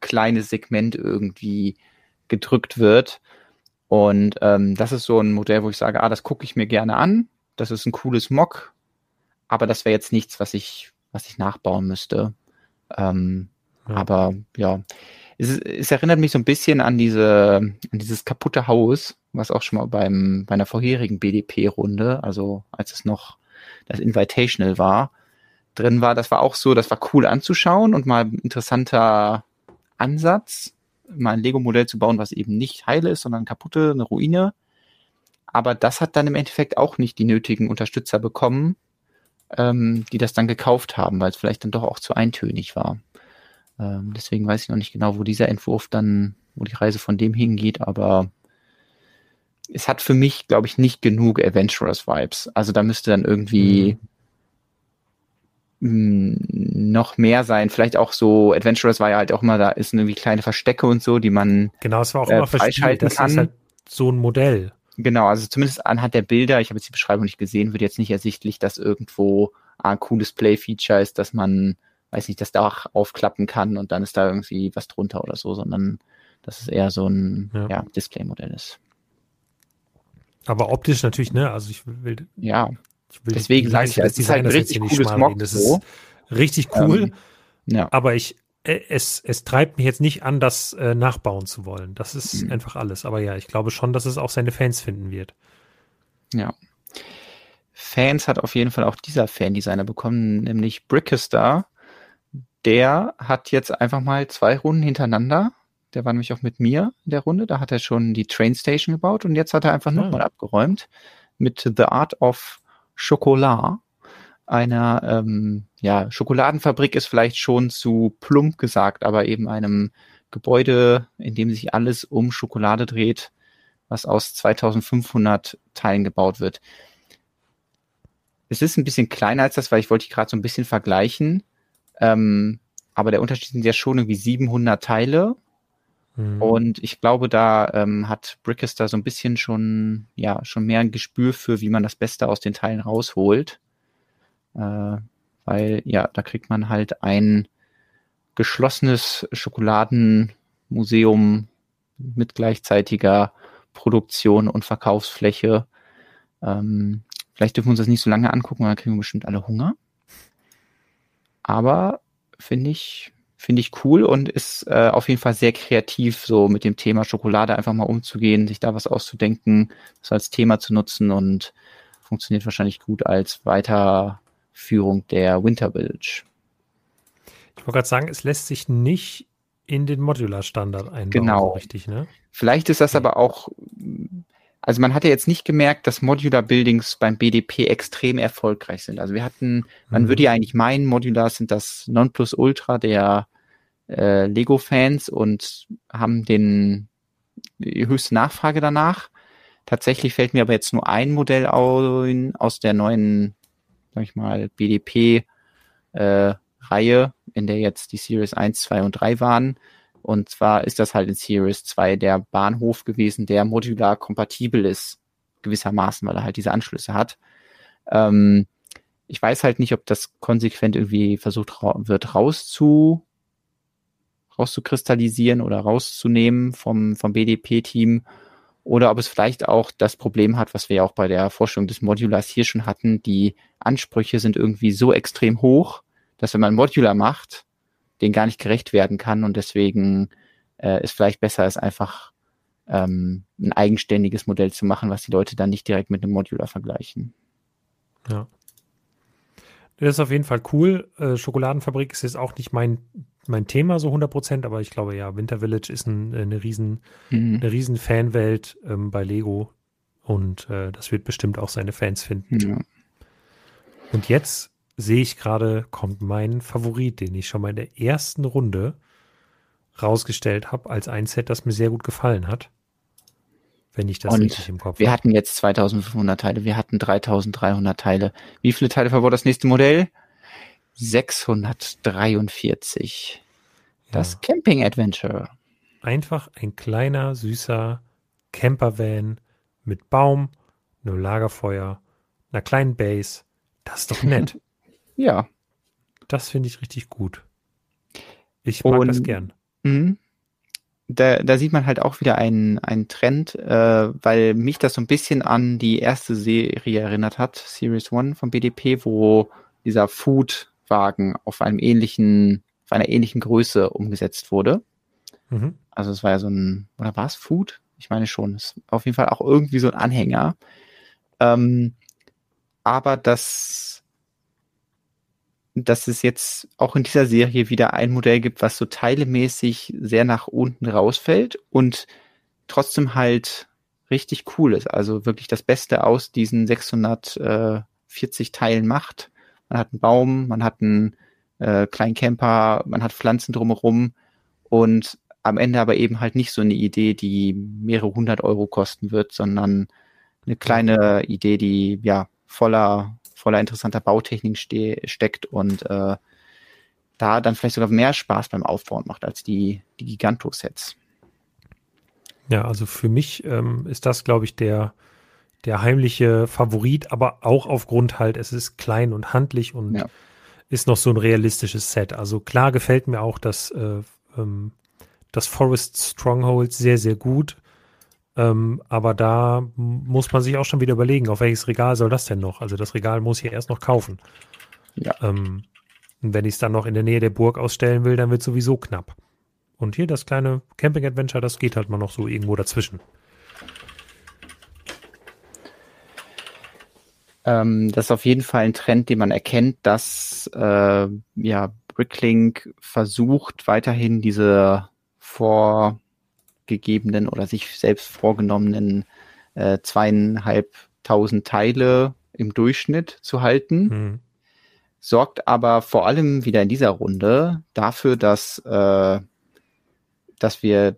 kleines Segment irgendwie gedrückt wird. Und ähm, das ist so ein Modell, wo ich sage, ah, das gucke ich mir gerne an. Das ist ein cooles Mock, aber das wäre jetzt nichts, was ich, was ich nachbauen müsste. Ähm, Aber ja, es, es erinnert mich so ein bisschen an diese, an dieses kaputte Haus, was auch schon mal beim, bei einer vorherigen BDP-Runde, also als es noch das Invitational war, drin war. Das war auch so, das war cool anzuschauen und mal ein interessanter Ansatz, mal ein Lego-Modell zu bauen, was eben nicht heile ist, sondern kaputte, eine Ruine. Aber das hat dann im Endeffekt auch nicht die nötigen Unterstützer bekommen, ähm, die das dann gekauft haben, weil es vielleicht dann doch auch zu eintönig war. Ähm, deswegen weiß ich noch nicht genau, wo dieser Entwurf dann, wo die Reise von dem hingeht, aber es hat für mich, glaube ich, nicht genug Adventurous Vibes. Also da müsste dann irgendwie mh, noch mehr sein. Vielleicht auch so, Adventurous war ja halt auch immer, da ist irgendwie kleine Verstecke und so, die man Genau, es war auch äh, immer freischalten Das kann. ist halt so ein Modell. Genau, also zumindest anhand der Bilder, ich habe jetzt die Beschreibung nicht gesehen, wird jetzt nicht ersichtlich, dass irgendwo ein cooles Play-Feature ist, dass man, weiß nicht, das Dach aufklappen kann und dann ist da irgendwie was drunter oder so, sondern dass es eher so ein Ja. ja. Display-Modell ist. Aber optisch natürlich, ne? Also ich will, Ja, Deswegen sage ich es ist halt ein richtig cooles Mock. Das ist richtig cool. Ähm, ja. Aber ich, äh, es, es treibt mich jetzt nicht an, das äh, nachbauen zu wollen. Das ist mhm. einfach alles. Aber ja, ich glaube schon, dass es auch seine Fans finden wird. Ja. Fans hat auf jeden Fall auch dieser Fan-Designer bekommen, nämlich Brickestar. Der hat jetzt einfach mal zwei Runden hintereinander. Der war nämlich auch mit mir in der Runde. Da hat er schon die Train Station gebaut und jetzt hat er einfach ah. nochmal abgeräumt mit The Art of Chocolat einer ähm, ja, Schokoladenfabrik ist vielleicht schon zu plump gesagt, aber eben einem Gebäude, in dem sich alles um Schokolade dreht, was aus 2500 Teilen gebaut wird. Es ist ein bisschen kleiner als das, weil ich wollte die gerade so ein bisschen vergleichen. Ähm, aber der Unterschied sind ja schon irgendwie 700 Teile. Mhm. Und ich glaube, da ähm, hat Brickester so ein bisschen schon, ja, schon mehr ein Gespür für, wie man das Beste aus den Teilen rausholt. Äh, weil ja, da kriegt man halt ein geschlossenes Schokoladenmuseum mit gleichzeitiger Produktion und Verkaufsfläche. Ähm, vielleicht dürfen wir uns das nicht so lange angucken, weil dann kriegen wir bestimmt alle Hunger. Aber finde ich, finde ich cool und ist äh, auf jeden Fall sehr kreativ, so mit dem Thema Schokolade einfach mal umzugehen, sich da was auszudenken, das als Thema zu nutzen und funktioniert wahrscheinlich gut als weiter Führung der Winter Village. Ich wollte gerade sagen, es lässt sich nicht in den Modular-Standard einbauen. Genau. richtig, ne? Vielleicht ist das aber auch, also man hat ja jetzt nicht gemerkt, dass Modular Buildings beim BDP extrem erfolgreich sind. Also wir hatten, man mhm. würde ja eigentlich meinen, Modular sind das Nonplusultra der äh, Lego-Fans und haben den die höchste Nachfrage danach. Tatsächlich fällt mir aber jetzt nur ein Modell aus der neuen sag ich mal, BDP äh, Reihe, in der jetzt die Series 1, 2 und 3 waren. Und zwar ist das halt in Series 2 der Bahnhof gewesen, der modular kompatibel ist, gewissermaßen, weil er halt diese Anschlüsse hat. Ähm, ich weiß halt nicht, ob das konsequent irgendwie versucht ra wird rauszu rauszukristallisieren oder rauszunehmen vom, vom BDP-Team oder ob es vielleicht auch das Problem hat, was wir ja auch bei der Forschung des Modulars hier schon hatten, die Ansprüche sind irgendwie so extrem hoch, dass wenn man Modular macht, den gar nicht gerecht werden kann und deswegen äh, es vielleicht besser ist, einfach ähm, ein eigenständiges Modell zu machen, was die Leute dann nicht direkt mit einem Modular vergleichen. Ja. Das ist auf jeden Fall cool. Äh, Schokoladenfabrik ist jetzt auch nicht mein mein Thema so 100 Prozent, aber ich glaube ja, Winter Village ist ein, eine riesen, mhm. eine riesen Fanwelt ähm, bei Lego und äh, das wird bestimmt auch seine Fans finden. Ja. Und jetzt sehe ich gerade, kommt mein Favorit, den ich schon mal in der ersten Runde rausgestellt habe, als ein Set, das mir sehr gut gefallen hat. Wenn ich das und richtig im Kopf habe. Wir hab. hatten jetzt 2500 Teile, wir hatten 3300 Teile. Wie viele Teile verbaut das nächste Modell? 643. Das ja. Camping Adventure. Einfach ein kleiner, süßer Campervan mit Baum, einem Lagerfeuer, einer kleinen Base. Das ist doch nett. ja. Das finde ich richtig gut. Ich mag Und, das gern. Mh, da, da sieht man halt auch wieder einen, einen Trend, äh, weil mich das so ein bisschen an die erste Serie erinnert hat, Series One vom BDP, wo dieser Food Wagen auf einem ähnlichen, auf einer ähnlichen Größe umgesetzt wurde. Mhm. Also es war ja so ein, oder war es Food? Ich meine schon, es ist auf jeden Fall auch irgendwie so ein Anhänger. Ähm, aber dass, dass es jetzt auch in dieser Serie wieder ein Modell gibt, was so teilemäßig sehr nach unten rausfällt und trotzdem halt richtig cool ist. Also wirklich das Beste aus diesen 640 Teilen macht man hat einen Baum, man hat einen äh, kleinen Camper, man hat Pflanzen drumherum und am Ende aber eben halt nicht so eine Idee, die mehrere hundert Euro kosten wird, sondern eine kleine Idee, die ja voller, voller interessanter Bautechnik ste steckt und äh, da dann vielleicht sogar mehr Spaß beim Aufbauen macht als die, die Giganto-Sets. Ja, also für mich ähm, ist das, glaube ich, der, der heimliche Favorit, aber auch aufgrund halt, es ist klein und handlich und ja. ist noch so ein realistisches Set. Also klar gefällt mir auch das, äh, ähm, das Forest Stronghold sehr, sehr gut. Ähm, aber da muss man sich auch schon wieder überlegen, auf welches Regal soll das denn noch? Also das Regal muss ich ja erst noch kaufen. Ja. Ähm, und wenn ich es dann noch in der Nähe der Burg ausstellen will, dann wird es sowieso knapp. Und hier das kleine Camping Adventure, das geht halt mal noch so irgendwo dazwischen. Ähm, das ist auf jeden Fall ein Trend, den man erkennt, dass äh, ja, Bricklink versucht, weiterhin diese vorgegebenen oder sich selbst vorgenommenen äh, zweieinhalbtausend Teile im Durchschnitt zu halten. Mhm. Sorgt aber vor allem wieder in dieser Runde dafür, dass, äh, dass wir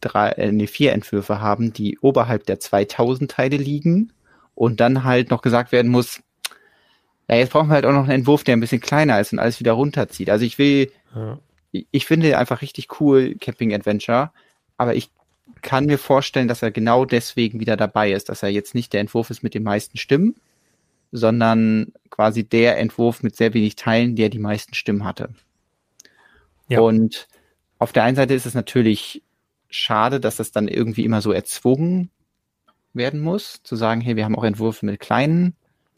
drei, äh, nee, vier Entwürfe haben, die oberhalb der 2000 Teile liegen und dann halt noch gesagt werden muss, ja, jetzt brauchen wir halt auch noch einen Entwurf, der ein bisschen kleiner ist und alles wieder runterzieht. Also ich will, ja. ich, ich finde einfach richtig cool Camping Adventure, aber ich kann mir vorstellen, dass er genau deswegen wieder dabei ist, dass er jetzt nicht der Entwurf ist mit den meisten Stimmen, sondern quasi der Entwurf mit sehr wenig Teilen, der die meisten Stimmen hatte. Ja. Und auf der einen Seite ist es natürlich schade, dass das dann irgendwie immer so erzwungen werden muss, zu sagen, hey, wir haben auch Entwürfe mit kleinen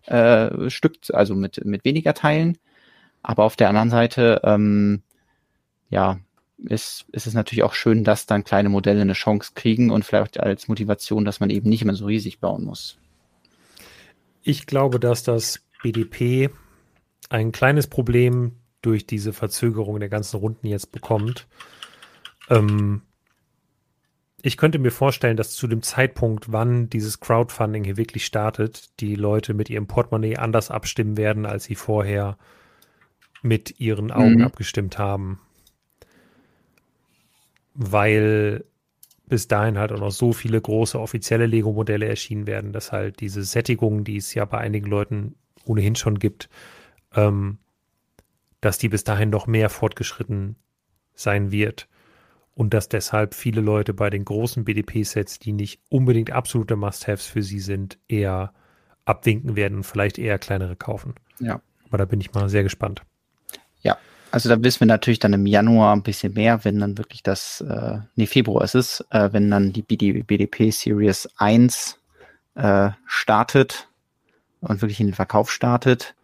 äh, Stück, also mit, mit weniger Teilen. Aber auf der anderen Seite, ähm, ja, ist, ist es natürlich auch schön, dass dann kleine Modelle eine Chance kriegen und vielleicht als Motivation, dass man eben nicht immer so riesig bauen muss. Ich glaube, dass das BDP ein kleines Problem durch diese Verzögerung der ganzen Runden jetzt bekommt. Ähm, ich könnte mir vorstellen, dass zu dem Zeitpunkt, wann dieses Crowdfunding hier wirklich startet, die Leute mit ihrem Portemonnaie anders abstimmen werden, als sie vorher mit ihren Augen mhm. abgestimmt haben. Weil bis dahin halt auch noch so viele große offizielle Lego-Modelle erschienen werden, dass halt diese Sättigung, die es ja bei einigen Leuten ohnehin schon gibt, ähm, dass die bis dahin noch mehr fortgeschritten sein wird und dass deshalb viele Leute bei den großen BDP-Sets, die nicht unbedingt absolute Must-Haves für sie sind, eher abwinken werden und vielleicht eher kleinere kaufen. Ja. Aber da bin ich mal sehr gespannt. Ja, also da wissen wir natürlich dann im Januar ein bisschen mehr, wenn dann wirklich das, äh, nee, Februar ist es, äh, wenn dann die BDP Series 1 äh, startet und wirklich in den Verkauf startet.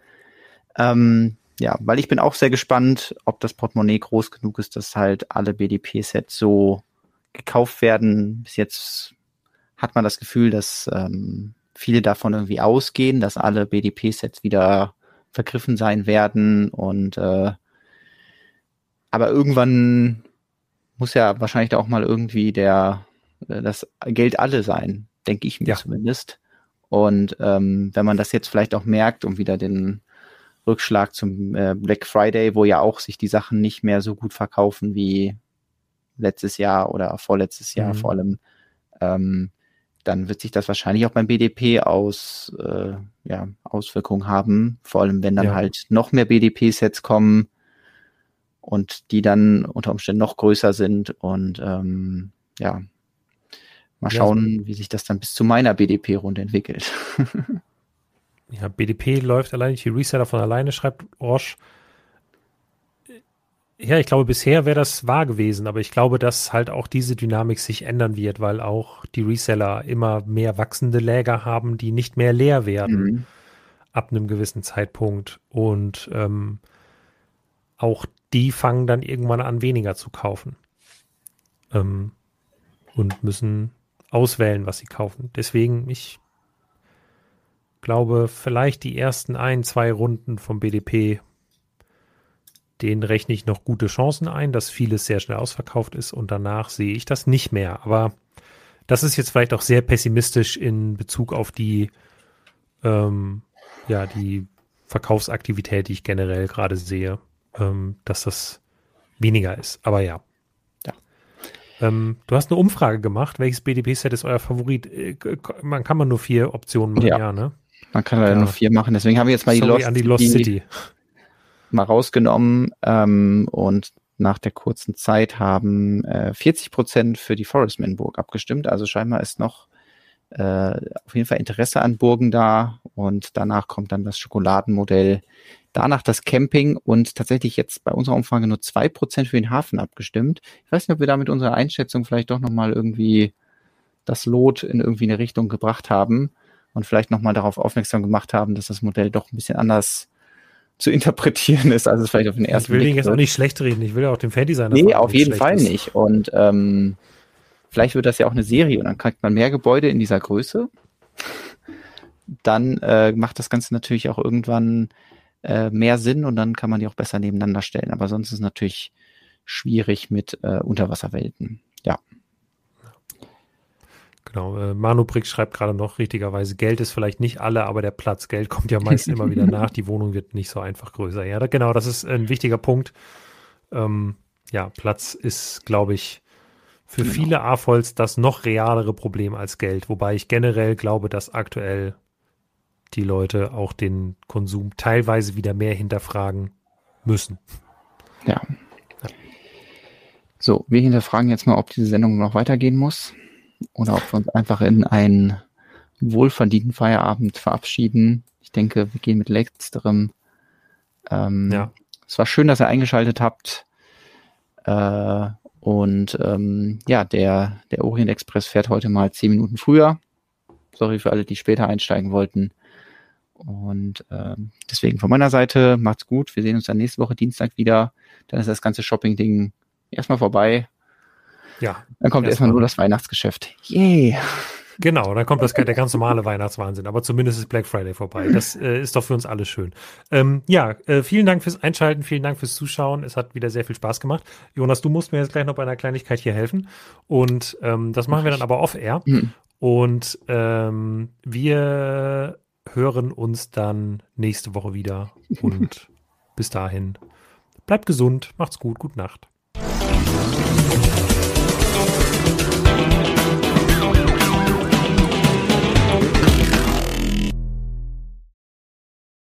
Ähm, ja, weil ich bin auch sehr gespannt, ob das Portemonnaie groß genug ist, dass halt alle BDP-Sets so gekauft werden. Bis jetzt hat man das Gefühl, dass ähm, viele davon irgendwie ausgehen, dass alle BDP-Sets wieder vergriffen sein werden und äh, aber irgendwann muss ja wahrscheinlich da auch mal irgendwie der äh, das Geld alle sein, denke ich mir ja. zumindest. Und ähm, wenn man das jetzt vielleicht auch merkt, um wieder den Rückschlag zum äh, Black Friday, wo ja auch sich die Sachen nicht mehr so gut verkaufen wie letztes Jahr oder vorletztes Jahr mhm. vor allem, ähm, dann wird sich das wahrscheinlich auch beim BDP aus äh, ja, Auswirkungen haben. Vor allem, wenn dann ja. halt noch mehr BDP-Sets kommen und die dann unter Umständen noch größer sind und ähm, ja, mal schauen, ja. wie sich das dann bis zu meiner BDP-Runde entwickelt. Ja, BDP läuft allein, die Reseller von alleine, schreibt Roche. Ja, ich glaube, bisher wäre das wahr gewesen, aber ich glaube, dass halt auch diese Dynamik sich ändern wird, weil auch die Reseller immer mehr wachsende Läger haben, die nicht mehr leer werden mhm. ab einem gewissen Zeitpunkt. Und ähm, auch die fangen dann irgendwann an, weniger zu kaufen. Ähm, und müssen auswählen, was sie kaufen. Deswegen, ich glaube, vielleicht die ersten ein, zwei Runden vom BDP, den rechne ich noch gute Chancen ein, dass vieles sehr schnell ausverkauft ist und danach sehe ich das nicht mehr. Aber das ist jetzt vielleicht auch sehr pessimistisch in Bezug auf die, ähm, ja, die Verkaufsaktivität, die ich generell gerade sehe, ähm, dass das weniger ist. Aber ja. ja. Ähm, du hast eine Umfrage gemacht. Welches BDP-Set ist euer Favorit? Äh, man kann man nur vier Optionen machen, ja, ja ne? Man kann leider ja. nur vier machen. Deswegen haben wir jetzt mal die Lost, die Lost City mal rausgenommen ähm, und nach der kurzen Zeit haben äh, 40 Prozent für die Forestman-Burg abgestimmt. Also scheinbar ist noch äh, auf jeden Fall Interesse an Burgen da und danach kommt dann das Schokoladenmodell, danach das Camping und tatsächlich jetzt bei unserer Umfrage nur zwei Prozent für den Hafen abgestimmt. Ich weiß nicht, ob wir da mit unserer Einschätzung vielleicht doch nochmal irgendwie das Lot in irgendwie eine Richtung gebracht haben und vielleicht nochmal darauf aufmerksam gemacht haben, dass das Modell doch ein bisschen anders zu interpretieren ist, als es vielleicht auf den ersten Ich will Blick den jetzt auch nicht schlecht reden. Ich will ja auch den Fan-Designer Nee, fragen, auf jeden Fall ist. nicht. Und ähm, vielleicht wird das ja auch eine Serie und dann kriegt man mehr Gebäude in dieser Größe. Dann äh, macht das Ganze natürlich auch irgendwann äh, mehr Sinn und dann kann man die auch besser nebeneinander stellen. Aber sonst ist es natürlich schwierig mit äh, Unterwasserwelten. Ja, Genau, äh, Manubrix schreibt gerade noch richtigerweise, Geld ist vielleicht nicht alle, aber der Platz. Geld kommt ja meist immer wieder nach. Die Wohnung wird nicht so einfach größer. Ja, da, genau, das ist ein wichtiger Punkt. Ähm, ja, Platz ist, glaube ich, für Genau. viele AFOLs das noch realere Problem als Geld. Wobei ich generell glaube, dass aktuell die Leute auch den Konsum teilweise wieder mehr hinterfragen müssen. ja. So, wir hinterfragen jetzt mal, ob diese Sendung noch weitergehen muss oder ob wir uns einfach in einen wohlverdienten Feierabend verabschieden. Ich denke, wir gehen mit letzterem. Ähm, Ja. Es war schön, dass ihr eingeschaltet habt. Äh, und ähm, ja, der, der Orient Express fährt heute mal zehn Minuten früher. Sorry für alle, die später einsteigen wollten. Und ähm, deswegen von meiner Seite, macht's gut. Wir sehen uns dann nächste Woche Dienstag wieder. Dann ist das ganze Shopping-Ding erstmal vorbei. Ja, Dann kommt erstmal nur das Weihnachtsgeschäft. Yay! Genau, dann kommt das der ganz normale Weihnachtswahnsinn, aber zumindest ist Black Friday vorbei. Das äh, ist doch für uns alle schön. Ähm, ja, äh, vielen Dank fürs Einschalten, vielen Dank fürs Zuschauen. Es hat wieder sehr viel Spaß gemacht. Jonas, du musst mir jetzt gleich noch bei einer Kleinigkeit hier helfen. Und ähm, das machen wir dann aber off-air. Hm. Und ähm, wir hören uns dann nächste Woche wieder. Und bis dahin, bleibt gesund, macht's gut, gute Nacht.